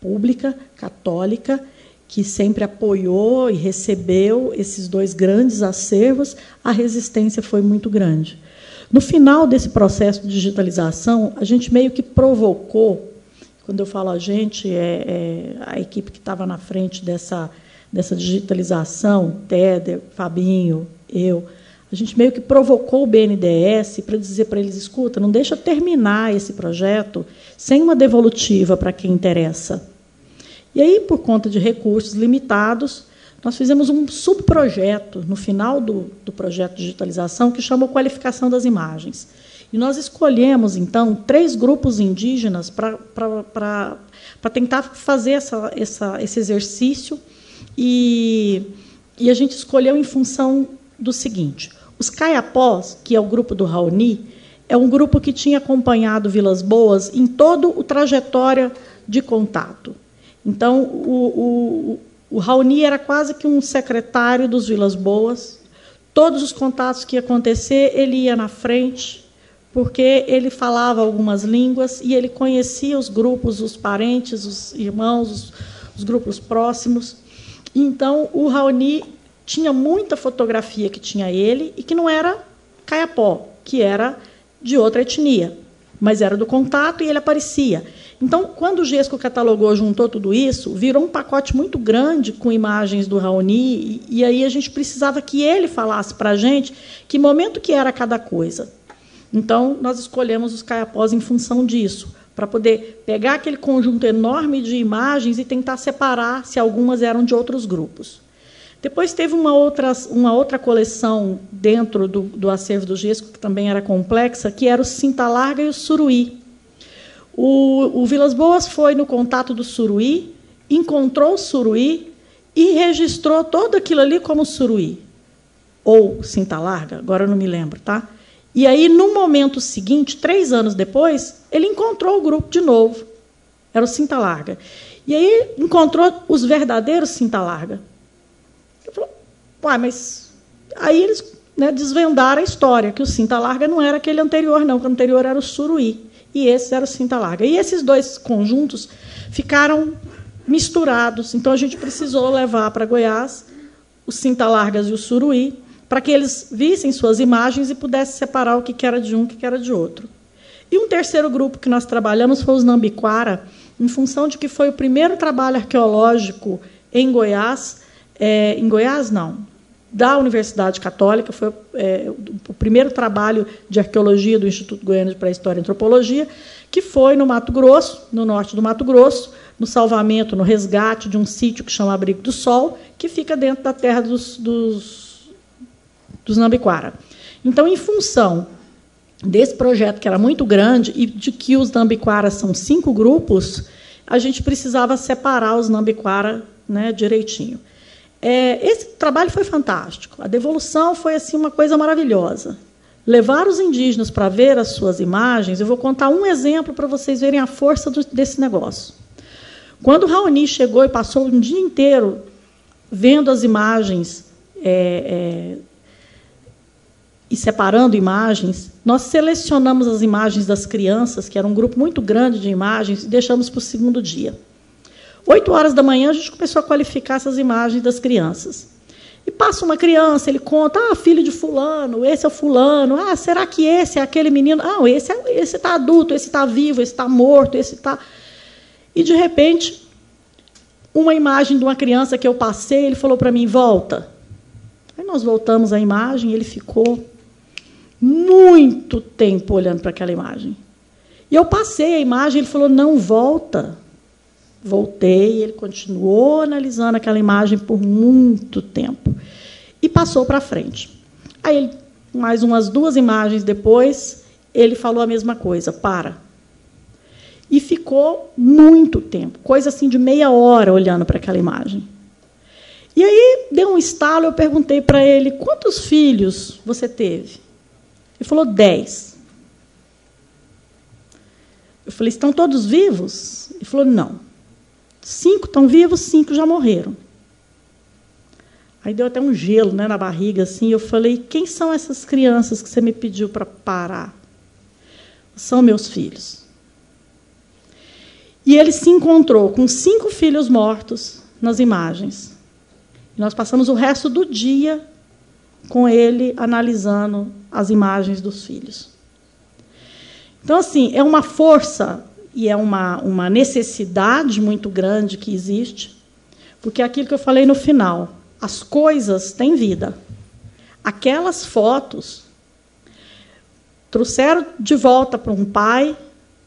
pública, católica, que sempre apoiou e recebeu esses dois grandes acervos, a resistência foi muito grande. No final desse processo de digitalização, a gente meio que provocou, quando eu falo a gente, é, é a equipe que estava na frente dessa, dessa digitalização, Teder, Fabinho, eu, a gente meio que provocou o BNDES para dizer para eles: escuta, não deixa terminar esse projeto sem uma devolutiva para quem interessa. E aí, por conta de recursos limitados, nós fizemos um subprojeto no final do, do projeto de digitalização que chamou Qualificação das Imagens. E nós escolhemos, então, três grupos indígenas para tentar fazer essa, essa, esse exercício. E, e a gente escolheu em função do seguinte: os Caiapós, que é o grupo do Raoni, é um grupo que tinha acompanhado Vilas Boas em todo o trajetória de contato. Então, o, o, o Raoni era quase que um secretário dos Vilas Boas. Todos os contatos que ia acontecer, ele ia na frente, porque ele falava algumas línguas e ele conhecia os grupos, os parentes, os irmãos, os, os grupos próximos. Então, o Raoni tinha muita fotografia que tinha ele e que não era caiapó, que era de outra etnia, mas era do contato e ele aparecia. Então, quando o Gesco catalogou, juntou tudo isso, virou um pacote muito grande com imagens do Raoni, e, e aí a gente precisava que ele falasse para a gente que momento que era cada coisa. Então, nós escolhemos os caiapós em função disso, para poder pegar aquele conjunto enorme de imagens e tentar separar se algumas eram de outros grupos. Depois teve uma outra, uma outra coleção dentro do, do acervo do Gesco, que também era complexa, que era o Cinta Larga e o Suruí. O, o Vilas Boas foi no contato do Suruí, encontrou o Suruí e registrou todo aquilo ali como Suruí. Ou Cinta Larga, agora eu não me lembro, tá? E aí, no momento seguinte, três anos depois, ele encontrou o grupo de novo. Era o Cinta Larga. E aí encontrou os verdadeiros Cinta Larga. Ele falou, uai, mas. Aí eles né, desvendaram a história, que o Cinta Larga não era aquele anterior, não, que o anterior era o Suruí e esse era o cinta larga. E esses dois conjuntos ficaram misturados. Então a gente precisou levar para Goiás os cinta largas e o suruí para que eles vissem suas imagens e pudessem separar o que era de um e o que era de outro. E um terceiro grupo que nós trabalhamos foi os Nambiquara, em função de que foi o primeiro trabalho arqueológico em Goiás, é, em Goiás não, da Universidade Católica, foi é, o primeiro trabalho de arqueologia do Instituto Goiano de Pré-História e Antropologia, que foi no Mato Grosso, no norte do Mato Grosso, no salvamento, no resgate de um sítio que chama Abrigo do Sol, que fica dentro da terra dos, dos, dos Nambiquara. Então, em função desse projeto, que era muito grande, e de que os Nambiquara são cinco grupos, a gente precisava separar os Nambiquara né, direitinho. É, esse trabalho foi fantástico. A devolução foi assim uma coisa maravilhosa. Levar os indígenas para ver as suas imagens, eu vou contar um exemplo para vocês verem a força do, desse negócio. Quando Raoni chegou e passou um dia inteiro vendo as imagens é, é, e separando imagens, nós selecionamos as imagens das crianças, que era um grupo muito grande de imagens, e deixamos para o segundo dia. Oito horas da manhã, a gente começou a qualificar essas imagens das crianças. E passa uma criança, ele conta, ah, filho de fulano, esse é o fulano, ah, será que esse é aquele menino? Ah, esse está esse tá adulto, esse está vivo, esse está morto, esse está... E, de repente, uma imagem de uma criança que eu passei, ele falou para mim, volta. Aí nós voltamos a imagem, ele ficou muito tempo olhando para aquela imagem. E eu passei a imagem, ele falou, não volta. Voltei, ele continuou analisando aquela imagem por muito tempo e passou para frente. Aí, mais umas duas imagens depois, ele falou a mesma coisa: para. E ficou muito tempo, coisa assim de meia hora olhando para aquela imagem. E aí deu um estalo, eu perguntei para ele: quantos filhos você teve? Ele falou: dez. Eu falei: estão todos vivos? Ele falou: não. Cinco estão vivos, cinco já morreram. Aí deu até um gelo né, na barriga, assim. Eu falei: quem são essas crianças que você me pediu para parar? São meus filhos. E ele se encontrou com cinco filhos mortos nas imagens. E nós passamos o resto do dia com ele analisando as imagens dos filhos. Então, assim, é uma força e é uma, uma necessidade muito grande que existe, porque é aquilo que eu falei no final: as coisas têm vida. Aquelas fotos trouxeram de volta para um pai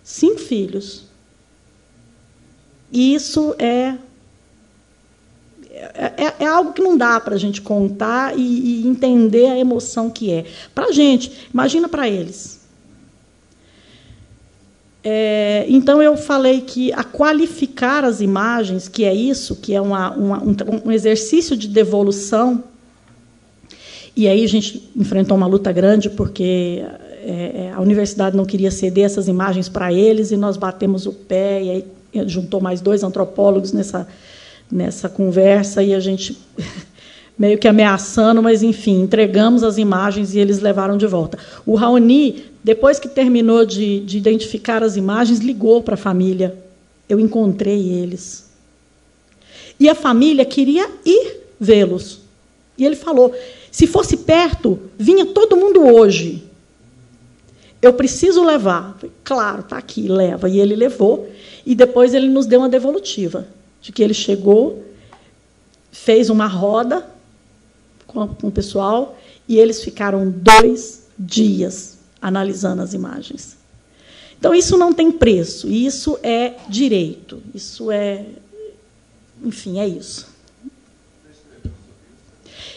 cinco filhos. E isso é, é, é algo que não dá para a gente contar e, e, entender a emoção que é. Para a gente, imagina para eles. É, então eu falei que a qualificar as imagens, que é isso, que é uma, uma, um, um exercício de devolução, e aí a gente enfrentou uma luta grande porque é, é a universidade não queria ceder essas imagens para eles e nós batemos o pé e aí juntou mais dois antropólogos nessa nessa conversa e a gente meio que ameaçando, mas enfim, entregamos as imagens e eles levaram de volta. O Raoni depois que terminou de, de identificar as imagens, ligou para a família. Eu encontrei eles. E a família queria ir vê-los. E ele falou: se fosse perto, vinha todo mundo hoje. Eu preciso levar. Falei, claro, está aqui, leva. E ele levou. E depois ele nos deu uma devolutiva de que ele chegou, fez uma roda com, o pessoal e eles ficaram dois dias analisando as imagens. Então, isso não tem preço, isso é direito, isso é. Enfim, é isso.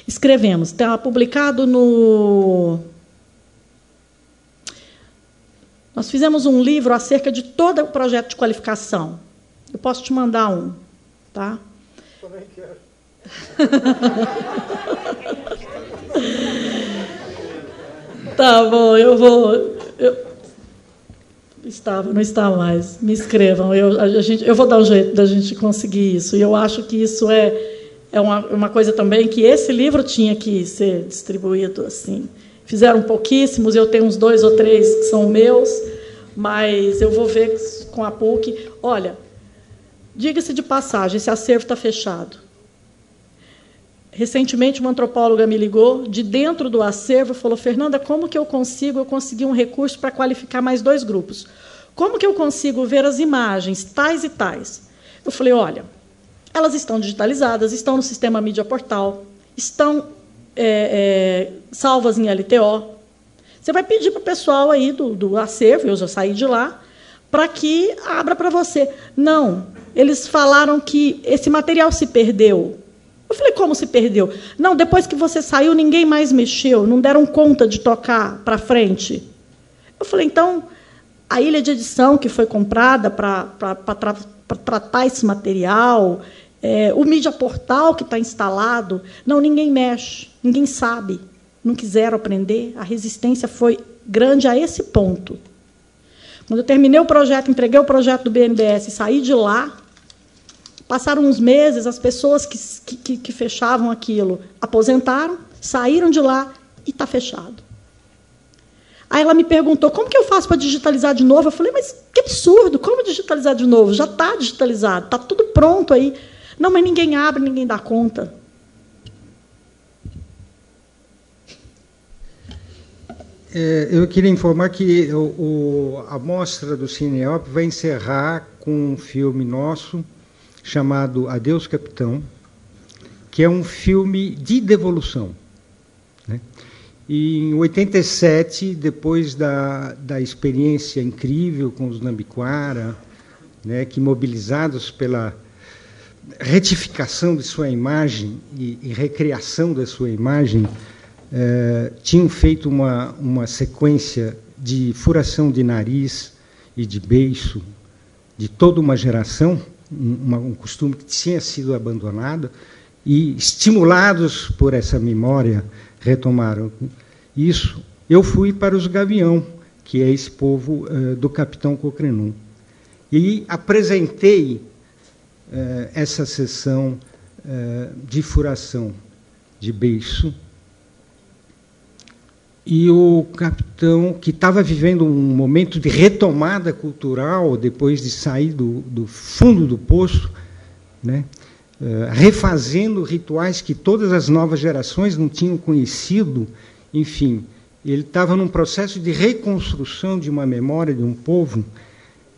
Escrevemos, está publicado no. Nós fizemos um livro acerca de todo o projeto de qualificação. Eu posso te mandar um, tá? Também quero. Tá bom, eu vou. Eu, estava, não está mais. Me escrevam. Eu, a gente, eu vou dar um jeito da gente conseguir isso. E eu acho que isso é, é uma, uma coisa também que esse livro tinha que ser distribuído assim. Fizeram pouquíssimos, eu tenho uns dois ou três que são meus, mas eu vou ver com a PUC. Olha, diga-se de passagem, esse acervo está fechado. Recentemente, uma antropóloga me ligou de dentro do acervo e falou: Fernanda, como que eu consigo? Eu consegui um recurso para qualificar mais dois grupos. Como que eu consigo ver as imagens tais e tais? Eu falei: olha, elas estão digitalizadas, estão no sistema mídia portal, estão é, é, salvas em LTO. Você vai pedir para o pessoal aí do, do acervo, eu já saí de lá, para que abra para você. Não, eles falaram que esse material se perdeu. Eu falei, como se perdeu? Não, depois que você saiu, ninguém mais mexeu, não deram conta de tocar para frente. Eu falei, então, a ilha de edição que foi comprada para tra tratar esse material, é, o mídia portal que está instalado, não, ninguém mexe, ninguém sabe, não quiseram aprender, a resistência foi grande a esse ponto. Quando eu terminei o projeto, entreguei o projeto do BNDES e saí de lá, Passaram uns meses, as pessoas que, que, que fechavam aquilo aposentaram, saíram de lá e está fechado. Aí ela me perguntou como que eu faço para digitalizar de novo. Eu falei, mas que absurdo, como digitalizar de novo? Já está digitalizado, está tudo pronto aí. Não, mas ninguém abre, ninguém dá conta. É, eu queria informar que o, o, a mostra do Cineop vai encerrar com um filme nosso chamado Adeus Capitão, que é um filme de devolução. Né? E em 87, depois da, da experiência incrível com os Nambiquara, né, que mobilizados pela retificação de sua imagem e, e recriação da sua imagem, eh, tinham feito uma, uma sequência de furação de nariz e de beiço de toda uma geração, um, um costume que tinha sido abandonado, e estimulados por essa memória retomaram isso. Eu fui para os Gavião, que é esse povo uh, do capitão Cocrenum, e apresentei uh, essa sessão uh, de furação de beiço. E o capitão, que estava vivendo um momento de retomada cultural, depois de sair do, do fundo do poço, né, uh, refazendo rituais que todas as novas gerações não tinham conhecido, enfim, ele estava num processo de reconstrução de uma memória de um povo.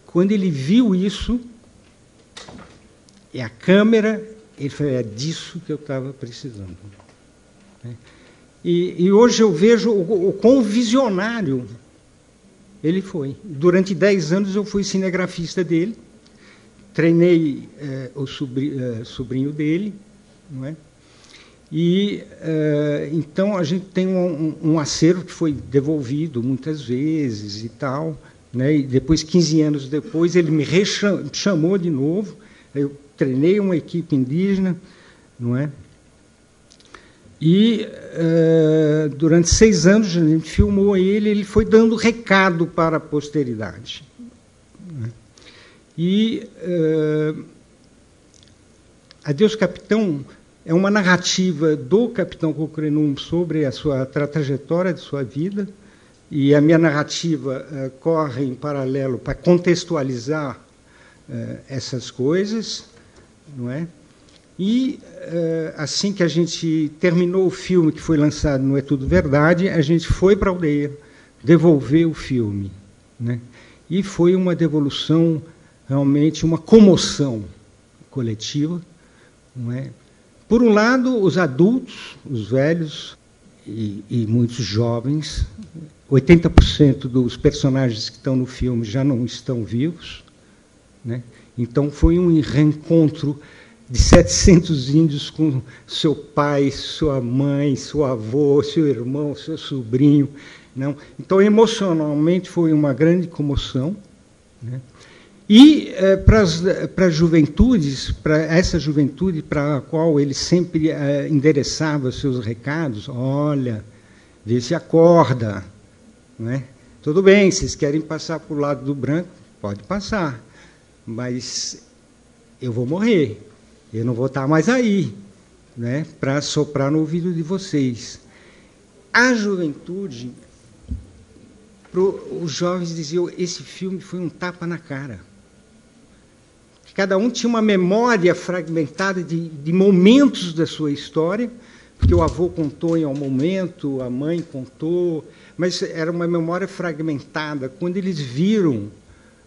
Quando ele viu isso, e a câmera, ele falou: é disso que eu estava precisando. Né? E, e, hoje eu vejo o, o quão visionário ele foi. Durante dez anos eu fui cinegrafista dele, treinei eh, o sobrinho, eh, sobrinho dele, não é? E uh, então a gente tem um, um, acervo que foi devolvido muitas vezes e tal. Né? E depois, 15 anos depois, ele me chamou de novo. Eu treinei uma equipe indígena, não é? E uh, durante seis anos a gente filmou ele, ele foi dando recado para a posteridade. Né? E uh, Adeus Capitão é uma narrativa do capitão Cocrenum sobre a sua trajetória de sua vida, e a minha narrativa uh, corre em paralelo para contextualizar essas coisas, não é? E uh, assim que a gente terminou o filme que foi lançado no É Tudo Verdade, a gente foi para a aldeia devolver o filme, né? E foi uma devolução realmente uma comoção coletiva, não é? Por um lado, os adultos, os velhos e, e muitos jovens, 80% dos personagens que estão no filme já não estão vivos. Né? Então, foi um reencontro de 700 índios com seu pai, sua mãe, seu avô, seu irmão, seu sobrinho. Não? Então, emocionalmente, foi uma grande comoção. Né? E eh, para as juventudes, para essa juventude para a qual ele sempre eh, endereçava seus recados, olha, vê se acorda. Não é? Tudo bem, vocês querem passar para o lado do branco? Pode passar, mas eu vou morrer, eu não vou estar mais aí né, para soprar no ouvido de vocês. A juventude, pro, os jovens diziam: esse filme foi um tapa na cara. Cada um tinha uma memória fragmentada de, de momentos da sua história, porque o avô contou em um momento, a mãe contou, mas era uma memória fragmentada. Quando eles viram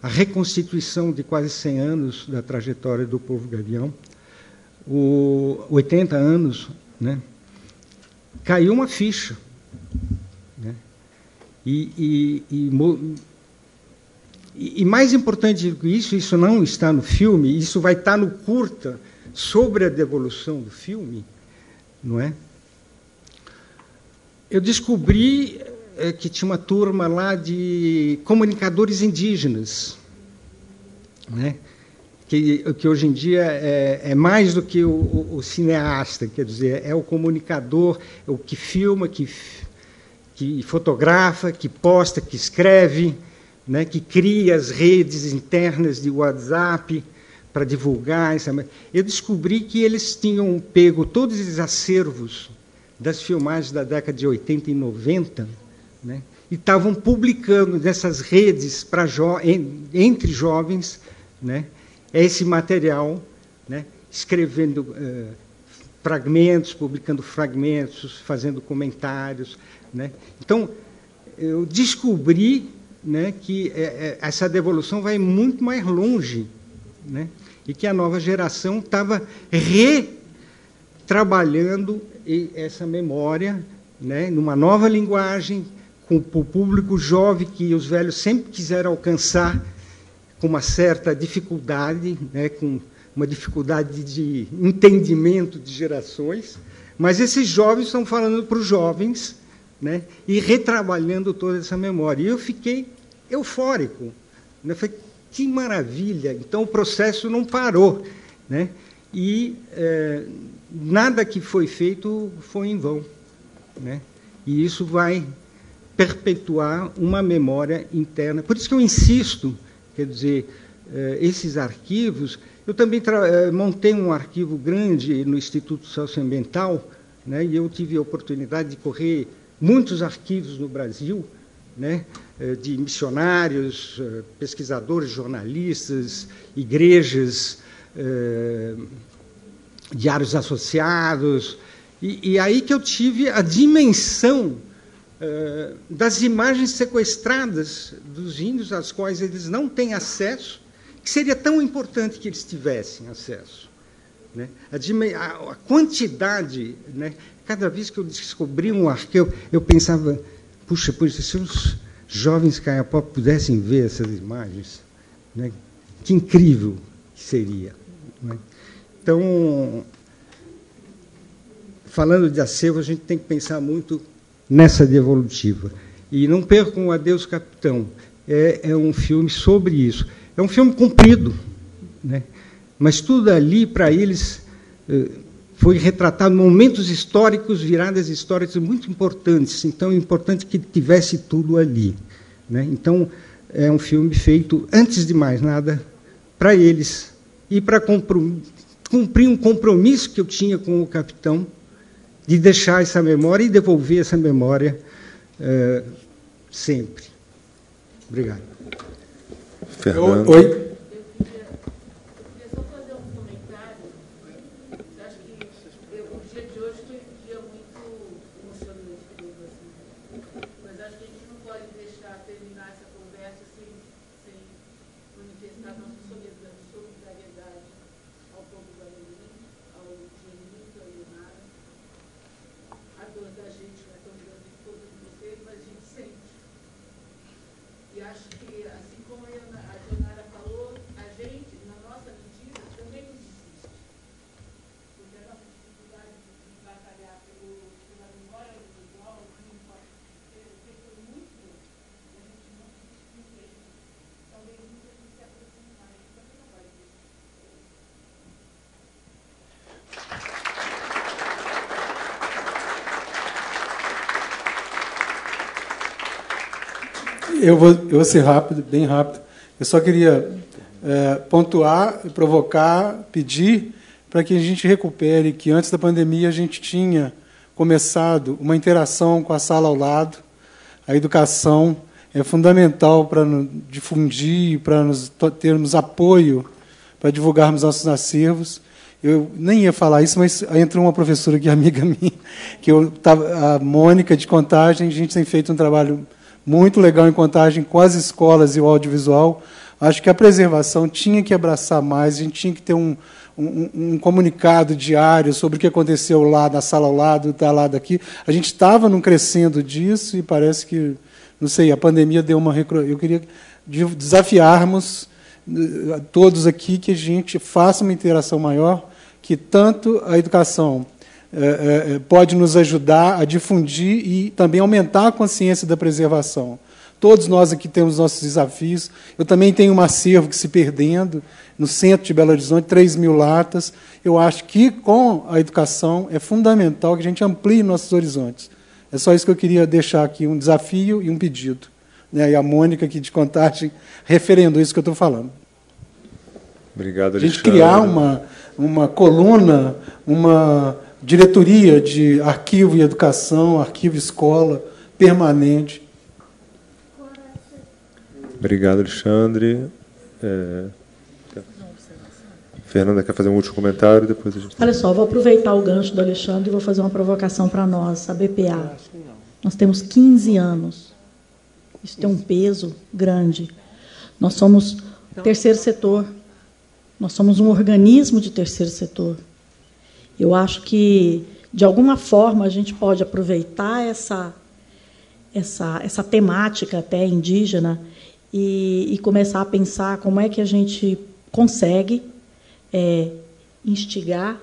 a reconstituição de quase 100 anos da trajetória do povo gavião, o 80 anos, né, caiu uma ficha. Né, e, e, e e, mais importante do que isso, isso não está no filme, isso vai estar no curta sobre a devolução do filme, não é? Eu descobri é, que tinha uma turma lá de comunicadores indígenas, né? Que, que hoje em dia é, é mais do que o, o, o, cineasta, quer dizer, é o comunicador, o que filma, que, que fotografa, que posta, que escreve, né, que cria as redes internas de WhatsApp para divulgar. Eu descobri que eles tinham pego todos esses acervos das filmagens da década de 80 e 90 né, e estavam publicando nessas redes jo entre jovens né, esse material, né, escrevendo uh, fragmentos, publicando fragmentos, fazendo comentários. Né. Então, eu descobri né, que é, é, essa devolução vai muito mais longe, né, e que a nova geração estava retrabalhando essa memória, né, numa nova linguagem, com o público jovem que os velhos sempre quiseram alcançar, com uma certa dificuldade, né, com uma dificuldade de entendimento de gerações, mas esses jovens estão falando para os jovens né, e retrabalhando toda essa memória. E eu fiquei eufórico. Né? Falei, que maravilha! Então o processo não parou. Né? e é, nada que foi feito foi em vão. Né? E isso vai perpetuar uma memória interna. Por isso que eu insisto, quer dizer, é, esses arquivos. Eu também é, montei um arquivo grande no Instituto Socioambiental, né, e eu tive a oportunidade de correr muitos arquivos no Brasil, né, é, de missionários, pesquisadores, jornalistas, igrejas, diários associados, e, e, aí que eu tive a dimensão uh, das imagens sequestradas dos índios, às quais eles não têm acesso, que seria tão importante que eles tivessem acesso. Né? A, a, quantidade, né? cada vez que eu descobri um arquivo, eu pensava, puxa, puxa, se os jovens caiapó pudessem ver essas imagens, né? que incrível que seria. Né? Então, falando de acervo, a gente tem que pensar muito nessa devolutiva. E não percam o Adeus Capitão. É, é um filme sobre isso. É um filme comprido, né? mas tudo ali, para eles, eh, foi retratado momentos históricos, viradas históricas muito importantes. Então, é importante que tivesse tudo ali. Né? Então, é um filme feito, antes de mais nada, para eles e para cumprir um compromisso que eu tinha com o capitão de deixar essa memória e devolver essa memória uh, sempre. Obrigado. Fernando. Oi. Eu vou, eu vou ser rápido, bem rápido. Eu só queria é, pontuar, provocar, pedir para que a gente recupere que antes da pandemia a gente tinha começado uma interação com a sala ao lado. A educação é fundamental para difundir, para nos, termos apoio, para divulgarmos nossos acervos. Eu nem ia falar isso, mas entrou uma professora aqui, amiga minha, que eu tava, a Mônica de Contagem, a gente tem feito um trabalho muito legal em contagem com as escolas e o audiovisual. Acho que a preservação tinha que abraçar mais, a gente tinha que ter um, um, um comunicado diário sobre o que aconteceu lá na sala ao lado, da lado aqui. A gente estava num crescendo disso e parece que, não sei, a pandemia deu uma. Eu queria desafiarmos eh, todos aqui que a gente faça uma interação maior, que tanto a educação pode nos ajudar a difundir e também aumentar a consciência da preservação. Todos nós aqui temos nossos desafios. Eu também tenho um acervo que se perdendo no centro de Belo Horizonte, 3 mil latas. Eu acho que com a educação é fundamental que a gente amplie nossos horizontes. É só isso que eu queria deixar aqui, um desafio e um pedido. Né? E a Mônica aqui de contagem referendou isso que eu estou falando. Obrigado, Alexandre. A gente criar uma, uma coluna, uma diretoria de arquivo e educação, arquivo escola, permanente. Obrigado, Alexandre. É... Fernanda quer fazer um último comentário, depois a gente. Olha só, vou aproveitar o gancho do Alexandre e vou fazer uma provocação para nós, a BPA. Nós temos 15 anos. Isso tem um peso grande. Nós somos terceiro setor. Nós somos um organismo de terceiro setor. Eu acho que, de alguma forma, a gente pode aproveitar essa, essa, essa temática até indígena e, e começar a pensar como é que a gente consegue é, instigar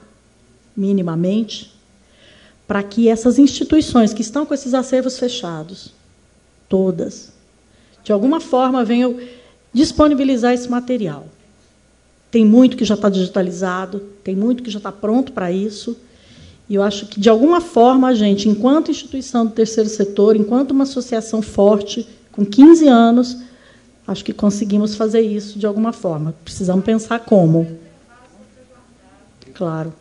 minimamente para que essas instituições que estão com esses acervos fechados, todas, de alguma forma venham disponibilizar esse material. Tem muito que já está digitalizado, tem muito que já está pronto para isso. E eu acho que, de alguma forma, a gente, enquanto instituição do terceiro setor, enquanto uma associação forte, com 15 anos, acho que conseguimos fazer isso de alguma forma. Precisamos pensar como. Claro.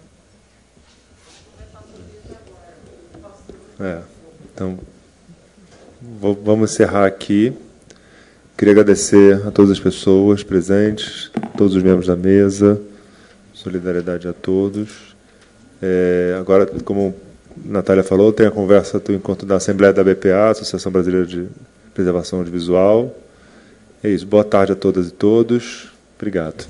É, então, vamos encerrar aqui. Queria agradecer a todas as pessoas presentes, todos os membros da mesa, solidariedade a todos. É, agora, como a Natália falou, tem a conversa do encontro da Assembleia da BPA, Associação Brasileira de Preservação Audiovisual. É isso. Boa tarde a todas e todos. Obrigado.